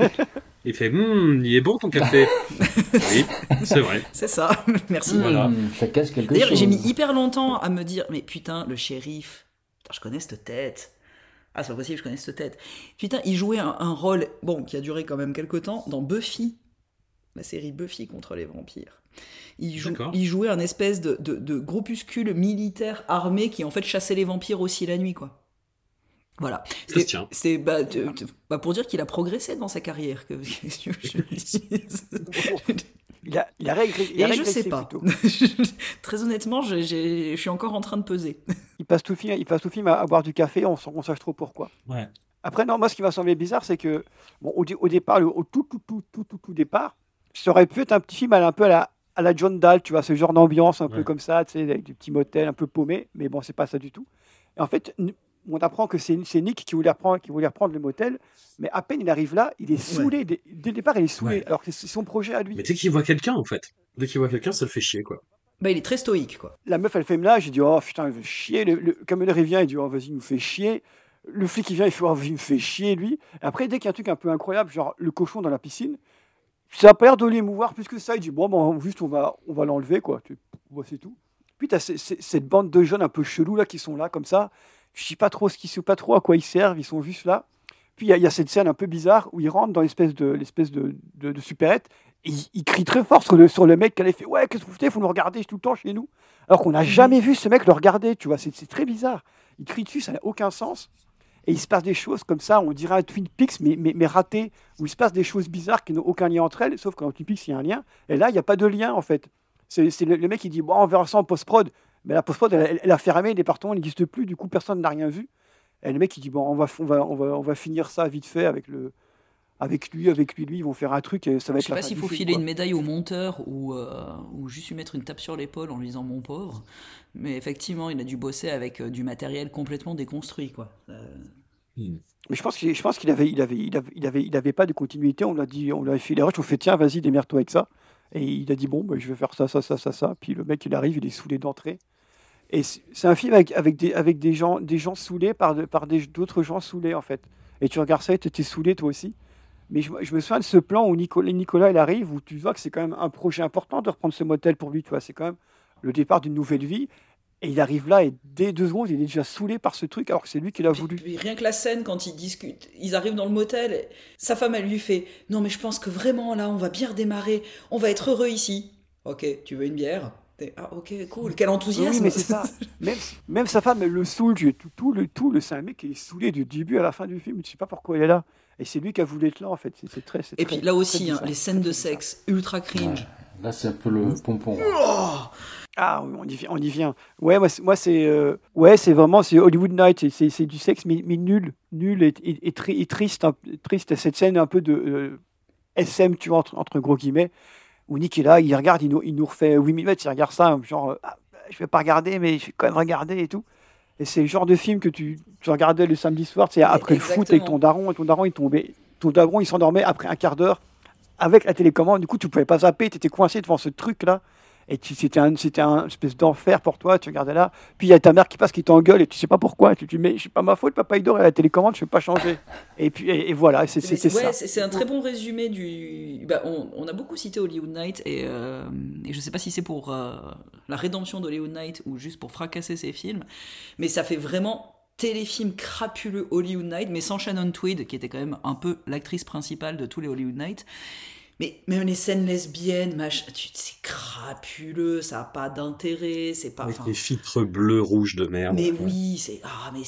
Il fait, hum, il est bon ton café. oui, c'est vrai. C'est ça, merci. voilà. Ça cache quelque chose. D'ailleurs, j'ai mis hyper longtemps à me dire, mais putain, le shérif, je connais cette tête. Ah, c'est pas possible, je connais cette tête. Putain, il jouait un, un, rôle, bon, qui a duré quand même quelques temps, dans Buffy, la série Buffy contre les vampires. Il, jouait un espèce de, de, groupuscule militaire armé qui en fait chassait les vampires aussi la nuit, quoi. Voilà. C'est bah, bah, pour dire qu'il a progressé dans sa carrière. Que, il a, il a, Et je sais pas. Très honnêtement, je suis encore en train de peser. il passe tout film, il passe tout film à, boire du café, on, on sache trop pourquoi. Ouais. Après, non, moi, ce qui m'a semblé bizarre, c'est que, bon, au, au départ, au tout, tout, tout, tout, tout, tout départ, ça aurait pu être un petit film un peu à la, à la John Dahl, tu vois, ce genre d'ambiance un peu comme ça, tu sais, avec des petits motels un peu paumés, mais bon, c'est pas ça du tout. Et en fait, on apprend que c'est Nick qui voulait, reprendre, qui voulait reprendre le motel, mais à peine il arrive là, il est saoulé. Dès, le départ, il est saoulé, alors que c'est son projet à lui. Mais dès qu'il voit quelqu'un, en fait, dès qu'il voit quelqu'un, ça le fait chier, quoi. Bah, il est très stoïque, quoi. La meuf, elle fait là, j'ai dit, oh putain, il veut chier. Le, le camionneur, il vient, il dit, oh vas-y, il nous fait chier. Le flic, il vient, il fait, oh, il me fait chier, lui. après, dès qu'il y a un truc un peu incroyable, genre le cochon dans la piscine, ça a pas l'air de l'émouvoir plus que ça. Il dit bon, bon juste on va, on va l'enlever quoi. C'est tout. Puis tu as cette bande de jeunes un peu chelous là qui sont là comme ça. Je sais pas trop ce qu'ils sont, pas trop à quoi ils servent. Ils sont juste là. Puis il y, a cette scène un peu bizarre où ils rentrent dans l'espèce de l'espèce de, de, de supérette. Et ils, crient très fort sur le, sur le mec qui allait fait ouais qu'est-ce que vous faites? Faut nous regarder tout le temps chez nous. Alors qu'on n'a jamais vu ce mec le regarder. Tu vois, c'est très bizarre. Ils crient dessus, ça n'a aucun sens. Et il se passe des choses comme ça, on dirait un Twin Peaks, mais, mais, raté, où il se passe des choses bizarres qui n'ont aucun lien entre elles, sauf qu'en Twin Peaks, il y a un lien. Et là, il n'y a pas de lien, en fait. C'est le, mec qui dit, bon, on verra ça en post-prod. Mais la post-prod, elle, a fermé, le département n'existe plus, du coup, personne n'a rien vu. Et le mec qui dit, bon, on va, on va, on va, on va finir ça vite fait avec le, avec lui, avec lui, lui, ils vont faire un truc et ça va être. Je sais pas s'il faut filer une médaille au monteur ou, euh, ou juste lui mettre une tape sur l'épaule en lui disant mon pauvre. Mais effectivement, il a dû bosser avec euh, du matériel complètement déconstruit, quoi. Euh... Hmm. Mais je pense qu'il, je pense qu'il avait, il avait, il avait, il avait, il avait pas de continuité. On l'a dit, on lui a fait les rushs, on fait tiens, vas-y, démerde-toi avec ça. Et il a dit bon, bah, je vais faire ça, ça, ça, ça, ça. Puis le mec, il arrive, il est saoulé d'entrée. Et c'est un film avec, avec, des, avec des gens, des gens saoulés par, de, par des, d'autres gens saoulés en fait. Et tu regardes ça et tu étais saoulé toi aussi. Mais je, je, me souviens de ce plan où Nicolas, Nicolas il arrive, où tu vois que c'est quand même un projet important de reprendre ce motel pour lui. Tu vois, c'est quand même le départ d'une nouvelle vie. Et il arrive là et dès deux secondes, il est déjà saoulé par ce truc alors que c'est lui qui l'a voulu. Puis, rien que la scène quand ils discutent, ils arrivent dans le motel, et sa femme elle lui fait Non mais je pense que vraiment là on va bien redémarrer, on va être heureux ici. Ok, tu veux une bière? Ah ok cool quel enthousiasme oui, mais c'est ça même, même, sa femme elle le saoule tout, tout le tout le c'est un mec qui est saoulé du début à la fin du film je sais pas pourquoi il est là et c'est lui qui a voulu être là en fait. C'est très et très, puis là aussi hein, les scènes de sexe ultra cringe. Ouais. là c'est un peu le pompon. Oh ah oui on y vient on y vient. Ouais moi c'est, euh, ouais c'est vraiment c'est Hollywood Night. C'est, du sexe mais, mais, nul nul et, et, et, tri, et triste triste cette scène un peu de euh, SM tu vois entre, entre gros guillemets où Nick est là, il regarde, il nous, il nous refait 8 mm, il regarde ça, genre, ah, je vais pas regarder, mais je vais quand même regarder et tout. Et c'est le genre de film que tu, tu regardais le samedi soir, c'est après Exactement. le foot avec ton daron, et ton daron il tombait, ton daron il s'endormait après un quart d'heure avec la télécommande, du coup tu pouvais pas zapper, tu étais coincé devant ce truc là. Et c'était un, c'était un espèce d'enfer pour toi, tu regardais là. Puis il y a ta mère qui passe, qui t'engueule, et tu sais pas pourquoi. Et tu te dis, mais c'est pas ma faute, papa il dort à la télécommande, je vais pas changer. Et puis, et, et voilà, c'est, c'est, c'est ouais, ça. C'est un très bon résumé du. Bah, on, on, a beaucoup cité Hollywood Night, et, euh, et je sais pas si c'est pour euh, la rédemption d'Hollywood Night ou juste pour fracasser ses films, mais ça fait vraiment téléfilm crapuleux Hollywood Night, mais sans Shannon Tweed, qui était quand même un peu l'actrice principale de tous les Hollywood Night. Mais même les scènes lesbiennes, machin, c'est crapuleux, ça n'a pas d'intérêt, c'est pas. Avec les filtres bleus, rouges de merde. Mais oui, c'est. Ah, mais.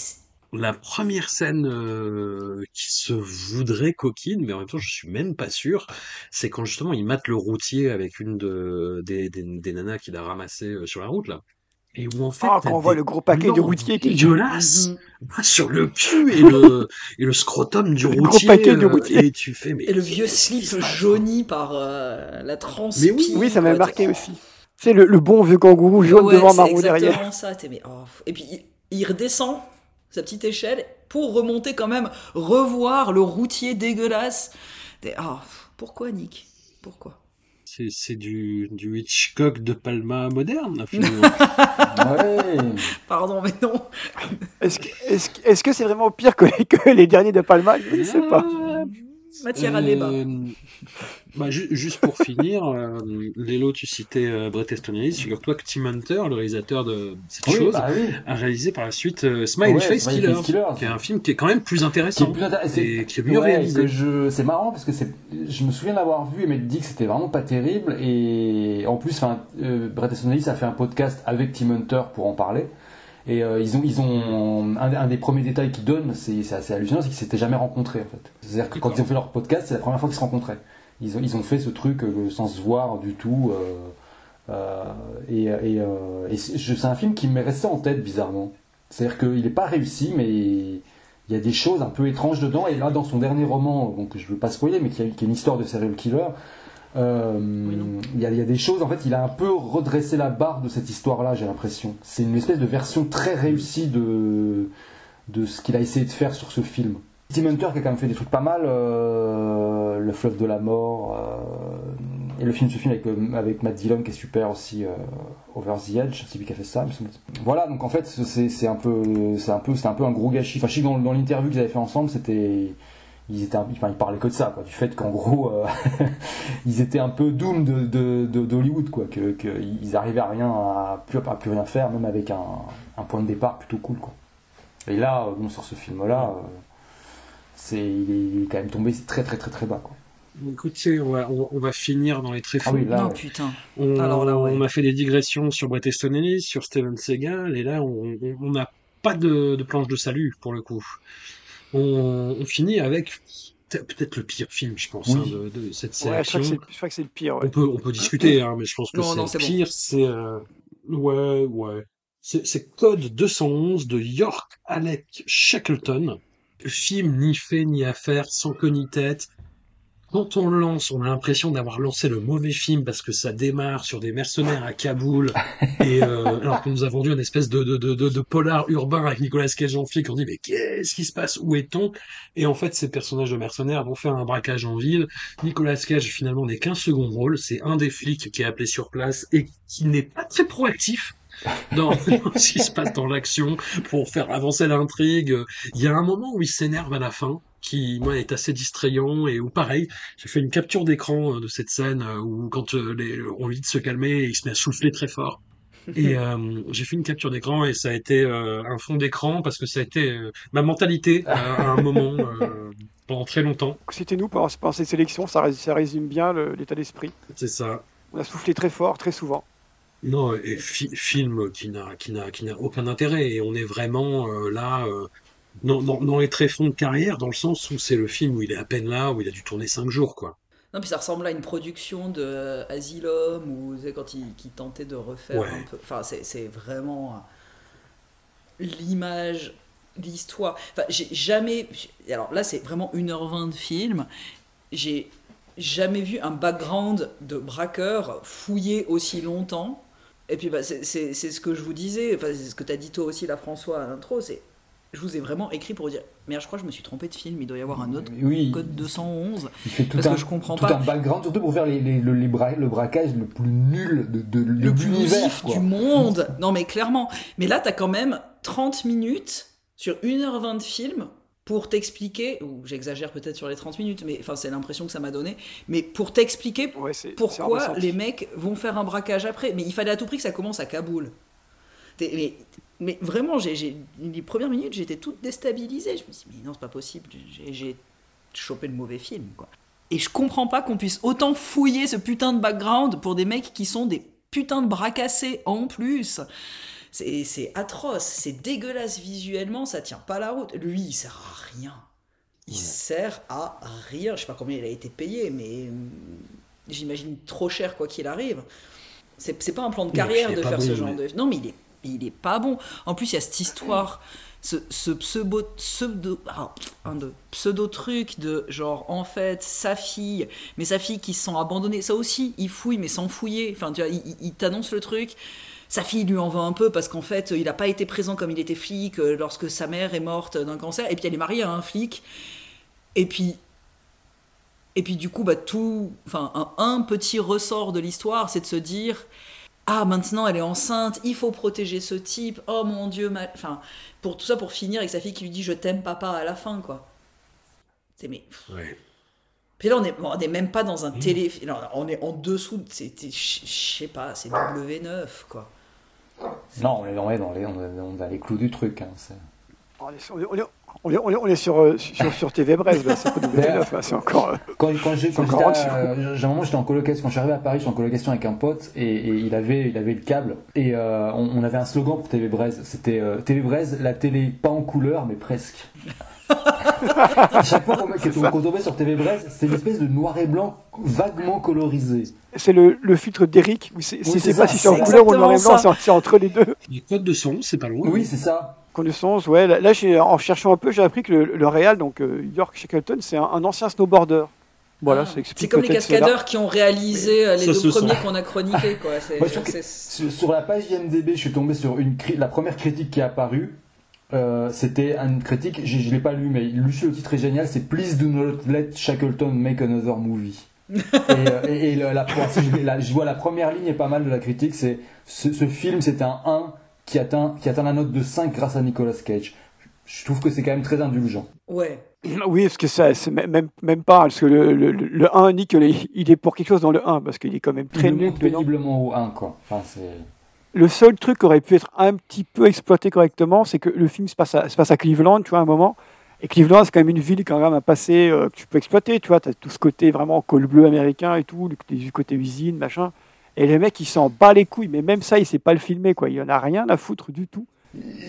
La première scène euh, qui se voudrait coquine, mais en même temps je suis même pas sûr, c'est quand justement il mate le routier avec une de, des, des, des nanas qu'il a ramassé sur la route là. Et où en fait, ah, quand on voit le gros paquet de routier qui dégueulasse mmh. sur le cul et le, et le scrotum du le routier. Gros paquet de routier. Et tu fais, mais et le vieux slip jauni par euh, la trans. Mais oui, oui, ça m'a marqué aussi. C'est le, le, bon vieux kangourou jaune ouais, devant marron derrière. derrière. ça. Mais, oh. Et puis il, il redescend sa petite échelle pour remonter quand même, revoir le routier dégueulasse. Oh, pourquoi Nick? Pourquoi? C'est du, du Hitchcock de Palma moderne, ouais. Pardon, mais non. Est-ce que c'est -ce, est -ce c'est vraiment pire que les, que les derniers de Palma? Je ne sais pas. Matière à débat. Euh, bah, ju juste pour finir, euh, Lélo, tu citais euh, Brett Easton Ellis. Figure-toi que Tim Hunter, le réalisateur de cette oui, chose, bah oui. a réalisé par la suite euh, Smile Ouais, Face Smile Killer, Face Killer. qui est un film qui est quand même plus Qui intéressant est plus intéressant. et qui est mieux Ouais, réalisé. je... C'est marrant parce que je me souviens d'avoir vu et m'être dit que c'était vraiment pas terrible. Et en plus, enfin, euh, Brett Easton Ellis a fait un podcast avec Tim Hunter pour en parler. Et euh, ils ont, ils ont un, un des premiers détails qu'ils donnent, c'est c'est assez hallucinant, c'est qu'ils s'étaient jamais rencontrés en fait. C'est-à-dire que quand ils ont fait leur podcast, c'est la première fois qu'ils se rencontraient. Ils ont, ils ont fait ce truc euh, sans se voir du tout. Euh, et et, et c'est un film qui m'est resté en tête bizarrement. C'est-à-dire qu'il n'est pas réussi, mais il y a des choses un peu étranges dedans. Et là, dans son dernier roman, donc je ne veux pas spoiler, mais qui, qui est une histoire de serial killer, euh, il y, a, il y a des choses, en fait, il a un peu redressé la barre de cette histoire-là, j'ai l'impression. C'est une espèce de version très réussie de, de ce qu'il a essayé de faire sur ce film. Tim Hunter qui a quand même fait des trucs pas mal, euh, Le fleuve de la mort, euh, et le film, ce film avec, avec Matt Dillon qui est super aussi, Over the Edge, c'est lui qui a fait ça. Voilà, donc en fait, c'est un peu, c'est un peu, c'est un peu un gros gâchis. Enfin, je sais que dans, dans l'interview qu'ils avaient fait ensemble, c'était, ils étaient, un- enfin, ils parlaient que de ça, quoi, du fait qu'en gros, euh, ils étaient un peu doom de, de, de- d'Hollywood, quoi, que, que ils arrivaient à rien, à plus, à plus rien faire, même avec un, un point de départ plutôt cool, quoi. Et là, euh, bon, sur ce film-là, euh, c'est, il est, il est quand même tombé très, très, très, très bas, quoi. Écoutez, on va, on va- on va finir dans les tréfonds. Ah oui, là, Non, ouais. putain. On, Alors là, ouais. on a fait des digressions sur Brett Easton Ellis, sur Steven Seagal, et là, on n'a pas de, de planche de salut, pour le coup. On, on finit avec peut-être le pire film, je pense, hein, de, de, cette sélection. Ouais, je crois que c'est le pire. Ouais. On, peut, on peut discuter, hein, mais je pense que c'est le pire. Bon. C'est euh... ouais, ouais. C'est Code 211 de York Alec Shackleton. Film ni fait ni à faire, sans queue ni tête, quand on lance, on a l'impression d'avoir lancé le mauvais film parce que ça démarre sur des mercenaires à Kaboul. Et euh, alors qu'on nous a vendu une espèce de, de, de, de, polar urbain avec Nicolas Cage en flic, on dit mais qu'est-ce qui se passe? Où est-on? Et en fait, ces personnages de mercenaires vont faire un braquage en ville. Nicolas Cage finalement n'est qu'un second rôle, c'est un des flics qui est appelé sur place et qui n'est pas très proactif dans ce qui se passe dans l'action pour faire avancer l'intrigue. Il y a un moment où il s'énerve à la fin qui moi est assez distrayant et où pareil j'ai fait une capture d'écran de cette scène où quand les, on lui dit de se calmer il se met à souffler très fort et euh, j'ai fait une capture d'écran et ça a été euh, un fond d'écran parce que ça a été euh, ma mentalité à un moment pendant très longtemps. C'était nous pendant, pendant cette sélection, ça, ça résume bien l'état d'esprit. C'est ça. On a soufflé très fort, très souvent. Non, et fi film qui n'a qui n'a qui n'a aucun intérêt et on est vraiment là dans, dans, dans, les tréfonds de carrière, dans le sens où c'est le film où il est à peine là, où il a dû tourner cinq jours, quoi. Non, puis ça ressemble à une production de Asylum, ou quand il, tentait de refaire ouais. un peu. Enfin, c'est vraiment l'image, l'histoire. Enfin, j'ai jamais. Alors là, c'est vraiment 1h20 de film. J'ai jamais vu un background de braqueur fouillé aussi longtemps. Et puis, bah, c'est ce que je vous disais, enfin, c'est ce que tu as dit toi aussi, là, François, à l'intro, c'est je vous ai vraiment écrit pour vous dire merde je crois que je me suis trompé de film il doit y avoir un autre oui. code 211 il fait tout parce un, que je comprends tout pas un background surtout pour faire les, les, le, les bra le braquage le plus nul de, de, de le plus l'univers du monde non mais clairement mais là t'as quand même 30 minutes sur 1h20 de film pour t'expliquer, ou j'exagère peut-être sur les 30 minutes, mais enfin c'est l'impression que ça m'a donné, mais pour t'expliquer ouais, pourquoi les mecs vont faire un braquage après. Mais il fallait à tout prix que ça commence à Kaboul. Mais mais vraiment, j'ai, les premières minutes, j'étais toute déstabilisée. Je me suis dit, mais non, c'est pas possible, j'ai, chopé le mauvais film, quoi. Et je comprends pas qu'on puisse autant fouiller ce putain de background pour des mecs qui sont des putains de bracassés en plus. C'est, atroce, c'est dégueulasse visuellement, ça tient pas la route. Lui, il sert à rien. Il ouais. sert à rien. Je sais pas combien il a été payé, mais j'imagine trop cher quoi qu'il arrive. C'est, pas un plan de carrière de faire ce genre mais... de. Non, mais il est il est pas bon. En plus, il y a cette histoire, ce, pseudo, pseudo, un de, pseudo truc de genre, en fait, sa fille, mais sa fille qui se sent abandonnée, ça aussi, il fouille, mais sans fouiller. Enfin, tu vois, il, t'annonce le truc. Sa fille lui en veut un peu parce qu'en fait, il n'a pas été présent comme il était flic lorsque sa mère est morte d'un cancer. Et puis, elle est mariée à un flic. Et puis, et puis du coup, bah, tout, enfin, un petit ressort de l'histoire, c'est de se dire, ah maintenant elle est enceinte, il faut protéger ce type, oh mon dieu, ma... enfin pour tout ça pour finir avec sa fille qui lui dit je t'aime papa à la fin quoi. C'est mais. Ouais. Puis là on est, on est même pas dans un mmh. télé, on est en dessous, c'était, je sais pas, c'est W9 quoi. Non, on est, on est dans les, on est dans les clous du truc. Hein, on, est, on, est, on, est, on, est, sur, euh, sur, sur, TV Brest, là, c'est pas W9, c'est encore. Euh, quand, quand j'ai, quand j'étais, un moment, j'étais en colocation, quand je suis arrivé à Paris, j'étais en colocation avec un pote et, et, il, avait, il avait le câble et euh, on, on, avait un slogan pour TV Brest. C'était euh, TV Brest, la télé pas en couleur, mais presque. à chaque fois qu'on tombait sur TV Brest, c'est une espèce de noir et blanc vaguement colorisé. C'est le, le, filtre d'Eric, c'est oui, pas si c'est en couleur ou en noir et blanc, c'est entre les deux. Les codes de son, c'est pas loin. Oui, c'est ça. Connaissance, ouais. Là, là en cherchant un peu, j'ai appris que le, le Real, donc euh, York Shackleton, c'est un, un, ancien snowboarder. Voilà, ah. C'est comme les cascadeurs qui ont réalisé Mais les deux premiers qu'on a chroniqués. Quoi. Ouais, sur, sur, la page IMDB, je suis tombé sur une la première critique qui est apparue. Euh, c'était une critique, je, je l'ai pas lu, mais Lucie, le titre est génial, c'est Please do not let Shackleton make another movie. et, euh, et, et la, la, la, je vois la première ligne est pas mal de la critique, c'est ce, ce film c'est un 1 qui atteint, qui atteint la note de 5 grâce à Nicolas Cage. Je trouve que c'est quand même très indulgent. Ouais. Oui, parce que ça, c'est même, même pas, parce que le, le, le 1 Nick, il est pour quelque chose dans le 1, parce qu'il est quand même très nul. péniblement au 1, quoi. Enfin, le seul truc qui aurait pu être un petit peu exploité correctement, c'est que le film se passe, à, se passe à Cleveland, tu vois, à un moment. Et Cleveland, c'est quand même une ville quand même à passer euh, que tu peux exploiter, tu vois. Tu as tout ce côté vraiment col bleu américain et tout, du côté usine, machin. Et les mecs, ils s'en bat les couilles, mais même ça, il sait pas le filmer, quoi. Il en a rien à foutre du tout.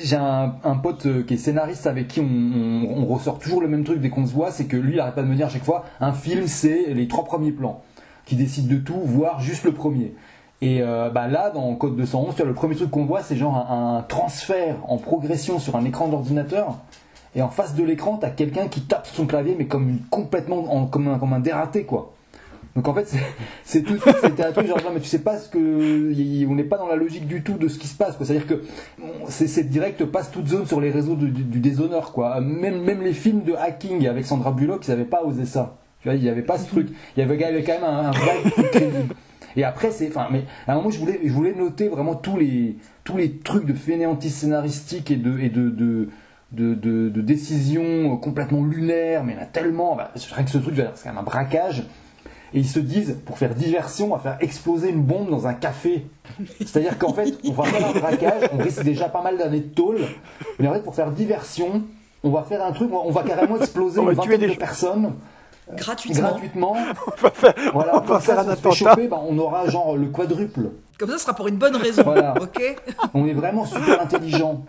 j'ai un, pote euh, qui est scénariste avec qui on, ressort toujours le même truc dès qu'on se voit, c'est que lui il arrête pas de me dire à chaque fois, un film c'est les trois premiers plans, qui décide de tout, voire juste le premier. Et euh, bah là, dans Code 211, tu vois, le premier truc qu'on voit, c'est genre un, un transfert en progression sur un écran d'ordinateur. Et en face de l'écran, t'as quelqu'un qui tape son clavier, mais comme complètement, en- comme, un, comme un dératé, quoi. Donc en fait, c'est- tout, c'était un truc genre, non, mais tu sais pas ce que, on n'est pas dans la logique du tout de ce qui se passe. C'est-à-dire que c'est direct passe toute zone sur les réseaux du, déshonneur, quoi. Même, même les films de hacking avec Sandra Bullock, ils avaient pas osé ça. Tu vois, il y avait pas ce truc. Il y avait, quand même un, vrai. Et après, c'est, enfin, mais à un moment, je voulais, je voulais noter vraiment tous les, tous les trucs de fainéantise scénaristique et de, et de, de, de, de, de décisions complètement lunaires, mais a tellement, bah, rien que ce truc, c'est quand même un braquage. Et ils se disent, pour faire diversion, on va faire exploser une bombe dans un café. C'est-à-dire qu'en fait, on va faire un braquage, on risque déjà pas mal d'années de tôle, mais en fait, pour faire diversion, on va faire un truc, on va carrément exploser On va une tuer vingtaine des de personnes Gratuitement. gratuitement. On va faire, Voilà, on va comme ça, faire un attentat. choper, bah, on aura genre le quadruple. Comme ça, ce sera pour une bonne raison. Voilà. Ok? On est vraiment super intelligent.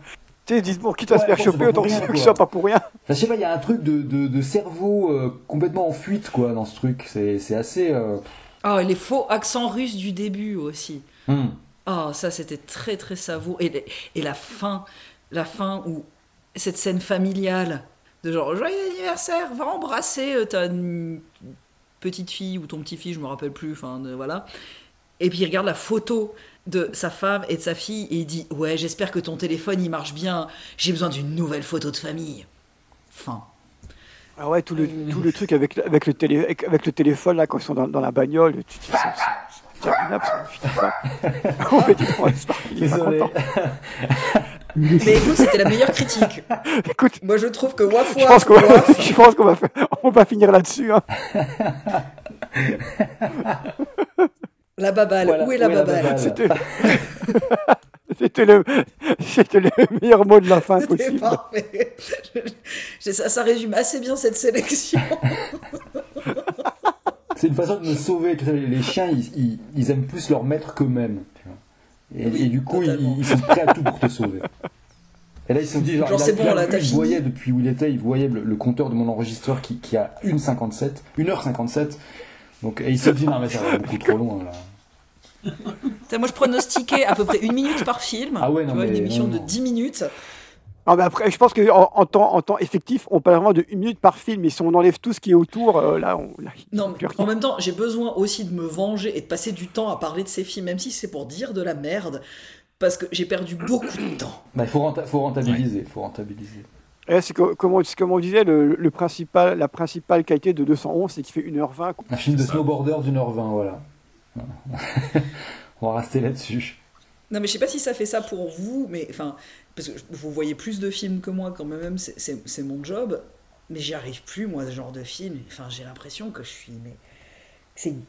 Tu sais, ils disent, bon, quitte à se faire choper, autant que rien, ce quoi. soit pas pour rien. Enfin, je sais pas, il y a un truc de, de, de cerveau euh, complètement en fuite quoi dans ce truc. C'est c'est assez. euh, Ah, et les faux accents russes du début aussi. hmm. Ah, ça c'était très très savoureux. Et, les- et la fin, la fin où cette scène familiale de genre joyeux anniversaire, va embrasser euh, ta n- petite fille ou ton petit fils, je me rappelle plus. Enfin voilà. Et puis il regarde la photo de sa femme et de sa fille et il dit ouais j'espère que ton téléphone il marche bien. J'ai besoin d'une nouvelle photo de famille. Fin. Ah ouais, tout le, tout le truc avec, avec, le télé, avec, avec le téléphone, là, quand ils sont dans, dans la bagnole, tu te dis, c'est- terminable, ça ne finit pas. On fait du point, c'est parti, il est pas Désolé. content. Mais écoute c'était la meilleure critique. Écoute, Moi je trouve que waf je pense waf, qu'on va, waf, je pense qu'on va, faire- on va finir là-dessus. Hein. La baballe. Voilà, Où est la où baballe C'était c'était le, c'était le meilleur mot de la fin C'était possible. parfait. Je- ça, ça résume assez bien cette sélection. C'est une façon de me sauver. Tu sais, les- chiens, ils, ils, ils aiment plus leur maître qu'eux-mêmes. Et, Oui, et du coup, ils, ils sont prêts à tout pour te sauver. Et là, ils se sont dit, genre, Genre, c'est bon, là, il voyait depuis où il était, il voyait le, le compteur de mon enregistreur qui, qui a 1h57. 1h57. Donc, et il se dit, non, mais ça va beaucoup trop loin, là. Moi, je pronostiquais à peu près une minute par film. Ah ouais, tu vois, une mais émission non, de non. 10 minutes. Non, mais après, je pense qu'en en temps, en temps effectif, on parle vraiment de une minute par film. Et si on enlève tout ce qui est autour, euh, là, on. Là, Non, plus en même temps, j'ai besoin aussi de me venger et de passer du temps à parler de ces films, même si c'est pour dire de la merde. Parce que j'ai perdu beaucoup de temps. Bah, il faut, renta- faut rentabiliser. Faut rentabiliser. C'est comme, on, c'est comme on disait, le, le principal, la principale qualité de 211, c'est qu'il fait 1h20. quoi. Un film de snowboarder d'une heure vingt, voilà. On va rester là-dessus. Non, mais je sais pas si ça fait ça pour vous, mais enfin, parce que vous voyez plus de films que moi quand même, c'est- mon job, mais j'y arrive plus, moi, ce genre de film. Enfin, j'ai l'impression que je suis. C'est une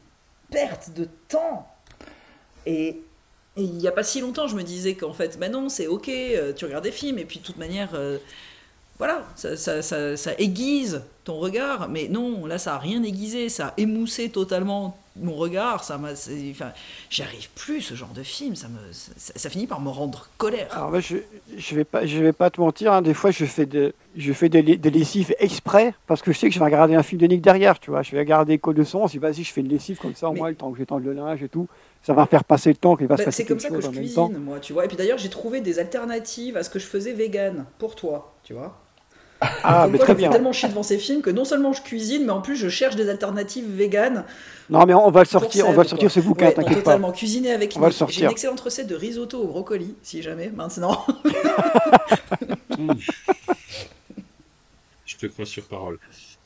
perte de temps. Et il y a pas si longtemps, je me disais qu'en fait, bah non, c'est ok, euh, tu regardes des films, et puis de toute manière, euh, voilà, ça, ça, ça, ça aiguise ton regard, mais non, là, ça a rien aiguisé, ça a émoussé totalement mon regard, ça m'a. c'est- Enfin, j'y arrive plus, ce genre de film, ça, me, ça, finit par me rendre colère. Alors, moi, je je vais pas, je vais pas te mentir. hein, des fois, je fais, de, je fais des, des lessives exprès parce que je sais que je vais regarder un film de Nick derrière. Tu vois, je vais regarder Code de son. Je dis, vas-y, je fais une lessive comme ça, au moins, le temps que j'étende le linge et tout. Ça va faire passer le temps qu'il va se Bah, passer c'est comme ça que je cuisine, moi, tu vois. Et puis d'ailleurs, j'ai trouvé des alternatives à ce que je faisais vegan pour toi, tu vois. Ah, mais quoi, très je bien. tellement chier devant ces films que non seulement je cuisine, mais en plus je cherche des alternatives véganes. Non, mais on va le sortir, on va le sortir ce bouquin, Ouais, t'inquiète pas. totalement. Cuisiner avec On va le Nick. J'ai sortir. une excellente recette de risotto au brocoli, si jamais, maintenant. Je te crois sur parole.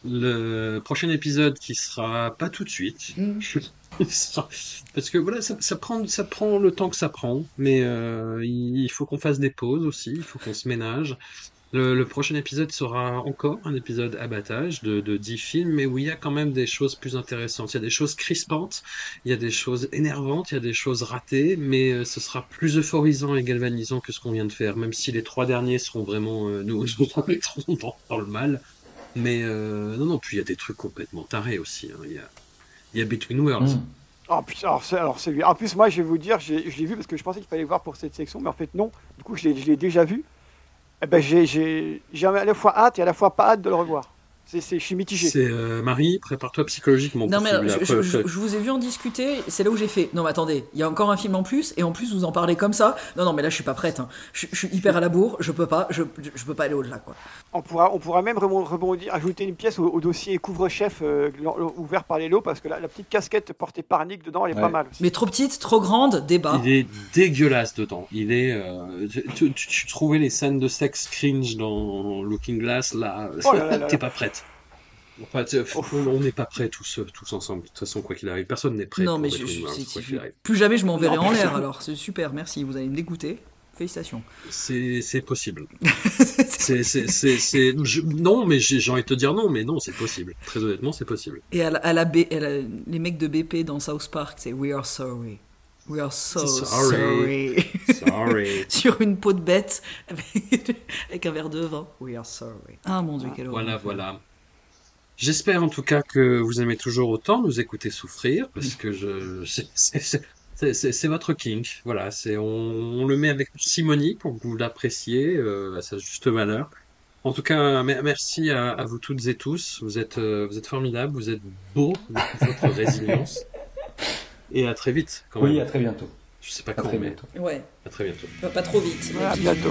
Le prochain épisode qui sera pas tout de suite. Mm. Sera- Parce que voilà, ça, ça prend, ça prend le temps que ça prend, mais euh, il il faut qu'on fasse des pauses aussi, il faut qu'on se ménage. Le, le prochain épisode sera encore un épisode abattage de, de 10 films, mais où il y a quand même des choses plus intéressantes. Il y a des choses crispantes, il y a des choses énervantes, il y a des choses ratées, mais euh, ce sera plus euphorisant et galvanisant que ce qu'on vient de faire, même si les trois derniers seront vraiment, euh, nous, nous remettrons dans, dans le mal. Mais euh, non, non, puis il y a des trucs complètement tarés aussi. hein. Il y, a, il y a Between Worlds. Hmm. Oh, putain, alors, c'est- alors, c'est- en plus, moi, je vais vous dire, je l'ai vu parce que je pensais qu'il fallait voir pour cette section, mais en fait, non. Du coup, je l'ai déjà vu. Eh ben, j'ai, à la fois hâte et à la fois pas hâte de le revoir. C'est, c'est, je suis mitigé. C'est euh, Marie, prépare-toi psychologiquement. Non mais je, je- Après, je- après- je vous ai vu en discuter, c'est là où j'ai fait. Non mais attendez, il y a encore un film en plus et en plus vous en parlez comme ça. Non non mais là je suis pas prête. hein. Je, je suis hyper à la bourre, je peux pas, je, peux pas aller au-delà quoi. On pourra, on pourra même rebondir, ajouter une pièce au, au dossier couvre-chef euh, ouvert par les lots parce que la, la petite casquette portée par Nick dedans, elle est Ouais. pas mal. aussi. Mais trop petite, trop grande, débat. Il est dégueulasse dedans. Il est. euh, tu, tu- tu trouvais les scènes de sexe cringe dans Looking Glass, là, Oh là là là t'es pas prête. Enfin, on n'est pas prêts tous, tous ensemble. De toute façon, quoi qu'il arrive, personne n'est prêt. non mais The je- je- arrive. plus jamais je m'enverrai en l'air alors. C'est super, merci, vous allez me dégoûter. Félicitations. C'est c'est possible. Je- non, mais j'ai envie de te dire non, mais non, c'est possible. Très honnêtement, c'est possible. Et à la, à la B- à la- les mecs de BP dans South Park, c'est We are sorry. We are so Sorry. sorry. Sorry. Sur une peau de bête avec, avec un verre de vin. We are sorry. Ah mon dieu, quelle horreur. Voilà, voilà. J'espère en tout cas que vous aimez toujours autant nous écouter souffrir, parce que je, c'est- votre kink. Voilà, c'est on, on le met avec Simonie pour que vous l'appréciez euh, à sa juste valeur. En tout cas, me- merci à, à vous toutes et tous. Vous êtes, euh, vous êtes formidables, vous êtes beaux votre résilience. Et à très vite. Quand Oui, même. à très bientôt. Je sais pas À quand, très mais Ouais. Ouais, à très bientôt. pas, pas trop vite. À bientôt,